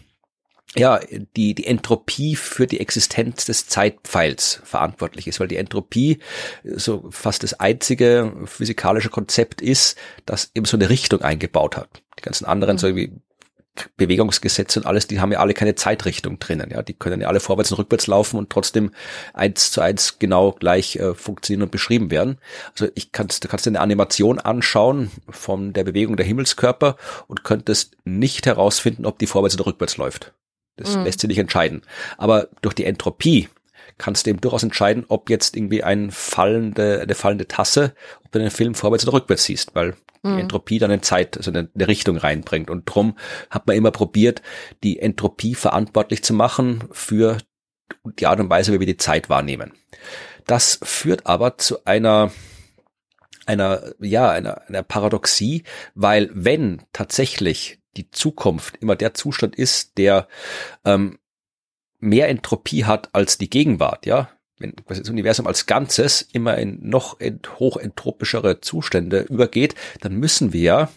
ja, die, die Entropie für die Existenz des Zeitpfeils verantwortlich ist, weil die Entropie so fast das einzige physikalische Konzept ist, das eben so eine Richtung eingebaut hat. Die ganzen anderen, mhm. so wie Bewegungsgesetze und alles, die haben ja alle keine Zeitrichtung drinnen. Ja, die können ja alle vorwärts und rückwärts laufen und trotzdem eins zu eins genau gleich äh, funktionieren und beschrieben werden. Also ich kannst, du kannst dir eine Animation anschauen von der Bewegung der Himmelskörper und könntest nicht herausfinden, ob die vorwärts oder rückwärts läuft. Das mhm. lässt sich nicht entscheiden. Aber durch die Entropie kannst du eben durchaus entscheiden, ob jetzt irgendwie ein fallende, eine fallende Tasse, ob du den Film vorwärts oder rückwärts siehst, weil die mhm. Entropie dann eine Zeit, also eine, eine, Richtung reinbringt. Und drum hat man immer probiert, die Entropie verantwortlich zu machen für die Art und Weise, wie wir die Zeit wahrnehmen. Das führt aber zu einer einer, ja, einer, einer Paradoxie, weil wenn tatsächlich die Zukunft immer der Zustand ist, der ähm, mehr Entropie hat als die Gegenwart, ja. Wenn das Universum als Ganzes immer in noch ent hochentropischere Zustände übergeht, dann müssen wir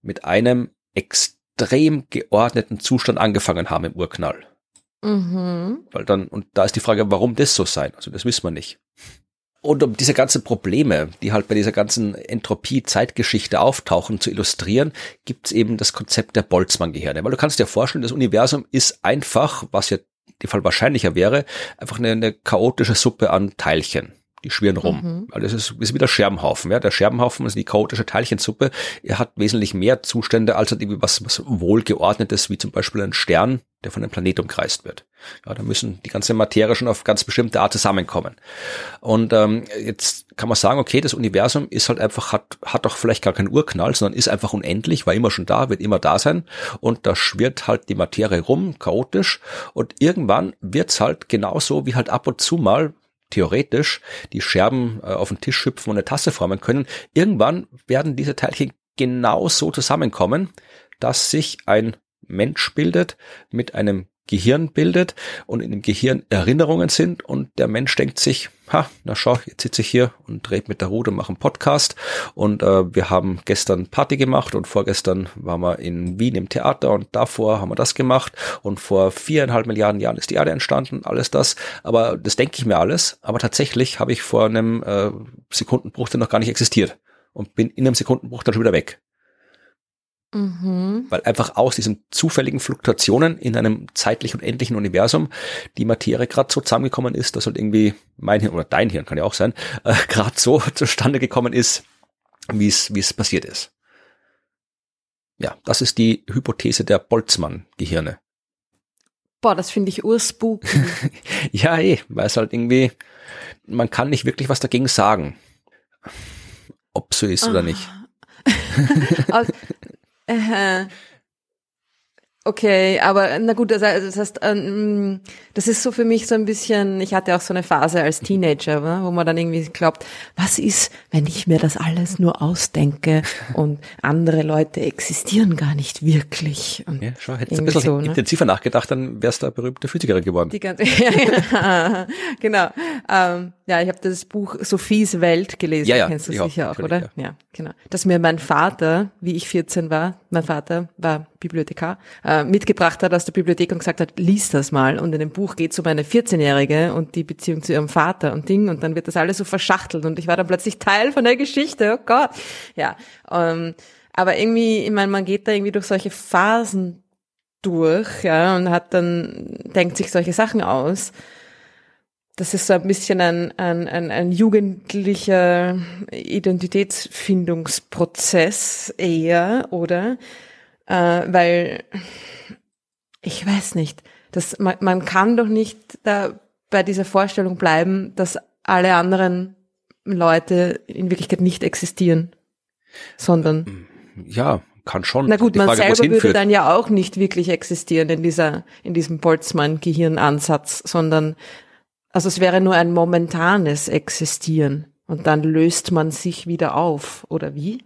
mit einem extrem geordneten Zustand angefangen haben im Urknall. Mhm. Weil dann, und da ist die Frage, warum das so sein? Also das wissen wir nicht. Und um diese ganzen Probleme, die halt bei dieser ganzen Entropie-Zeitgeschichte auftauchen, zu illustrieren, gibt's eben das Konzept der Boltzmann-Gehirne. Weil du kannst dir vorstellen, das Universum ist einfach, was ja die Fall wahrscheinlicher wäre, einfach eine, eine chaotische Suppe an Teilchen. Die schwirren rum. Mhm. Also es ist, ist wieder Scherbenhaufen. Ja? Der Scherbenhaufen ist die chaotische Teilchensuppe. Er hat wesentlich mehr Zustände als halt irgendwie was, was wohlgeordnetes, wie zum Beispiel ein Stern, der von einem Planet umkreist wird. Ja, da müssen die ganze Materie schon auf ganz bestimmte Art zusammenkommen. Und ähm, jetzt kann man sagen, okay, das Universum ist halt einfach, hat, hat doch vielleicht gar keinen Urknall, sondern ist einfach unendlich, war immer schon da, wird immer da sein. Und da schwirrt halt die Materie rum, chaotisch. Und irgendwann wird's halt genauso wie halt ab und zu mal theoretisch die Scherben äh, auf den Tisch hüpfen und eine Tasse formen können. Irgendwann werden diese Teilchen genau so zusammenkommen, dass sich ein Mensch bildet mit einem Gehirn bildet und in dem Gehirn Erinnerungen sind und der Mensch denkt sich, ha, na schau, jetzt sitze ich hier und dreht mit der Rude und mache einen Podcast. Und äh, wir haben gestern Party gemacht und vorgestern waren wir in Wien im Theater und davor haben wir das gemacht. Und vor viereinhalb Milliarden Jahren ist die Erde entstanden, alles das, aber das denke ich mir alles, aber tatsächlich habe ich vor einem äh, Sekundenbruch, der noch gar nicht existiert und bin in einem Sekundenbruch dann schon wieder weg. Mhm. Weil einfach aus diesen zufälligen Fluktuationen in einem zeitlich unendlichen Universum die Materie gerade so zusammengekommen ist, dass halt irgendwie mein Hirn oder dein Hirn kann ja auch sein, <laughs> äh, gerade so <laughs> zustande gekommen ist, wie es wie es passiert ist. Ja, das ist die Hypothese der Boltzmann-Gehirne. Boah, das finde ich urspuk. <laughs> ja, eh, weil es halt irgendwie, man kann nicht wirklich was dagegen sagen, ob so ist oder nicht. Äh, <laughs> Okay, aber na gut, das, das heißt, ähm, das ist so für mich so ein bisschen, ich hatte auch so eine Phase als Teenager, wo man dann irgendwie glaubt, was ist, wenn ich mir das alles nur ausdenke und andere Leute existieren gar nicht wirklich. Und ja, schau, hättest du ein bisschen so, ne? intensiver nachgedacht, dann wärst du eine berühmte Physikerin geworden. Die ganze, <laughs> ja, genau. Ähm, ja, ich habe das Buch Sophies Welt gelesen, ja, ja, kennst du sicher auch, oder? Ja. ja, genau. Dass mir mein Vater, wie ich 14 war, mein Vater war Bibliothekar, äh, mitgebracht hat aus der Bibliothek und gesagt hat, lies das mal. Und in dem Buch geht es um eine 14-Jährige und die Beziehung zu ihrem Vater und Ding. Und dann wird das alles so verschachtelt und ich war dann plötzlich Teil von der Geschichte. Oh Gott. Ja. Ähm, aber irgendwie, ich meine, man geht da irgendwie durch solche Phasen durch, ja, und hat dann, denkt sich solche Sachen aus. Das ist so ein bisschen ein, ein, ein, ein jugendlicher Identitätsfindungsprozess eher, oder? äh, weil ich weiß nicht, dass man, man kann doch nicht da bei dieser Vorstellung bleiben, dass alle anderen Leute in Wirklichkeit nicht existieren, sondern ja, kann schon. Na gut, man selber würde dann ja auch nicht wirklich existieren in dieser, in diesem Boltzmann-Gehirnansatz, sondern, also es wäre nur ein momentanes Existieren und dann löst man sich wieder auf, oder wie?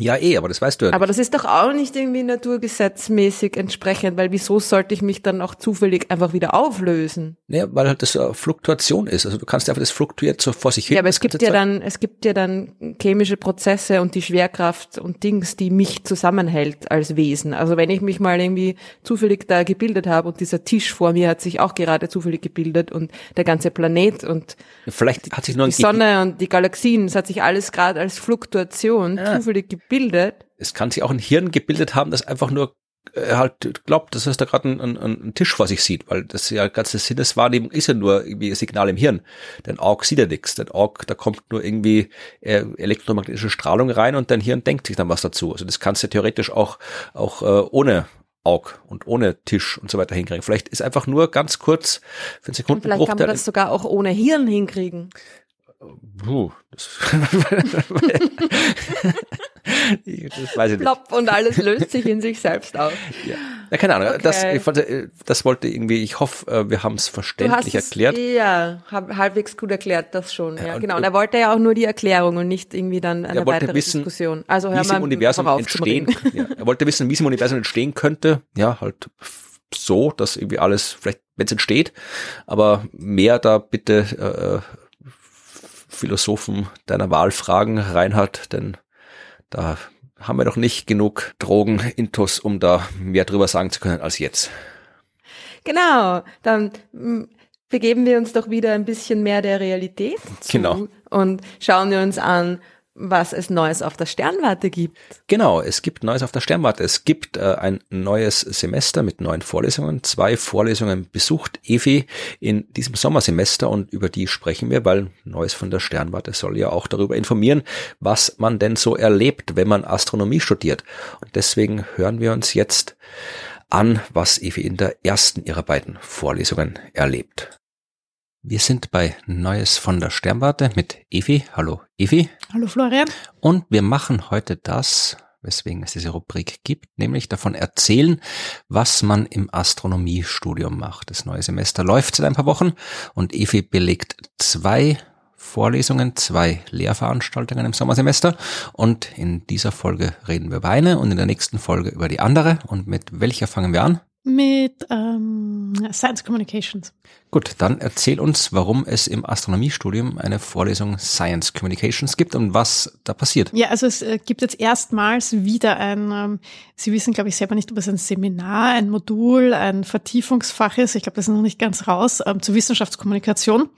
Ja, eh, aber das weißt du ja Aber das ist doch auch nicht irgendwie naturgesetzmäßig entsprechend, weil wieso sollte ich mich dann auch zufällig einfach wieder auflösen? Naja, weil halt das eine Fluktuation ist. Also du kannst einfach, das fluktuiert so vor sich hin. Ja, aber es gibt ja dann, es gibt ja dann chemische Prozesse und die Schwerkraft und Dings, die mich zusammenhält als Wesen. Also wenn ich mich mal irgendwie zufällig da gebildet habe und dieser Tisch vor mir hat sich auch gerade zufällig gebildet und der ganze Planet und Vielleicht hat sich nur die Sonne und die Galaxien, es hat sich alles gerade als Fluktuation ja. zufällig gebildet gebildet. Es kann sich auch ein Hirn gebildet haben, das einfach nur äh, halt glaubt, dass er da gerade einen, einen, Tisch vor sich sieht, weil das ja ganze Sinneswahrnehmung ist ja nur irgendwie ein Signal im Hirn. Dein Auge sieht ja nichts. Dein Auge, da kommt nur irgendwie äh, elektromagnetische Strahlung rein und dein Hirn denkt sich dann was dazu. Also das kannst du theoretisch auch auch äh, ohne Auge und ohne Tisch und so weiter hinkriegen. Vielleicht ist einfach nur ganz kurz für einen Sekunden. Vielleicht kann man das sogar auch ohne Hirn hinkriegen. Puh, das, <laughs> das weiß ich nicht. Plopp und alles löst sich in sich selbst auf. Ja, ja keine Ahnung. Okay. Das, ich fand, das wollte irgendwie, ich hoffe, äh, wir haben es verständlich erklärt. Ja, halbwegs gut erklärt, das schon. Ja, ja genau. Und er wollte ja auch nur die Erklärung und nicht irgendwie dann eine weitere wissen, Diskussion. Also hör mal, im Universum entstehen. <laughs> Ja, er wollte wissen, wie es im Universum entstehen könnte. Ja, halt so, dass irgendwie alles, vielleicht, wenn es entsteht, aber mehr da bitte äh, Philosophen deiner Wahl fragen, Reinhard, denn da haben wir doch nicht genug Drogen-Intus, um da mehr drüber sagen zu können als jetzt. Genau, dann hm, begeben wir uns doch wieder ein bisschen mehr der Realität zu genau. und schauen wir uns an, was es Neues auf der Sternwarte gibt. Genau, es gibt Neues auf der Sternwarte. Es gibt äh, ein neues Semester mit neuen Vorlesungen. Zwei Vorlesungen besucht Evi in diesem Sommersemester und über die sprechen wir, weil Neues von der Sternwarte soll ja auch darüber informieren, was man denn so erlebt, wenn man Astronomie studiert. Und deswegen hören wir uns jetzt an, was Evi in der ersten ihrer beiden Vorlesungen erlebt. Wir sind bei Neues von der Sternwarte mit Evi. Hallo Evi. Hallo Florian. Und wir machen heute das, weswegen es diese Rubrik gibt, nämlich davon erzählen, was man im Astronomiestudium macht. Das neue Semester läuft seit ein paar Wochen und Evi belegt zwei Vorlesungen, zwei Lehrveranstaltungen im Sommersemester und in dieser Folge reden wir über eine und in der nächsten Folge über die andere. Und mit welcher fangen wir an? Mit ähm, Science Communications. Gut, dann erzähl uns, warum es im Astronomiestudium eine Vorlesung Science Communications gibt und was da passiert. Ja, also es äh, gibt jetzt erstmals wieder ein, ähm, Sie wissen, glaube ich, selber nicht, ob es ein Seminar, ein Modul, ein Vertiefungsfach ist. Ich glaube, das ist noch nicht ganz raus, ähm, zur Wissenschaftskommunikation.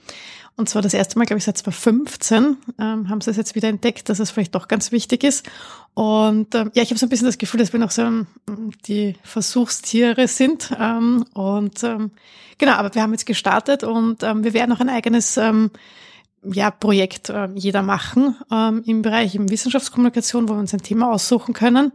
Und zwar das erste Mal, glaube ich, seit 2015 ähm, haben sie es jetzt wieder entdeckt, dass es vielleicht doch ganz wichtig ist. Und ähm, ja, ich habe so ein bisschen das Gefühl, dass wir noch so ähm, die Versuchstiere sind. Ähm, und ähm, genau, aber wir haben jetzt gestartet und ähm, wir werden noch ein eigenes ähm, ja, Projekt äh, jeder machen ähm, im Bereich im Wissenschaftskommunikation, wo wir uns ein Thema aussuchen können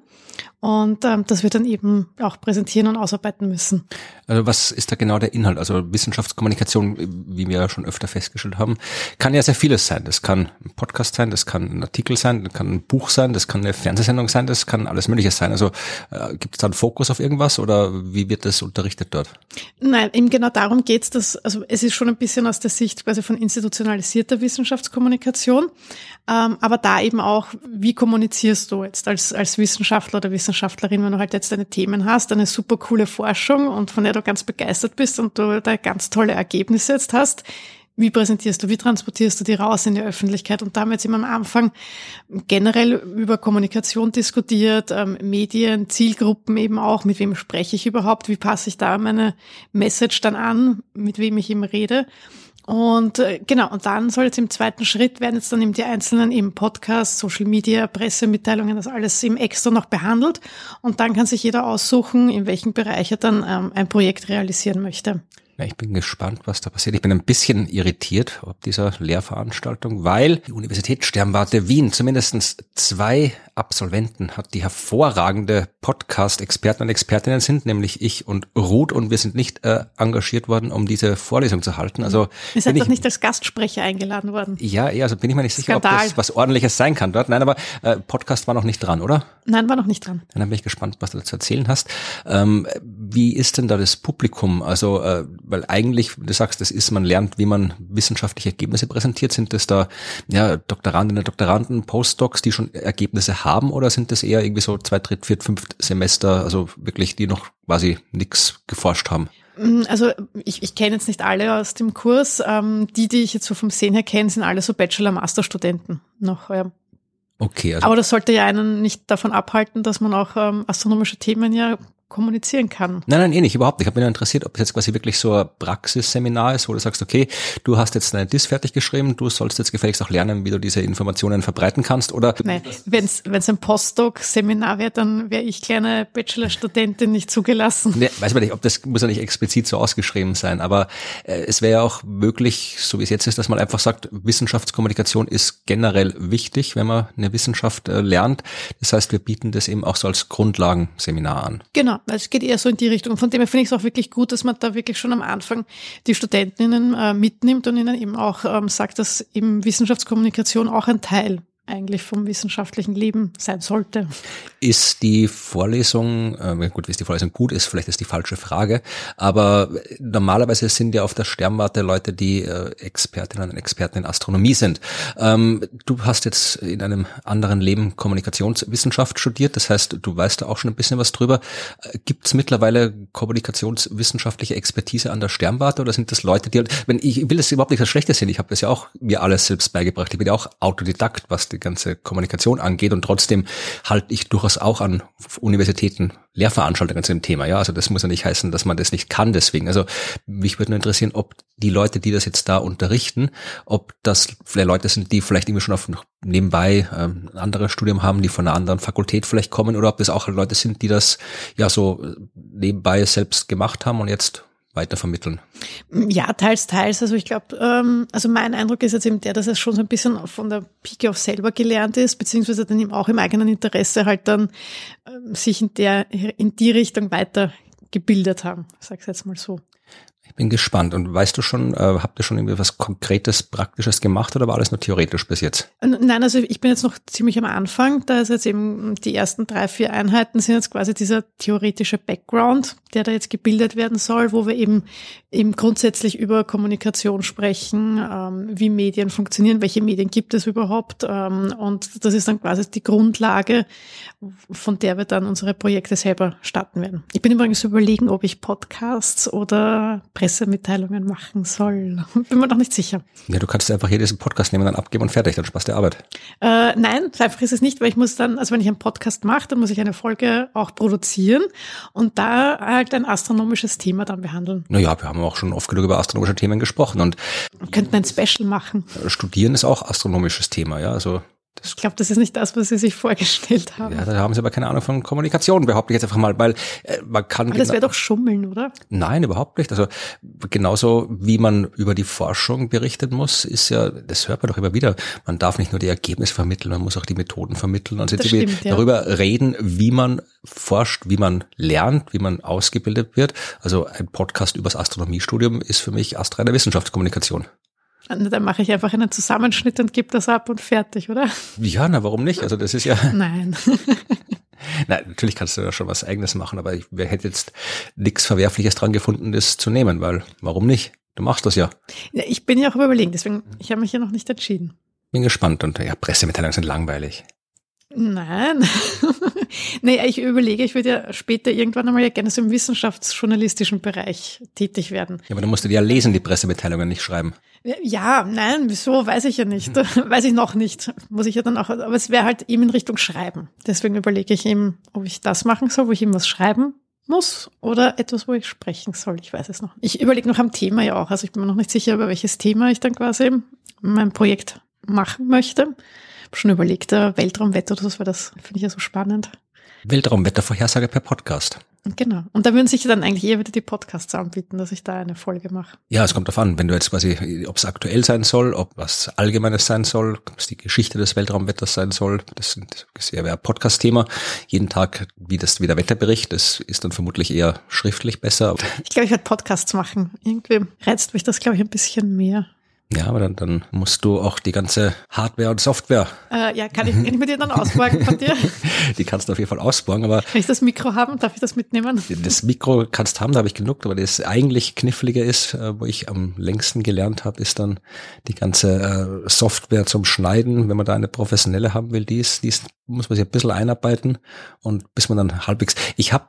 und ähm, das wir dann eben auch präsentieren und ausarbeiten müssen. Also was ist da genau der Inhalt? Also Wissenschaftskommunikation, wie wir ja schon öfter festgestellt haben, kann ja sehr vieles sein. Das kann ein Podcast sein, das kann ein Artikel sein, das kann ein Buch sein, das kann eine Fernsehsendung sein, das kann alles Mögliche sein. Also äh, gibt es da einen Fokus auf irgendwas oder wie wird das unterrichtet dort? Nein, eben genau darum geht's. dass also es ist schon ein bisschen aus der Sicht quasi von institutionalisierter Wissenschaftskommunikation, ähm, aber da eben auch, wie kommunizierst du jetzt als, als Wissenschaftler oder Wissenschaftlerin, wenn du halt jetzt deine Themen hast, eine super coole Forschung und von der du ganz begeistert bist und du da ganz tolle Ergebnisse jetzt hast. Wie präsentierst du, wie transportierst du die raus in die Öffentlichkeit? Und da haben wir jetzt immer am Anfang generell über Kommunikation diskutiert, ähm, Medien, Zielgruppen eben auch, mit wem spreche ich überhaupt, wie passe ich da meine Message dann an, mit wem ich eben rede. Und äh, genau, und dann soll jetzt im zweiten Schritt werden jetzt dann eben die einzelnen eben Podcasts, Social Media, Pressemitteilungen, das alles eben extra noch behandelt. Und dann kann sich jeder aussuchen, in welchem Bereich er dann ähm, ein Projekt realisieren möchte. Ja, ich bin gespannt, was da passiert. Ich bin ein bisschen irritiert ob dieser Lehrveranstaltung, weil die Universität Sternwarte Wien zumindest zwei Absolventen hat, die hervorragende Podcast-Experten und Expertinnen sind, nämlich ich und Ruth, und wir sind nicht äh, engagiert worden, um diese Vorlesung zu halten. Also wir sind doch nicht als Gastsprecher eingeladen worden. Ja, ja, also bin ich mir nicht sicher, Skandal. ob das was Ordentliches sein kann dort. Nein, aber äh, Podcast war noch nicht dran, oder? Nein, war noch nicht dran. Dann bin ich gespannt, was du dazu erzählen hast. Ähm, wie ist denn da das Publikum? Also äh, weil eigentlich, du sagst, das ist, man lernt, wie man wissenschaftliche Ergebnisse präsentiert. Sind das da ja Doktorandinnen, Doktoranden, Postdocs, die schon Ergebnisse haben, oder sind das eher irgendwie so zwei, dritt, viert, fünft Semester, also wirklich, die noch quasi nichts geforscht haben? Mm, also ich, ich kenne jetzt nicht alle aus dem Kurs. Ähm, die, die ich jetzt so vom Sehen her kenne, sind alle so Bachelor-Master-Studenten noch. Ja. Okay. Also Aber das sollte ja einen nicht davon abhalten, dass man auch ähm, astronomische Themen ja kommunizieren kann. Nein, nein, eh nicht, überhaupt nicht. Ich habe mich nur interessiert, ob es jetzt quasi wirklich so ein Praxisseminar ist, wo du sagst, okay, du hast jetzt deine DIS fertig geschrieben, du sollst jetzt gefälligst auch lernen, wie du diese Informationen verbreiten kannst, oder? Nein, wenn es ein Postdoc-Seminar wäre, dann wäre ich kleine Bachelorstudentin nicht zugelassen. Nee, weiß man nicht, ob das muss ja nicht explizit so ausgeschrieben sein, aber äh, es wäre ja auch möglich, so wie es jetzt ist, dass man einfach sagt, Wissenschaftskommunikation ist generell wichtig, wenn man eine Wissenschaft äh, lernt. Das heißt, wir bieten das eben auch so als Grundlagenseminar an. Genau, weil es geht eher so in die Richtung. Von dem her finde ich es auch wirklich gut, dass man da wirklich schon am Anfang die Studentinnen äh, mitnimmt und ihnen eben auch ähm, sagt, dass eben Wissenschaftskommunikation auch ein Teil eigentlich vom wissenschaftlichen Leben sein sollte. Ist die Vorlesung, äh, gut, ist die Vorlesung gut ist, vielleicht ist die falsche Frage, aber normalerweise sind ja auf der Sternwarte Leute, die äh, Expertinnen und Experten in Astronomie sind. Ähm, du hast jetzt in einem anderen Leben Kommunikationswissenschaft studiert, das heißt, du weißt da auch schon ein bisschen was drüber. Äh, Gibt es mittlerweile kommunikationswissenschaftliche Expertise an der Sternwarte oder sind das Leute, die wenn ich will das überhaupt nicht das Schlechte sehen, ich habe das ja auch mir alles selbst beigebracht, ich bin ja auch Autodidakt, was die ganze Kommunikation angeht. Und trotzdem halte ich durchaus auch an Universitäten Lehrveranstaltungen zu dem Thema. Ja, also das muss ja nicht heißen, dass man das nicht kann deswegen. Also mich würde nur interessieren, ob die Leute, die das jetzt da unterrichten, ob das vielleicht Leute sind, die vielleicht irgendwie schon auf nebenbei ähm, ein anderes Studium haben, die von einer anderen Fakultät vielleicht kommen, oder ob das auch Leute sind, die das ja so nebenbei selbst gemacht haben und jetzt weitervermitteln? Ja, teils, teils. Also ich glaube, ähm, also mein Eindruck ist jetzt eben der, dass es schon so ein bisschen von der Pike auf selber gelernt ist, beziehungsweise dann eben auch im eigenen Interesse halt dann ähm, sich in der, in die Richtung weitergebildet haben. Sag's jetzt mal so. Ich bin gespannt. Und weißt du schon, äh, habt ihr schon irgendwie was Konkretes, Praktisches gemacht oder war alles nur theoretisch bis jetzt? Nein, also ich bin jetzt noch ziemlich am Anfang. Da ist jetzt eben die ersten drei, vier Einheiten sind jetzt quasi dieser theoretische Background, der da jetzt gebildet werden soll, wo wir eben eben grundsätzlich über Kommunikation sprechen, ähm, wie Medien funktionieren, welche Medien gibt es überhaupt. Ähm, und das ist dann quasi die Grundlage, von der wir dann unsere Projekte selber starten werden. Ich bin übrigens überlegen, ob ich Podcasts oder Pressemitteilungen machen soll. <laughs> Bin mir noch nicht sicher. Ja, du kannst einfach hier diesen Podcast nehmen, dann abgeben und fertig, dann Spaß der Arbeit. Äh, nein, so einfach ist es nicht, weil ich muss dann, also wenn ich einen Podcast mache, dann muss ich eine Folge auch produzieren und da halt ein astronomisches Thema dann behandeln. Naja, wir haben auch schon oft genug über astronomische Themen gesprochen und wir könnten ein Special machen. Studieren ist auch astronomisches Thema, ja, also ich glaube, das ist nicht das, was Sie sich vorgestellt haben. Ja, da haben Sie aber keine Ahnung von Kommunikation, behaupte ich jetzt einfach mal, weil äh, man kann. Aber das wäre doch Schummeln, oder? Nein, überhaupt nicht. Also genauso wie man über die Forschung berichten muss, ist ja, das hört man doch immer wieder. Man darf nicht nur die Ergebnisse vermitteln, man muss auch die Methoden vermitteln und stimmt, ja. darüber reden, wie man forscht, wie man lernt, wie man ausgebildet wird. Also ein Podcast übers Astronomiestudium ist für mich astreine Wissenschaftskommunikation. Dann mache ich einfach einen Zusammenschnitt und gebe das ab und fertig, oder? Ja, na, warum nicht? Also das ist ja. <laughs> Nein. <laughs> Na, natürlich kannst du da schon was eigenes machen, aber ich hätte jetzt nichts Verwerfliches dran gefunden, das zu nehmen, weil warum nicht? Du machst das ja. ja ich bin ja auch überlegen, deswegen, ich habe mich ja noch nicht entschieden. Bin gespannt und ja, Pressemitteilungen sind langweilig. Nein. <laughs> nee, ich überlege, ich würde ja später irgendwann einmal ja gerne so im wissenschaftsjournalistischen Bereich tätig werden. Ja, aber dann musst du die ja lesen, die Pressemitteilungen, nicht schreiben. Ja, nein, wieso, weiß ich ja nicht. <laughs> weiß ich noch nicht. Muss ich ja dann auch, aber es wäre halt eben in Richtung Schreiben. Deswegen überlege ich eben, ob ich das machen soll, wo ich ihm was schreiben muss oder etwas, wo ich sprechen soll. Ich weiß es noch. Ich überlege noch am Thema ja auch. Also ich bin mir noch nicht sicher, über welches Thema ich dann quasi mein Projekt machen möchte schon überlegt, Weltraumwetter oder so, weil das finde ich ja so spannend. Weltraumwettervorhersage per Podcast. Genau. Und da würden sich dann eigentlich eher wieder die Podcasts anbieten, dass ich da eine Folge mache. Ja, es kommt darauf an, wenn du jetzt quasi, ob es aktuell sein soll, ob was Allgemeines sein soll, ob es die Geschichte des Weltraumwetters sein soll. Das, das wäre ein Podcast-Thema. Jeden Tag, wie das wie der Wetterbericht, das ist dann vermutlich eher schriftlich besser. Ich glaube, ich werde Podcasts machen. Irgendwie reizt mich das, glaube ich, ein bisschen mehr. Ja, aber dann, dann musst du auch die ganze Hardware und Software. Äh, ja, kann ich, kann ich mit dir dann ausborgen von dir? <laughs> die kannst du auf jeden Fall ausborgen, aber. Kann ich das Mikro haben? Darf ich das mitnehmen? Das Mikro kannst haben, da habe ich genug, aber das eigentlich knifflige ist, äh, wo ich am längsten gelernt habe, ist dann die ganze äh, Software zum Schneiden. Wenn man da eine professionelle haben will, die ist, die ist, muss man sich ein bisschen einarbeiten und bis man dann halbwegs. Ich habe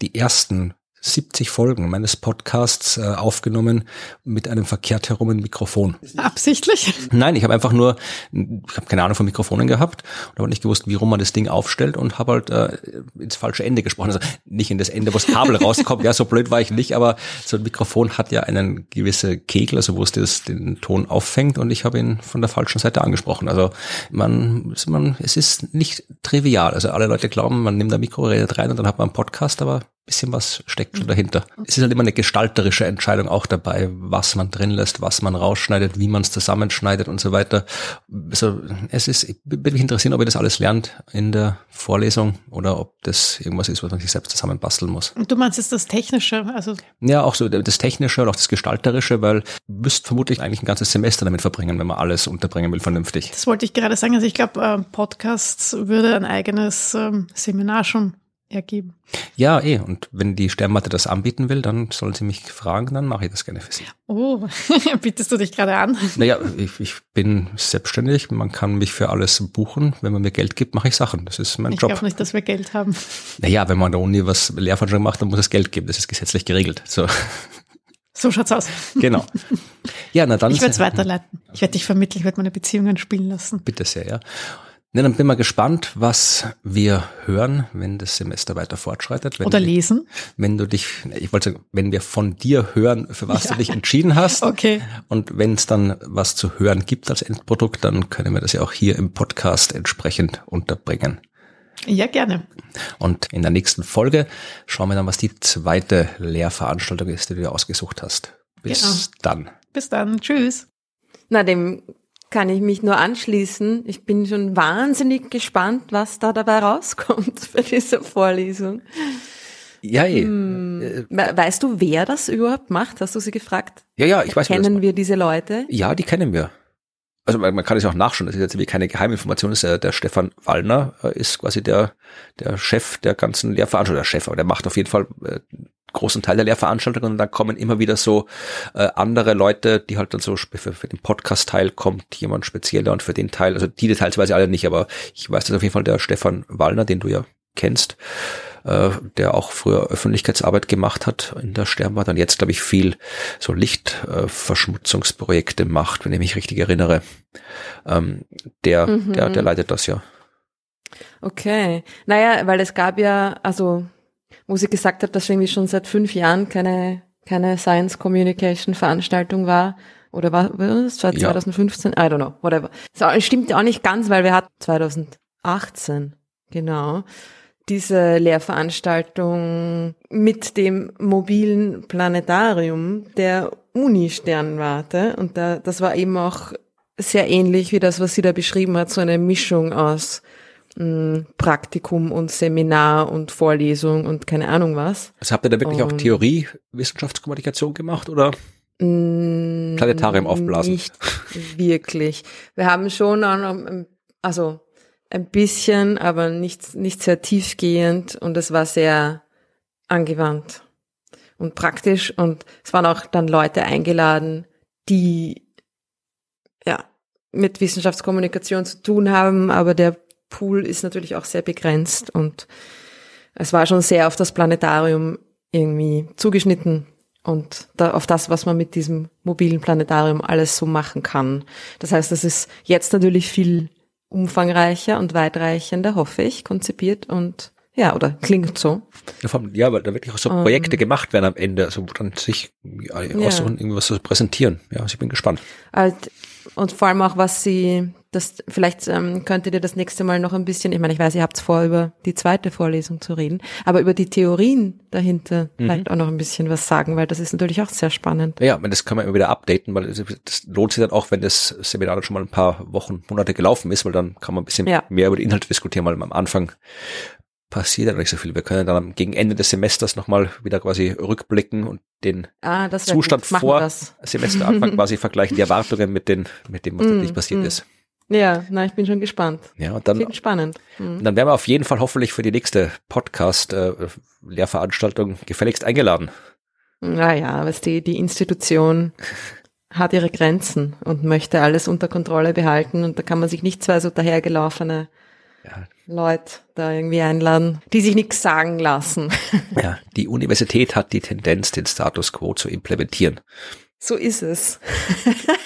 die ersten 70 Folgen meines Podcasts äh, aufgenommen mit einem verkehrt herum Mikrofon. Absichtlich? Nein, ich habe einfach nur, ich habe keine Ahnung von Mikrofonen gehabt und habe nicht gewusst, wie rum man das Ding aufstellt und habe halt äh, ins falsche Ende gesprochen. Also nicht in das Ende, wo das Kabel <laughs> rauskommt. Ja, so blöd war ich nicht, aber so ein Mikrofon hat ja einen gewisse Kegel, also wo es das, den Ton auffängt und ich habe ihn von der falschen Seite angesprochen. Also man, man, es ist nicht trivial. Also alle Leute glauben, man nimmt ein Mikro, redet rein und dann hat man einen Podcast, aber bisschen was steckt schon dahinter. Es ist halt immer eine gestalterische Entscheidung auch dabei, was man drin lässt, was man rausschneidet, wie man es zusammenschneidet und so weiter. Also es ist, ich bin mich interessiert, ob ihr das alles lernt in der Vorlesung oder ob das irgendwas ist, was man sich selbst zusammenbasteln muss. Und du meinst jetzt das Technische, also? Ja, auch so das Technische und auch das Gestalterische, weil müsst vermutlich eigentlich ein ganzes Semester damit verbringen, wenn man alles unterbringen will vernünftig. Das wollte ich gerade sagen. Also ich glaube, äh, Podcasts würde ein eigenes ähm, Seminar schon ergeben. Ja, eh. Und wenn die Sternmatte das anbieten will, dann sollen sie mich fragen, dann mache ich das gerne für sie. Oh, <laughs> bietest du dich gerade an? Naja, ich, ich bin selbstständig. Man kann mich für alles buchen. Wenn man mir Geld gibt, mache ich Sachen. Das ist mein ich Job. Ich glaube nicht, dass wir Geld haben. Naja, wenn man an der Uni was Lehrveranstaltung macht, dann muss es Geld geben. Das ist gesetzlich geregelt. So. So schaut's aus. Genau. <laughs> Ja, na dann. Ich werde es weiterleiten. Ich werde dich vermitteln, ich werde meine Beziehungen spielen lassen. Bitte sehr, ja. Ja, dann bin mal gespannt, was wir hören, wenn das Semester weiter fortschreitet. Wenn Oder lesen. Wenn du dich, ich wollte sagen, wenn wir von dir hören, für was ja. du dich entschieden hast. <laughs> Okay. Und wenn es dann was zu hören gibt als Endprodukt, dann können wir das ja auch hier im Podcast entsprechend unterbringen. Ja, gerne. Und in der nächsten Folge schauen wir dann, was die zweite Lehrveranstaltung ist, die du dir ausgesucht hast. Bis genau. dann. Bis dann. Tschüss. Na, dem kann ich mich nur anschließen. Ich bin schon wahnsinnig gespannt, was da dabei rauskommt <laughs> bei dieser Vorlesung. Ja, eh. hm, weißt du, wer das überhaupt macht? Hast du sie gefragt? Ja, ja, ich weiß. Kennen wir diese Leute? Ja, die kennen wir. Also man, man kann es auch nachschauen, das ist jetzt wie keine Geheiminformation, ist der, der Stefan Wallner äh, ist quasi der, der Chef der ganzen Lehrveranstaltung, der Chef, aber der macht auf jeden Fall äh, großen Teil der Lehrveranstaltung und dann kommen immer wieder so äh, andere Leute, die halt dann so für, für den Podcast-Teil kommt jemand spezieller und für den Teil, also die Details weiß ich alle nicht, aber ich weiß, dass auf jeden Fall der Stefan Wallner, den du ja kennst, äh, der auch früher Öffentlichkeitsarbeit gemacht hat in der Sternwarte und jetzt, glaube ich, viel so Lichtverschmutzungsprojekte äh, macht, wenn ich mich richtig erinnere. Ähm, der, mhm. der, der leitet das ja. Okay. Naja, weil es gab ja, also wo sie gesagt hat, dass irgendwie schon seit fünf Jahren keine, keine Science Communication Veranstaltung war. Oder war, war das 2015? Ja. I don't know, whatever. Das stimmt auch nicht ganz, weil wir hatten 2018, genau, diese Lehrveranstaltung mit dem mobilen Planetarium der Uni-Sternwarte. Und da, das war eben auch sehr ähnlich wie das, was sie da beschrieben hat, so eine Mischung aus Praktikum und Seminar und Vorlesung und keine Ahnung was. Also habt ihr da wirklich und, auch Theorie, Wissenschaftskommunikation gemacht oder Planetarium aufblasen? Nicht wirklich. Wir haben schon, also ein bisschen, aber nicht, nicht sehr tiefgehend und es war sehr angewandt und praktisch und es waren auch dann Leute eingeladen, die ja mit Wissenschaftskommunikation zu tun haben, aber der Pool ist natürlich auch sehr begrenzt und es war schon sehr auf das Planetarium irgendwie zugeschnitten und da, auf das, was man mit diesem mobilen Planetarium alles so machen kann. Das heißt, das ist jetzt natürlich viel umfangreicher und weitreichender, hoffe ich, konzipiert und ja, oder klingt so. Ja, weil da wirklich auch so Projekte um, ähm. gemacht werden am Ende, also wo dann sich ja, aussuchen, irgendwas zu präsentieren. Ja, also ich bin gespannt. Und vor allem auch, was sie das vielleicht ähm, könntet ihr das nächste Mal noch ein bisschen, ich meine, ich weiß, ihr habt vor, über die zweite Vorlesung zu reden, aber über die Theorien dahinter mhm. vielleicht auch noch ein bisschen was sagen, weil das ist natürlich auch sehr spannend. Ja, das kann man immer wieder updaten, weil das lohnt sich dann auch, wenn das Seminar dann schon mal ein paar Wochen, Monate gelaufen ist, weil dann kann man ein bisschen ja. mehr über die Inhalte diskutieren, weil am Anfang passiert ja nicht so viel. Wir können dann gegen Ende des Semesters nochmal wieder quasi rückblicken und den ah, Zustand vor Semesteranfang <laughs> quasi vergleichen, die Erwartungen mit den, mit dem, was mm, wirklich passiert mm. ist. Ja, na, ich bin schon gespannt. Ja, und dann, Klingt spannend. Mhm. Dann werden wir auf jeden Fall hoffentlich für die nächste Podcast-Lehrveranstaltung äh, gefälligst eingeladen. Naja, was die, die Institution hat ihre Grenzen und möchte alles unter Kontrolle behalten und da kann man sich nicht zwei so dahergelaufene ja. Leute da irgendwie einladen, die sich nichts sagen lassen. <laughs> Ja, die Universität hat die Tendenz, den Status quo zu implementieren. So ist es. <laughs>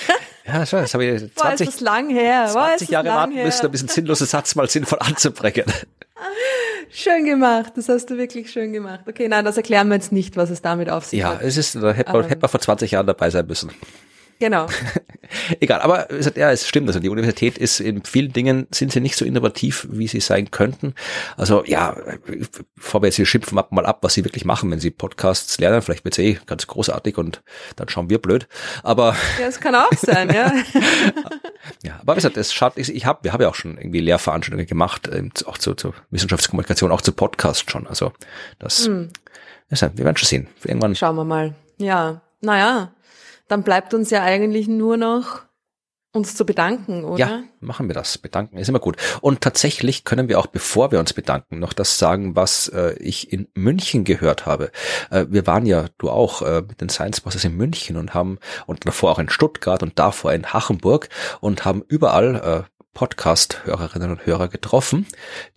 Ja, schon, das habe ich 20, <laughs> Boah, lang her. 20 Jahre warten her. müssen, um diesen sinnlosen Satz mal sinnvoll anzubringen. <laughs> Schön gemacht, das hast du wirklich schön gemacht. Okay, nein, das erklären wir jetzt nicht, was es damit auf sich ja, hat. Ja, es ist, da hätte man, ähm, hätte man vor 20 Jahren dabei sein müssen. Genau. <laughs> Egal, aber ja, es stimmt. Also die Universität ist in vielen Dingen sind sie nicht so innovativ, wie sie sein könnten. Also ja, bevor wir jetzt hier schimpfen, mal ab, was sie wirklich machen, wenn sie Podcasts lernen. Vielleicht wird es eh ganz großartig und dann schauen wir blöd. Aber ja, es kann auch sein, ja. <laughs> ja, aber wie gesagt, es schadet. Ich habe, wir haben ja auch schon irgendwie Lehrveranstaltungen gemacht, ähm, auch zu, zu Wissenschaftskommunikation, auch zu Podcasts schon. Also das, hm. ja, wir werden schon sehen. Irgendwann. Schauen wir mal. Ja, naja dann bleibt uns ja eigentlich nur noch uns zu bedanken, oder? Ja, machen wir das. Bedanken ist immer gut. Und tatsächlich können wir auch, bevor wir uns bedanken, noch das sagen, was äh, ich in München gehört habe. Äh, wir waren ja, du auch, äh, mit den Science Bosses in München und haben, und davor auch in Stuttgart und davor in Hachenburg und haben überall äh, Podcast-Hörerinnen und Hörer getroffen,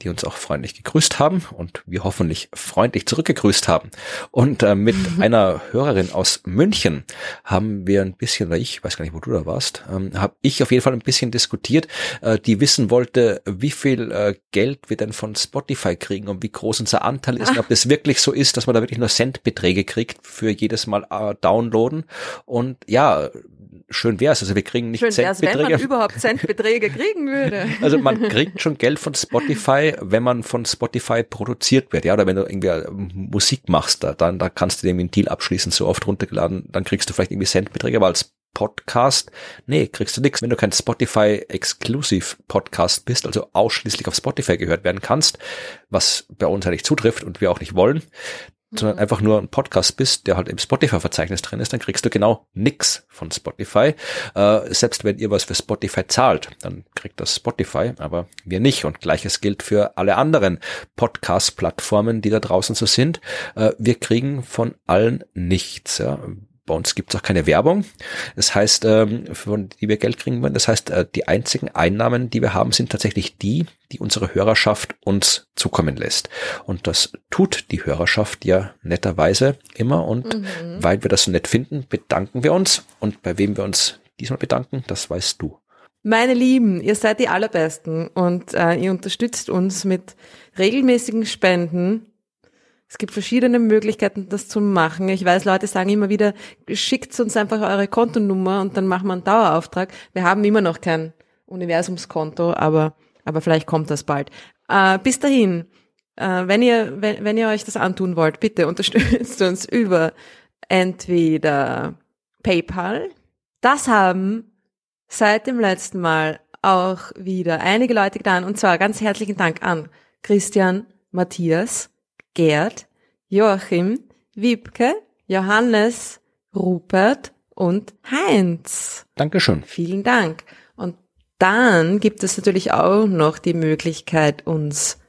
die uns auch freundlich gegrüßt haben und wir hoffentlich freundlich zurückgegrüßt haben. Und äh, mit einer Hörerin aus München haben wir ein bisschen, oder ich weiß gar nicht, wo du da warst, ähm, habe ich auf jeden Fall ein bisschen diskutiert, äh, die wissen wollte, wie viel äh, Geld wir denn von Spotify kriegen und wie groß unser Anteil ist und ob das wirklich so ist, dass man da wirklich nur Centbeträge kriegt für jedes Mal äh, downloaden. Und ja, schön wäre es. Also wir kriegen nicht Schön wär's, wenn Centbeträge. man überhaupt Centbeträge kriegen würde. <laughs> Also man kriegt schon Geld von Spotify, wenn man von Spotify produziert wird, ja, oder wenn du irgendwie äh, Musik machst, da, dann da kannst du irgendwie einen Deal abschließen, so oft runtergeladen, dann kriegst du vielleicht irgendwie Centbeträge, aber als Podcast, nee, kriegst du nichts. Wenn du kein Spotify Exclusive Podcast bist, also ausschließlich auf Spotify gehört werden kannst, was bei uns ja nicht zutrifft und wir auch nicht wollen, sondern einfach nur ein Podcast bist, der halt im Spotify-Verzeichnis drin ist, dann kriegst du genau nix von Spotify. Äh, selbst wenn ihr was für Spotify zahlt, dann kriegt das Spotify, aber wir nicht. Und gleiches gilt für alle anderen Podcast-Plattformen, die da draußen so sind. Äh, wir kriegen von allen nichts. Ja. Bei uns gibt es auch keine Werbung. Das heißt, ähm, von die wir Geld kriegen wollen. Das heißt, äh, die einzigen Einnahmen, die wir haben, sind tatsächlich die, die unsere Hörerschaft uns zukommen lässt. Und das tut die Hörerschaft ja netterweise immer. Und Mhm. weil wir das so nett finden, bedanken wir uns. Und bei wem wir uns diesmal bedanken, das weißt du. Meine Lieben, ihr seid die Allerbesten und äh, ihr unterstützt uns mit regelmäßigen Spenden. Es gibt verschiedene Möglichkeiten, das zu machen. Ich weiß, Leute sagen immer wieder, schickt uns einfach eure Kontonummer und dann machen wir einen Dauerauftrag. Wir haben immer noch kein Universumskonto, aber, aber vielleicht kommt das bald. Äh, bis dahin, äh, wenn ihr, wenn, wenn ihr euch das antun wollt, bitte unterstützt uns über entweder PayPal. Das haben seit dem letzten Mal auch wieder einige Leute getan. Und zwar ganz herzlichen Dank an Christian, Matthias, Gerd, Joachim, Wiebke, Johannes, Rupert und Heinz. Dankeschön. Vielen Dank. Und dann gibt es natürlich auch noch die Möglichkeit, uns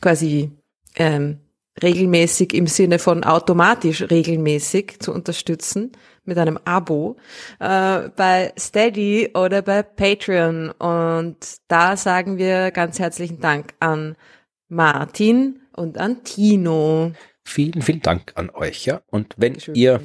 quasi ähm, regelmäßig im Sinne von automatisch regelmäßig zu unterstützen mit einem Abo äh, bei Steady oder bei Patreon. Und da sagen wir ganz herzlichen Dank an Martin und an Tino. Vielen, vielen Dank an euch, ja. Und wenn Schön. ihr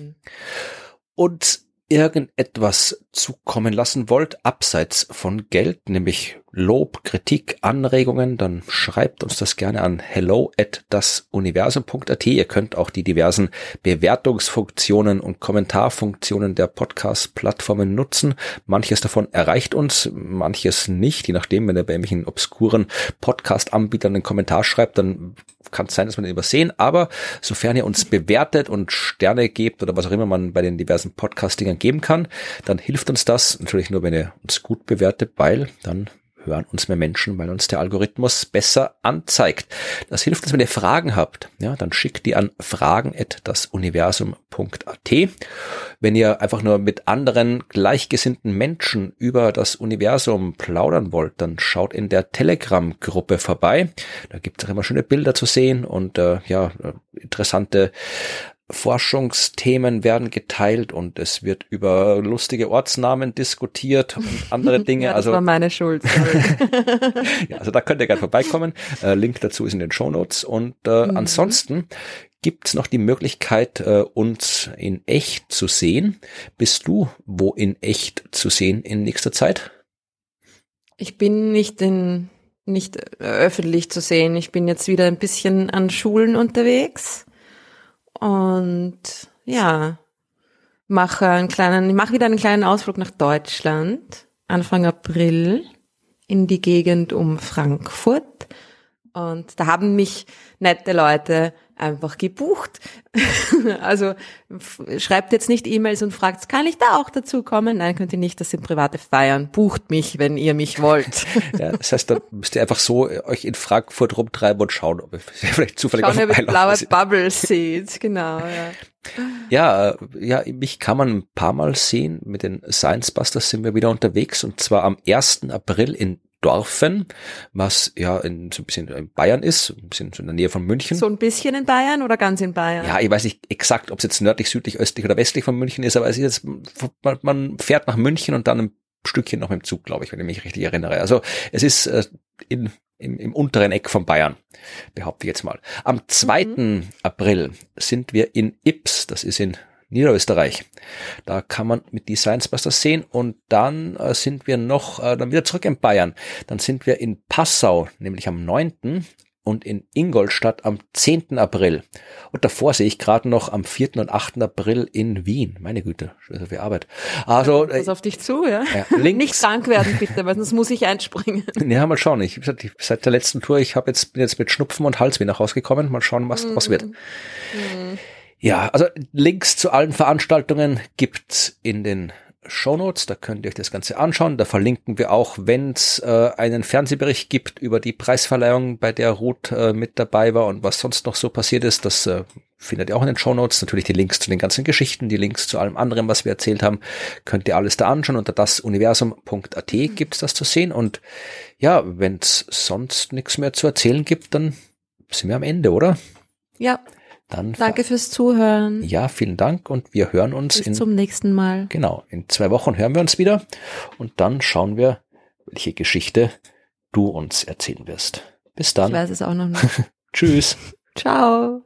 uns irgendetwas zukommen lassen wollt, abseits von Geld, nämlich Lob, Kritik, Anregungen, dann schreibt uns das gerne an hello at dasuniversum.at. Ihr könnt auch die diversen Bewertungsfunktionen und Kommentarfunktionen der Podcast-Plattformen nutzen. Manches davon erreicht uns, manches nicht, je nachdem, wenn ihr bei irgendwelchen obskuren Podcast-Anbietern einen Kommentar schreibt, dann kann es sein, dass wir den übersehen, aber sofern ihr uns bewertet und Sterne gebt oder was auch immer man bei den diversen Podcast-Dingern geben kann, dann hilft uns das natürlich nur, wenn ihr uns gut bewertet, weil dann hören uns mehr Menschen, weil uns der Algorithmus besser anzeigt. Das hilft uns, wenn ihr Fragen habt. Ja, dann schickt die an fragen@dasuniversum.at. Wenn ihr einfach nur mit anderen gleichgesinnten Menschen über das Universum plaudern wollt, dann schaut in der Telegram-Gruppe vorbei. Da gibt es auch immer schöne Bilder zu sehen und äh, ja, interessante Forschungsthemen werden geteilt und es wird über lustige Ortsnamen diskutiert und andere <laughs> Dinge. Ja, das also war meine Schuld. <laughs> ja, also da könnt ihr gerne vorbeikommen. Äh, Link dazu ist in den Show Notes. Und äh, Mhm. ansonsten gibt's noch die Möglichkeit, äh, uns in echt zu sehen. Bist du wo in echt zu sehen in nächster Zeit? Ich bin nicht in, nicht äh, öffentlich zu sehen. Ich bin jetzt wieder ein bisschen an Schulen unterwegs und ja, mache einen kleinen, ich mache wieder einen kleinen Ausflug nach Deutschland. Anfang April in die Gegend um Frankfurt. Und da haben mich nette Leute einfach gebucht. <laughs> also schreibt jetzt nicht E-Mails und fragt, kann ich da auch dazu kommen? Nein, könnt ihr nicht, das sind private Feiern. Bucht mich, wenn ihr mich wollt. <laughs> Ja, das heißt, da müsst ihr einfach so äh, euch in Frankfurt rumtreiben und schauen, ob ihr <laughs> vielleicht zufällig Schauen, auf ob ihr blaue seht. Bubbles seht. Genau, ja. Ja, ja, mich kann man ein paar Mal sehen. Mit den Science Busters sind wir wieder unterwegs und zwar am 1. April in Dorfen, was ja in, so ein bisschen in Bayern ist, ein bisschen so in der Nähe von München. So ein bisschen in Bayern oder ganz in Bayern? Ja, ich weiß nicht exakt, ob es jetzt nördlich, südlich, östlich oder westlich von München ist, aber es ist jetzt, man, man fährt nach München und dann ein Stückchen noch mit dem Zug, glaube ich, wenn ich mich richtig erinnere. Also es ist äh, in, im, im unteren Eck von Bayern, behaupte ich jetzt mal. Am 2. Mhm. April sind wir in Ips, das ist in Niederösterreich. Da kann man mit Designsbusters sehen und dann äh, sind wir noch, äh, dann wieder zurück in Bayern. Dann sind wir in Passau, nämlich am 9 und in Ingolstadt am 10. April. Und davor sehe ich gerade noch am 4. und 8. April in Wien. Meine Güte, so viel Arbeit. Also, ja, pass auf dich zu, ja. ja links. Nicht krank werden, bitte, weil sonst muss ich einspringen. Ja, mal schauen. Ich, seit der letzten Tour, ich habe jetzt, bin jetzt mit Schnupfen und Halsweh nach Hause gekommen. Mal schauen, was draus wird. Mhm. Ja, also Links zu allen Veranstaltungen gibt's in den Shownotes, da könnt ihr euch das Ganze anschauen. Da verlinken wir auch, wenn es äh, einen Fernsehbericht gibt über die Preisverleihung, bei der Ruth äh, mit dabei war und was sonst noch so passiert ist. Das äh, findet ihr auch in den Shownotes. Natürlich die Links zu den ganzen Geschichten, die Links zu allem anderen, was wir erzählt haben, könnt ihr alles da anschauen. Unter dasuniversum.at gibt's das zu sehen. Und ja, wenn es sonst nichts mehr zu erzählen gibt, dann sind wir am Ende, oder? Ja, dann Danke fürs Zuhören. Ja, vielen Dank und wir hören uns Bis in, zum nächsten Mal. Genau, in zwei Wochen hören wir uns wieder und dann schauen wir, welche Geschichte du uns erzählen wirst. Bis dann. Ich weiß es auch noch nicht. <laughs> Tschüss. Ciao.